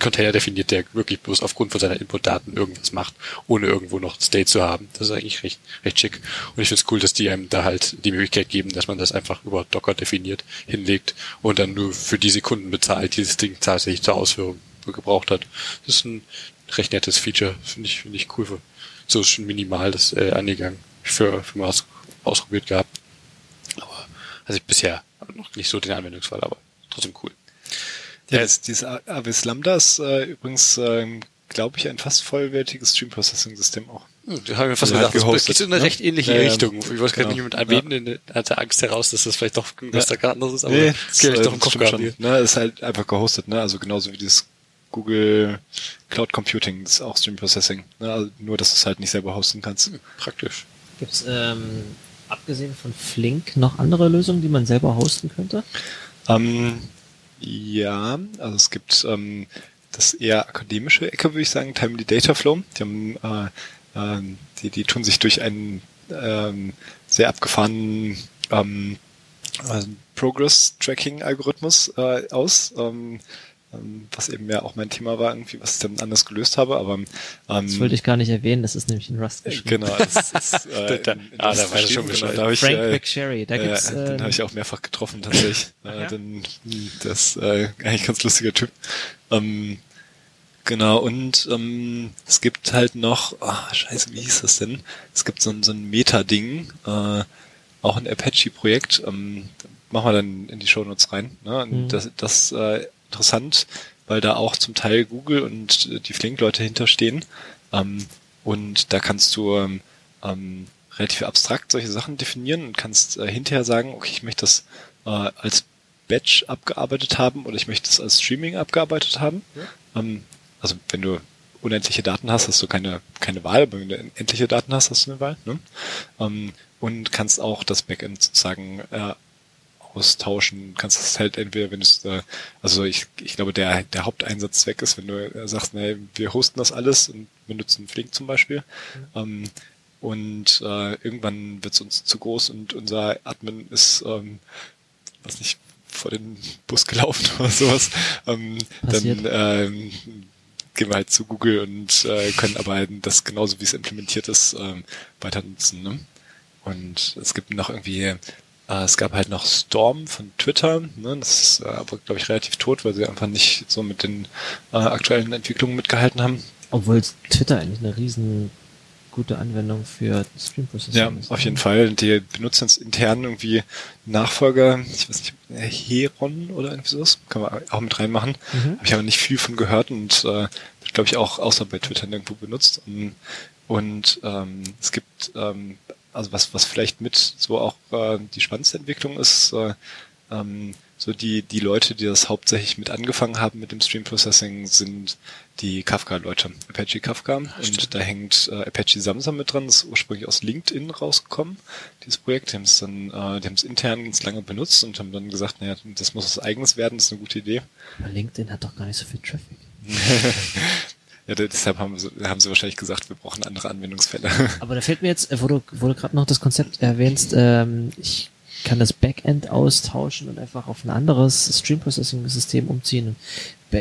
Container definiert, der wirklich bloß aufgrund von seiner Inputdaten irgendwas macht, ohne irgendwo noch State zu haben. Das ist eigentlich recht, recht schick. Und ich finde es cool, dass die einem da halt die Möglichkeit geben, dass man das einfach über Docker definiert, hinlegt und dann nur für die Sekunden bezahlt, die das Ding tatsächlich zur Ausführung gebraucht hat. Das ist ein recht nettes Feature, finde ich, finde ich cool. Für, so ist schon minimal das äh, angegangen. Für, für mal was ausprobiert gehabt. Aber also ich bisher noch nicht so den Anwendungsfall, aber trotzdem cool. Ja, das, dieses Lambda ist äh, übrigens, äh, glaube ich, ein fast vollwertiges Stream Processing System auch. Hm, das habe ich mir fast Also halt gedacht, das geht in eine ne? recht ähnliche Ja. Richtung. Ich wollte gerade Genau. nicht mit erwähnen, ja. hatte Angst heraus, dass das vielleicht doch was Ja. da gerade anderes ist, aber Nee, das ich doch im Kopf schon. hier. Ne, ist halt einfach gehostet, ne? Also genauso wie dieses Google Cloud Computing, das ist auch Stream Processing. Ne? Also nur, dass du es halt nicht selber hosten kannst. Hm, Praktisch. Gibt's ähm, abgesehen von Flink noch andere Lösungen, die man selber hosten könnte? Ähm, ja, also es gibt ähm, das eher akademische Ecke, würde ich sagen, Timely Data Flow. Die haben, äh, ähm, die, die tun sich durch einen ähm, sehr abgefahrenen ähm, äh, Progress-Tracking-Algorithmus äh, aus, ähm, ähm, was eben ja auch mein Thema war, irgendwie, was ich dann anders gelöst habe, aber ähm, Das wollte ich gar nicht erwähnen, das ist nämlich in Rust geschrieben. Genau, das ist äh, Da- in- in ah, das da weiß ich schon genau, da ich, Frank äh, McSherry, da gibt's äh, den äh, habe ich auch mehrfach getroffen tatsächlich. Ach äh, ja? den, das äh, eigentlich ganz lustiger Typ. Ähm, genau, und ähm, es gibt halt noch, ah, scheiße, wie hieß das denn? Es gibt so ein, so ein Meta-Ding, äh, auch ein Apache-Projekt, ähm, machen wir dann in die Shownotes rein. Ne? Mhm. Das, das äh, interessant, weil da auch zum Teil Google und äh, die Flink-Leute hinterstehen. Ähm, und da kannst du ähm, ähm, relativ abstrakt solche Sachen definieren und kannst äh, hinterher sagen, okay, ich möchte das äh, als Batch abgearbeitet haben oder ich möchte es als Streaming abgearbeitet haben. Ähm, also wenn du unendliche Daten hast, hast du keine, keine Wahl, aber wenn du endliche Daten hast, hast du eine Wahl. Ne? Ähm, und kannst auch das Backend sozusagen äh, austauschen, kannst es halt entweder, wenn es, äh, also ich, ich glaube, der, der Haupteinsatzzweck ist, wenn du äh, sagst, nee, wir hosten das alles und benutzen Flink zum Beispiel, ähm, und äh, irgendwann wird es uns zu groß und unser Admin ist, ähm, was nicht, vor den Bus gelaufen oder sowas, ähm, dann ähm, gehen wir halt zu Google und äh, können aber das genauso wie es implementiert ist ähm, weiter nutzen. Ne? Und es gibt noch irgendwie, äh, es gab halt noch Storm von Twitter, ne? das ist äh, aber glaube ich relativ tot, weil sie einfach nicht so mit den äh, aktuellen Entwicklungen mitgehalten haben. obwohl Twitter eigentlich eine riesen gute Anwendung für Stream Processing Ja, ist. auf jeden Fall. Die benutzen jetzt intern irgendwie Nachfolger, ich weiß nicht, äh, Heron oder irgendwie sowas. Kann man auch mit reinmachen. Mhm. Habe ich aber nicht viel von gehört und äh, glaube ich auch außer bei Twitter nirgendwo benutzt. Und, und ähm, es gibt, ähm, also was, was vielleicht mit so auch äh, die spannendste Entwicklung ist, äh, ähm, so die, die Leute, die das hauptsächlich mit angefangen haben mit dem Stream Processing, sind die Kafka-Leute, Apache Kafka. und da hängt äh, Apache Samsam mit dran, das ist ursprünglich aus LinkedIn rausgekommen, dieses Projekt. Die haben es dann, äh, die haben es intern ganz lange benutzt und haben dann gesagt, naja, das muss was eigenes werden, das ist eine gute Idee. Aber LinkedIn hat doch gar nicht so viel Traffic. Ja, deshalb haben sie, haben sie wahrscheinlich gesagt, wir brauchen andere Anwendungsfälle. Aber da fällt mir jetzt, äh, wo du, wo du gerade noch das Konzept erwähnst, ähm, ich kann das Backend austauschen und einfach auf ein anderes Stream Processing System umziehen. Ba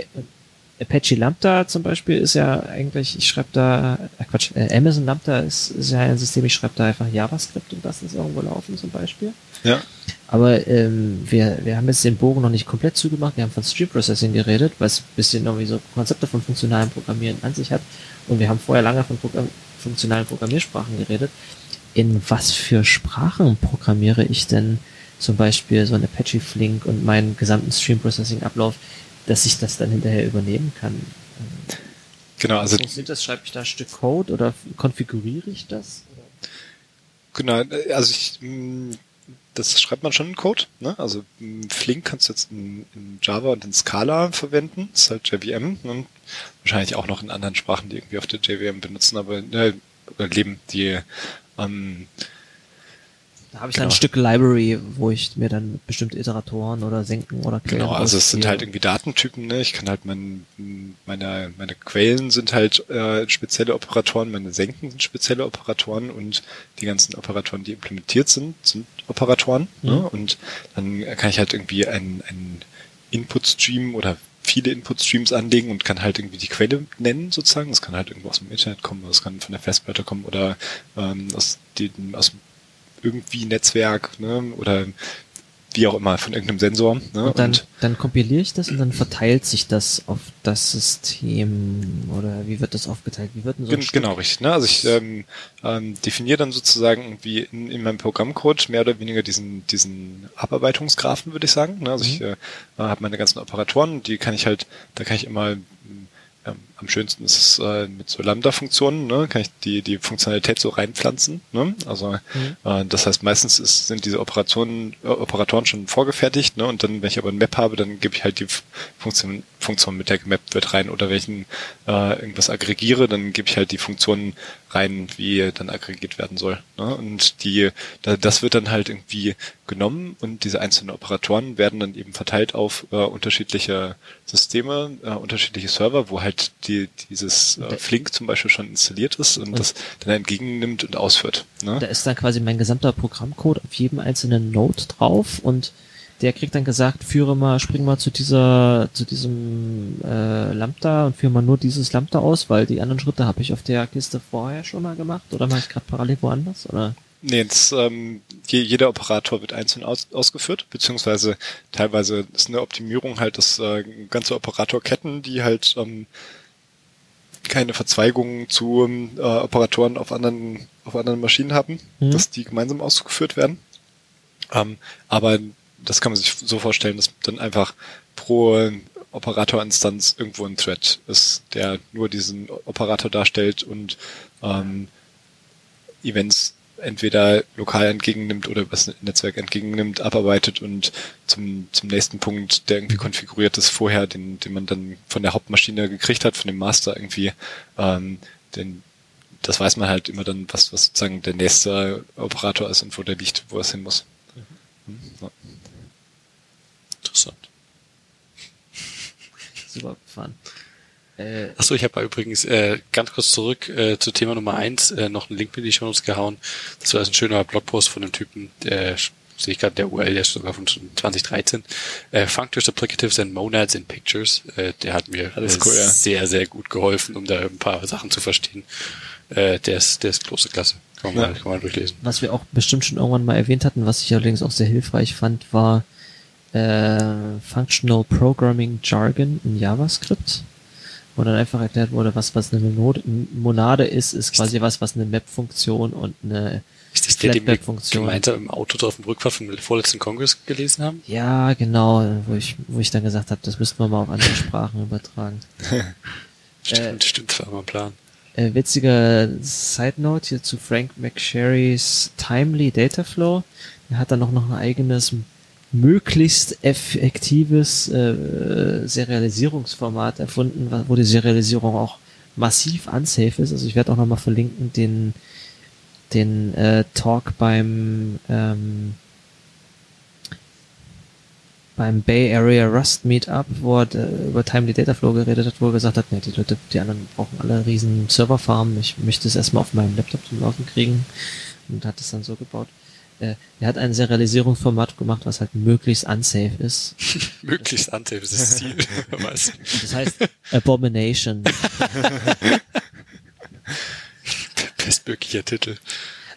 Apache Lambda zum Beispiel ist ja eigentlich, ich schreibe da, äh Quatsch, äh, Amazon Lambda ist, ist ja ein System, ich schreibe da einfach JavaScript und das ist irgendwo laufen zum Beispiel. ja. Aber ähm, wir, wir haben jetzt den Bogen noch nicht komplett zugemacht. Wir haben von Stream Processing geredet, was ein bisschen irgendwie so Konzepte von funktionalen Programmieren an sich hat. Und wir haben vorher lange von Programm funktionalen Programmiersprachen geredet. In was für Sprachen programmiere ich denn zum Beispiel so eine Apache Flink und meinen gesamten Stream Processing Ablauf, dass ich das dann hinterher übernehmen kann? Genau, also Funktioniert das? Schreibe ich da ein Stück Code oder konfiguriere ich das? Genau, also ich, mh, das schreibt man schon in Code. Ne? Also mh, Flink kannst du jetzt in, in Java und in Scala verwenden. Das ist halt JVM. Ne? Wahrscheinlich auch noch in anderen Sprachen, die irgendwie auf der JVM benutzen, aber oder leben die ähm, Da habe ich dann Genau. ein Stück Library, wo ich mir dann bestimmte Iteratoren oder Senken oder Quellen Genau, also es sind halt irgendwie Datentypen, ne? Ich kann halt mein, meine, meine Quellen sind halt äh, spezielle Operatoren, meine Senken sind spezielle Operatoren und die ganzen Operatoren, die implementiert sind, sind Operatoren. Mhm. Ne? Und dann kann ich halt irgendwie einen, einen Input-Stream oder viele Input-Streams anlegen und kann halt irgendwie die Quelle nennen sozusagen. Das kann halt irgendwo aus dem Internet kommen, das kann von der Festplatte kommen oder ähm, aus, den, aus irgendwie Netzwerk ne? oder wie auch immer, von irgendeinem Sensor. Ne? Und dann, und dann kompiliere ich das und dann verteilt sich das auf das System oder wie wird das aufgeteilt? Wie wird denn so ein Genau, richtig. Ne? Also ich ähm, ähm, definiere dann sozusagen wie in, in meinem Programmcode mehr oder weniger diesen, diesen Abarbeitungsgrafen, würde ich sagen. Ne? Also mhm. ich äh, habe meine ganzen Operatoren, die kann ich halt, da kann ich immer ähm, am schönsten ist es äh, mit so Lambda-Funktionen, ne, kann ich die, die Funktionalität so reinpflanzen. Ne? Also mhm. äh, das heißt, meistens ist, sind diese Operationen, äh, Operatoren schon vorgefertigt, ne? Und dann, wenn ich aber ein Map habe, dann gebe ich halt die Funktion, Funktion mit der gemappt wird rein oder wenn ich ein, äh, irgendwas aggregiere, dann gebe ich halt die Funktionen rein, wie dann aggregiert werden soll. Ne? Und die, das wird dann halt irgendwie genommen und diese einzelnen Operatoren werden dann eben verteilt auf äh, unterschiedliche Systeme, äh, unterschiedliche Server, wo halt die, dieses äh, Flink zum Beispiel schon installiert ist und, und das dann entgegennimmt und ausführt. Ne? Da ist dann quasi mein gesamter Programmcode auf jedem einzelnen Node drauf und der kriegt dann gesagt, führe mal, spring mal zu dieser, zu diesem äh, Lambda und führe mal nur dieses Lambda aus, weil die anderen Schritte habe ich auf der Kiste vorher schon mal gemacht oder mache ich gerade parallel woanders? Oder? Nee, jetzt, ähm, je, jeder Operator wird einzeln aus, ausgeführt, beziehungsweise teilweise ist eine Optimierung halt, dass äh, ganze Operatorketten, die halt ähm, keine Verzweigungen zu äh, Operatoren auf anderen auf anderen Maschinen haben, mhm. dass die gemeinsam ausgeführt werden. Ähm, aber das kann man sich so vorstellen, dass dann einfach pro Operatorinstanz irgendwo ein Thread ist, der nur diesen Operator darstellt und ähm, Events entweder lokal entgegennimmt oder übers Netzwerk entgegennimmt, abarbeitet und zum, zum nächsten Punkt, der irgendwie konfiguriert ist vorher, den, den man dann von der Hauptmaschine gekriegt hat, von dem Master irgendwie, ähm, den, das weiß man halt immer dann, was, was sozusagen der nächste Operator ist und wo der liegt, wo es hin muss. Mhm. So. Interessant. Super fun. Äh, Achso, ich habe übrigens äh, ganz kurz zurück äh, zu Thema Nummer eins äh, noch einen Link mit in die Show Notes gehauen. Das war ein schöner Blogpost von einem Typen, der sehe ich gerade der URL, der ist sogar von 2013. Äh, Functors, Applicatives and Monads in Pictures. Äh, der hat mir äh, cool, ja. sehr, sehr gut geholfen, um da ein paar Sachen zu verstehen. Äh, der ist, der ist große Klasse. Kann man, ja. mal, kann man durchlesen. Was wir auch bestimmt schon irgendwann mal erwähnt hatten, was ich allerdings auch sehr hilfreich fand, war äh, Functional Programming Jargon in JavaScript wo dann einfach erklärt wurde, was was eine Monade ist, ist quasi was, was eine Map-Funktion und eine wir gemeinsam im Auto drauf dem Rückfahrt vom vorletzten Kongress gelesen haben? Ja, genau, wo ich, wo ich dann gesagt habe, das müssten wir mal auf andere Sprachen übertragen. stimmt, äh, stimmt, war mal ein Plan. Äh, witziger Side Note hier zu Frank McSherrys Timely Data Flow. Er hat dann noch, noch ein eigenes möglichst effektives äh, Serialisierungsformat erfunden, wo die Serialisierung auch massiv unsafe ist. Also ich werde auch nochmal verlinken den den äh, Talk beim ähm, beim Bay Area Rust Meetup, wo er äh, über Timely Data Flow geredet hat, wo er gesagt hat, nee, die Leute, die anderen brauchen alle riesen Serverfarmen, ich möchte es erstmal auf meinem Laptop zum Laufen kriegen. Und hat es dann so gebaut äh, er hat ein Serialisierungsformat gemacht, was halt möglichst unsafe ist. möglichst unsafe ist das Ziel. Was? Das heißt Abomination. Bestmöglicher Titel.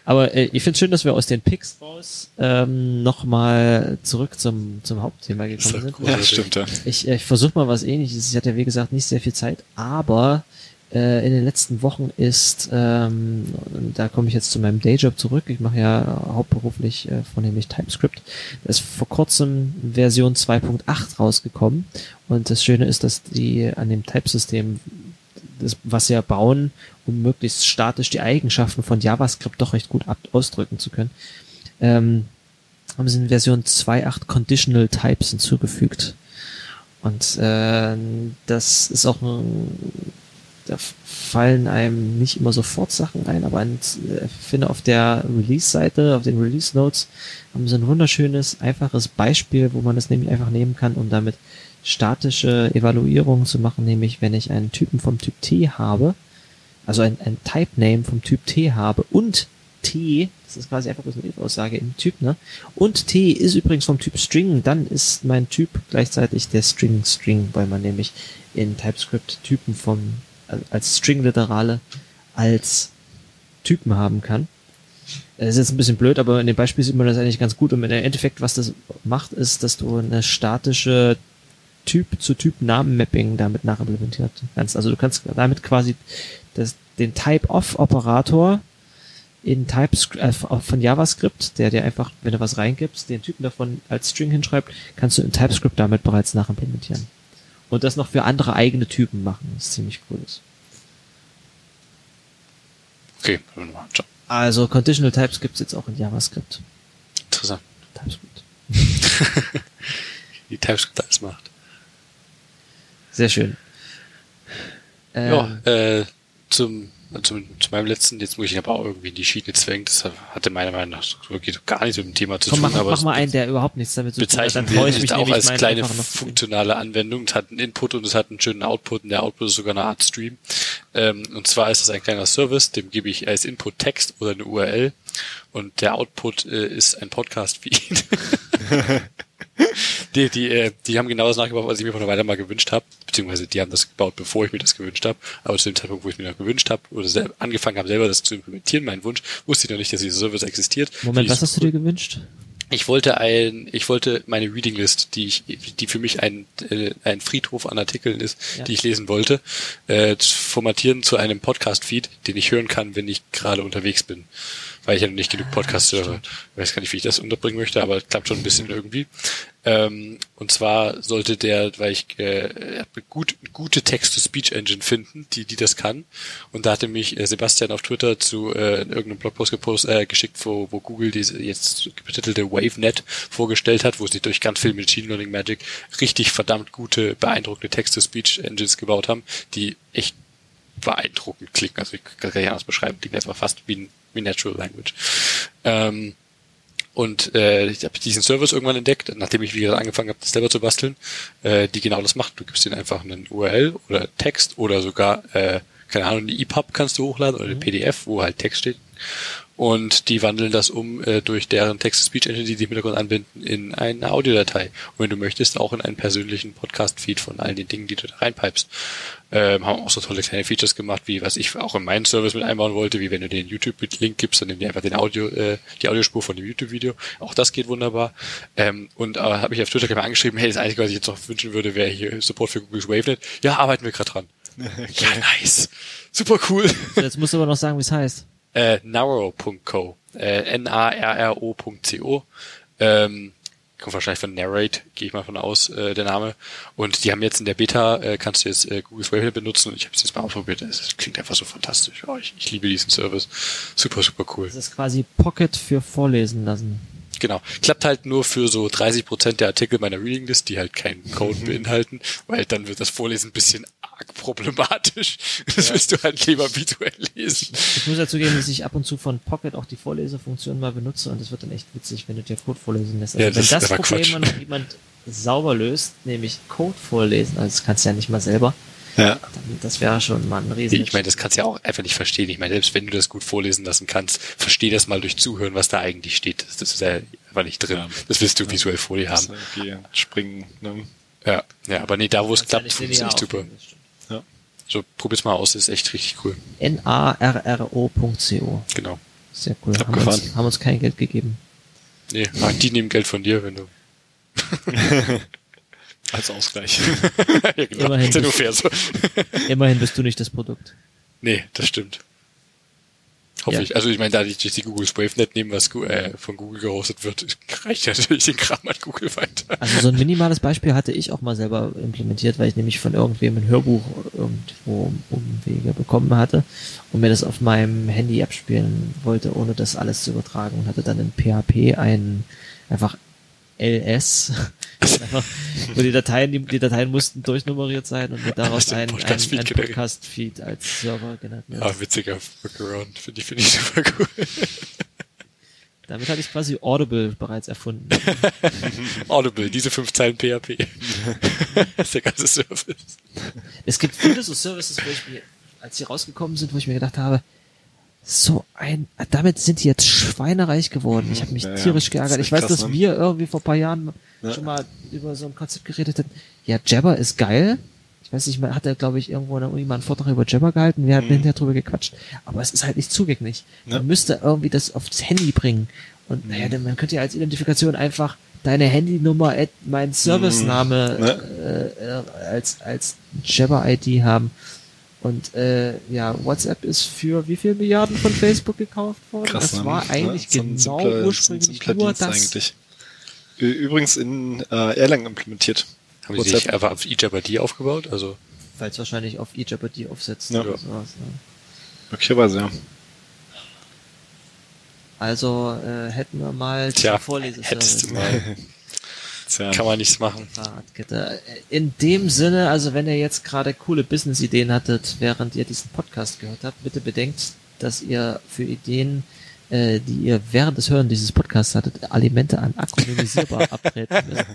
Aber äh, ich finde schön, dass wir aus den Picks raus ähm, nochmal zurück zum, zum Hauptthema gekommen sind. Ja, stimmt. Ja. Ich, äh, ich versuche mal was ähnliches. Ich hatte ja wie gesagt nicht sehr viel Zeit, aber äh, in den letzten Wochen ist, ähm, da komme ich jetzt zu meinem Dayjob zurück, ich mache ja hauptberuflich äh, vornehmlich TypeScript, da ist vor kurzem Version 2.8 rausgekommen. Und das Schöne ist, dass die an dem Typesystem was sie ja bauen, um möglichst statisch die Eigenschaften von JavaScript doch recht gut ab ausdrücken zu können, ähm, haben sie in Version 2.8 Conditional Types hinzugefügt. Und äh, das ist auch ein da fallen einem nicht immer sofort Sachen ein, aber ich äh, finde auf der Release-Seite, auf den Release-Notes, haben sie ein wunderschönes, einfaches Beispiel, wo man das nämlich einfach nehmen kann, um damit statische Evaluierungen zu machen, nämlich wenn ich einen Typen vom Typ T habe, also ein, ein Type-Name vom Typ T habe und T, das ist quasi einfach bloß eine If-Aussage im Typ, ne? Und T ist übrigens vom Typ String, dann ist mein Typ gleichzeitig der String String, weil man nämlich in TypeScript Typen vom als String-Literale als Typen haben kann. Das ist jetzt ein bisschen blöd, aber in dem Beispiel sieht man das eigentlich ganz gut. Und im Endeffekt, was das macht, ist, dass du eine statische Typ-zu-Typ-Namen-Mapping damit nachimplementiert kannst. Also du kannst damit quasi das, den Type-of-Operator in TypeScript äh, von JavaScript, der dir einfach, wenn du was reingibst, den Typen davon als String hinschreibt, kannst du in TypeScript damit bereits nachimplementieren. Und das noch für andere eigene Typen machen, was ziemlich cool ist. Okay, also Conditional Types gibt's jetzt auch in JavaScript. Interessant. TypeScript. Die TypeScript alles macht. Sehr schön. Ähm, ja, äh, zum, zum, zu meinem letzten, jetzt muss ich aber auch irgendwie in die Schiene zwängen, das hatte meiner Meinung nach wirklich gar nichts mit dem Thema zu Komm, tun. Mach, aber mach mal einen, der überhaupt nichts damit zu tun hat. Bezeichnen wir nicht auch als kleine funktionale Anwendung. Es hat einen Input und es hat einen schönen Output und der Output ist sogar eine Art Stream. Ähm, und zwar ist es ein kleiner Service, dem gebe ich als Input Text oder eine URL und der Output äh, ist ein Podcast-Feed. die, die, äh, die haben genau das nachgebaut, was ich mir von der Weile mal gewünscht habe. Beziehungsweise die haben das gebaut, bevor ich mir das gewünscht habe. Aber zu dem Zeitpunkt, wo ich mir das gewünscht habe, oder selber, angefangen habe, selber das zu implementieren, mein Wunsch, wusste ich noch nicht, dass dieser Service existiert. Moment, was hast du dir gewünscht? Ich wollte ein, ich wollte meine Reading List, die ich, die für mich ein, äh, ein Friedhof an Artikeln ist, ja. die ich lesen wollte, äh, formatieren zu einem Podcast-Feed, den ich hören kann, wenn ich gerade unterwegs bin weil ich ja noch nicht genug Podcasts höre. Ich weiß gar nicht, wie ich das unterbringen möchte, aber es klappt schon ein bisschen irgendwie. Ähm, und zwar sollte der, weil ich äh, gut, gute Text-to-Speech-Engine finden, die, die das kann. Und da hatte mich äh, Sebastian auf Twitter zu äh, irgendeinem Blogpost gepost, äh, geschickt, wo, wo Google diese jetzt betitelte WaveNet vorgestellt hat, wo sie durch ganz viel Machine Learning Magic richtig verdammt gute, beeindruckende Text-to-Speech-Engines gebaut haben, die echt beeindruckend klingen. Also ich kann gar nicht anders beschreiben, klingt einfach fast wie ein wie Natural Language. Ähm, und äh, ich habe diesen Service irgendwann entdeckt, nachdem ich wieder angefangen habe, das selber zu basteln, äh, die genau das macht. Du gibst denen einfach einen URL oder Text oder sogar, äh, keine Ahnung, eine EPUB kannst du hochladen oder eine mhm. PDF, wo halt Text steht und die wandeln das um äh, durch deren Text-to-Speech-Engine, die die im Hintergrund anbinden, in eine Audiodatei. Und wenn du möchtest, auch in einen persönlichen Podcast-Feed von all den Dingen, die du da reinpipest. Ähm, haben auch so tolle kleine Features gemacht, wie was ich auch in meinen Service mit einbauen wollte, wie wenn du den YouTube-Link gibst, dann nimm dir einfach den Audio, äh, die Audiospur von dem YouTube-Video. Auch das geht wunderbar. Ähm, und äh, habe ich auf Twitter mal angeschrieben, hey, das Einzige, was ich jetzt noch wünschen würde, wäre hier Support für Google's WaveNet. Ja, arbeiten wir gerade dran. ja, nice. Super cool. Jetzt musst du aber noch sagen, wie es heißt äh, narrow.co, äh, N-A-R-R-O.co. Ähm, kommt wahrscheinlich von Narrate, gehe ich mal von aus, äh, der Name. Und die haben jetzt in der Beta, äh, kannst du jetzt äh, Google's Wavenet benutzen und ich habe es jetzt mal ausprobiert. Es klingt einfach so fantastisch. Oh, ich, ich liebe diesen Service. Super, super cool. Das ist quasi Pocket für Vorlesen lassen. Genau. Klappt halt nur für so 30 Prozent der Artikel meiner Reading List, die halt keinen Code beinhalten, weil dann wird das Vorlesen ein bisschen arg problematisch. Das ja. willst du halt lieber visuell lesen. Ich muss dazu geben, dass ich ab und zu von Pocket auch die Vorlesefunktion mal benutze und das wird dann echt witzig, wenn du dir Code vorlesen lässt. Also ja, das wenn das Problem noch jemand sauber löst, nämlich Code vorlesen, also das kannst du ja nicht mal selber, ja. Das wäre schon mal ein riesen. Ich meine, das kannst du ja auch einfach nicht verstehen. Ich meine, selbst wenn du das gut vorlesen lassen kannst, versteh das mal durch Zuhören, was da eigentlich steht. Das, ist ja einfach nicht drin. Ja. Das willst du ja. visuell vor dir haben. Springen, ne? Ja, ja, aber nee, da wo es klappt, ist echt super. Ja. So, probier's mal aus, das ist echt richtig cool. N-A-R-R-O.co. Genau. Sehr cool. Haben uns, haben uns kein Geld gegeben. Nee, die nehmen Geld von dir, wenn du. Als Ausgleich. ja, genau. Immerhin, ja nur fair so. immerhin bist du nicht das Produkt. Nee, das stimmt. Hoffe ja. ich. Also ich meine, da ich die Google SwaveNet nehmen, was äh, von Google gehostet wird, reicht natürlich den Kram an Google weiter. Also so ein minimales Beispiel hatte ich auch mal selber implementiert, weil ich nämlich von irgendwem ein Hörbuch irgendwo Umwege bekommen hatte und mir das auf meinem Handy abspielen wollte, ohne das alles zu übertragen und hatte dann in PHP einen einfach ls, wo die Dateien, die, die, Dateien mussten durchnummeriert sein und daraus ein, Podcast-Feed ein, ein Podcast-Feed als Server genannt. Ah, witziger Workaround, finde ich, finde ich super cool. Damit hatte ich quasi Audible bereits erfunden. Audible, diese fünf Zeilen PHP. das ist der ganze Service. Es gibt viele so Services, wo ich mir, als sie rausgekommen sind, wo ich mir gedacht habe, so ein, damit sind die jetzt schweinereich geworden. Ich habe mich ja, tierisch geärgert. Ich weiß, krass, dass ne? wir irgendwie vor paar Jahren ja. schon mal über so ein Konzept geredet haben. Ja, Jabber ist geil. ich weiß nicht, mal hat er, glaube ich, irgendwo in der Uni mal einen Vortrag über Jabber gehalten, wir hatten Mhm. hinterher drüber gequatscht. Aber es ist halt nicht zugänglich. Ja. Man müsste irgendwie das aufs Handy bringen. Und Mhm. naja, dann- man könnte ja als Identifikation einfach deine Handynummer, mein Servicename Mhm. Äh, äh, als, als Jabber-ID haben. Und äh, ja, WhatsApp ist für wie viel Milliarden von Facebook gekauft worden? Krass, das ne? war eigentlich Ja, so ein genau simpler- so ursprünglich simpler nur das. Eigentlich. Übrigens in äh, Erlangen implementiert. Haben die sich einfach auf eJabber aufgebaut? Also, Weil es wahrscheinlich auf eJeopardy aufsetzt Ja. oder sowas. Ne? Möglicherweise, ja. Also äh, hätten wir mal Tja, zum Vorleseservice. hättest du mal. Tja. Kann man nichts machen. Fahrradkette. In dem Sinne, also wenn ihr jetzt gerade coole Business-Ideen hattet, während ihr diesen Podcast gehört habt, bitte bedenkt, dass ihr für Ideen, äh, die ihr während des Hören dieses Podcasts hattet, Alimente an akronymisierbar abtreten müsst.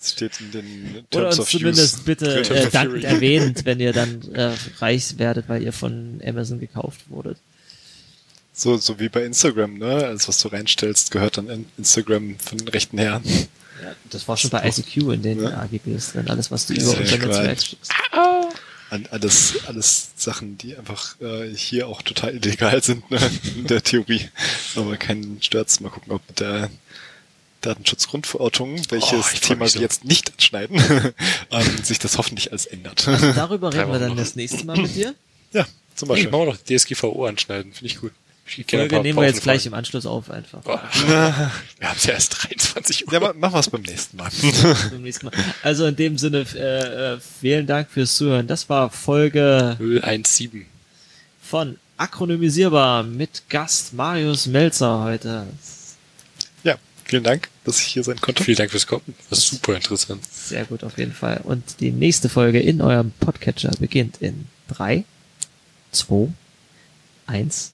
Das steht in den Oder Terms uns of zumindest Use. bitte äh, dankend erwähnt, wenn ihr dann äh, reich werdet, weil ihr von Amazon gekauft wurdet. So, so wie bei Instagram, ne? Alles, was du reinstellst, gehört dann in Instagram von den rechten Herren. Ja, das war schon bei ICQ in den Ja. AGBs drin. Alles, was du über unser. Netzwerk schickst. An alles, alles Sachen, die einfach äh, hier auch total illegal sind, ne? in der Theorie. Aber keinen stört's. Mal gucken, ob mit der Datenschutzgrundverordnung, welches Oh, Thema so. jetzt nicht anschneiden, ähm, sich das hoffentlich alles ändert. Darüber Drei reden wir dann noch. das nächste Mal mit dir. ja, zum Beispiel. machen wir doch DSGVO anschneiden. Finde ich gut. Die Folge nehmen wir jetzt gleich im Anschluss auf einfach. Oh, wir haben ja erst 23 Uhr. Ja, ma- machen wir es beim nächsten Mal. Beim nächsten Mal. Also in dem Sinne, äh, äh, vielen Dank fürs Zuhören. Das war Folge 017. von Akronymisierbar mit Gast Marius Melzer heute. ja, vielen Dank, dass ich hier sein konnte. Vielen Dank fürs Kommen. Das ist super interessant. Sehr gut auf jeden Fall. Und die nächste Folge in eurem Podcatcher beginnt in drei, zwei, eins.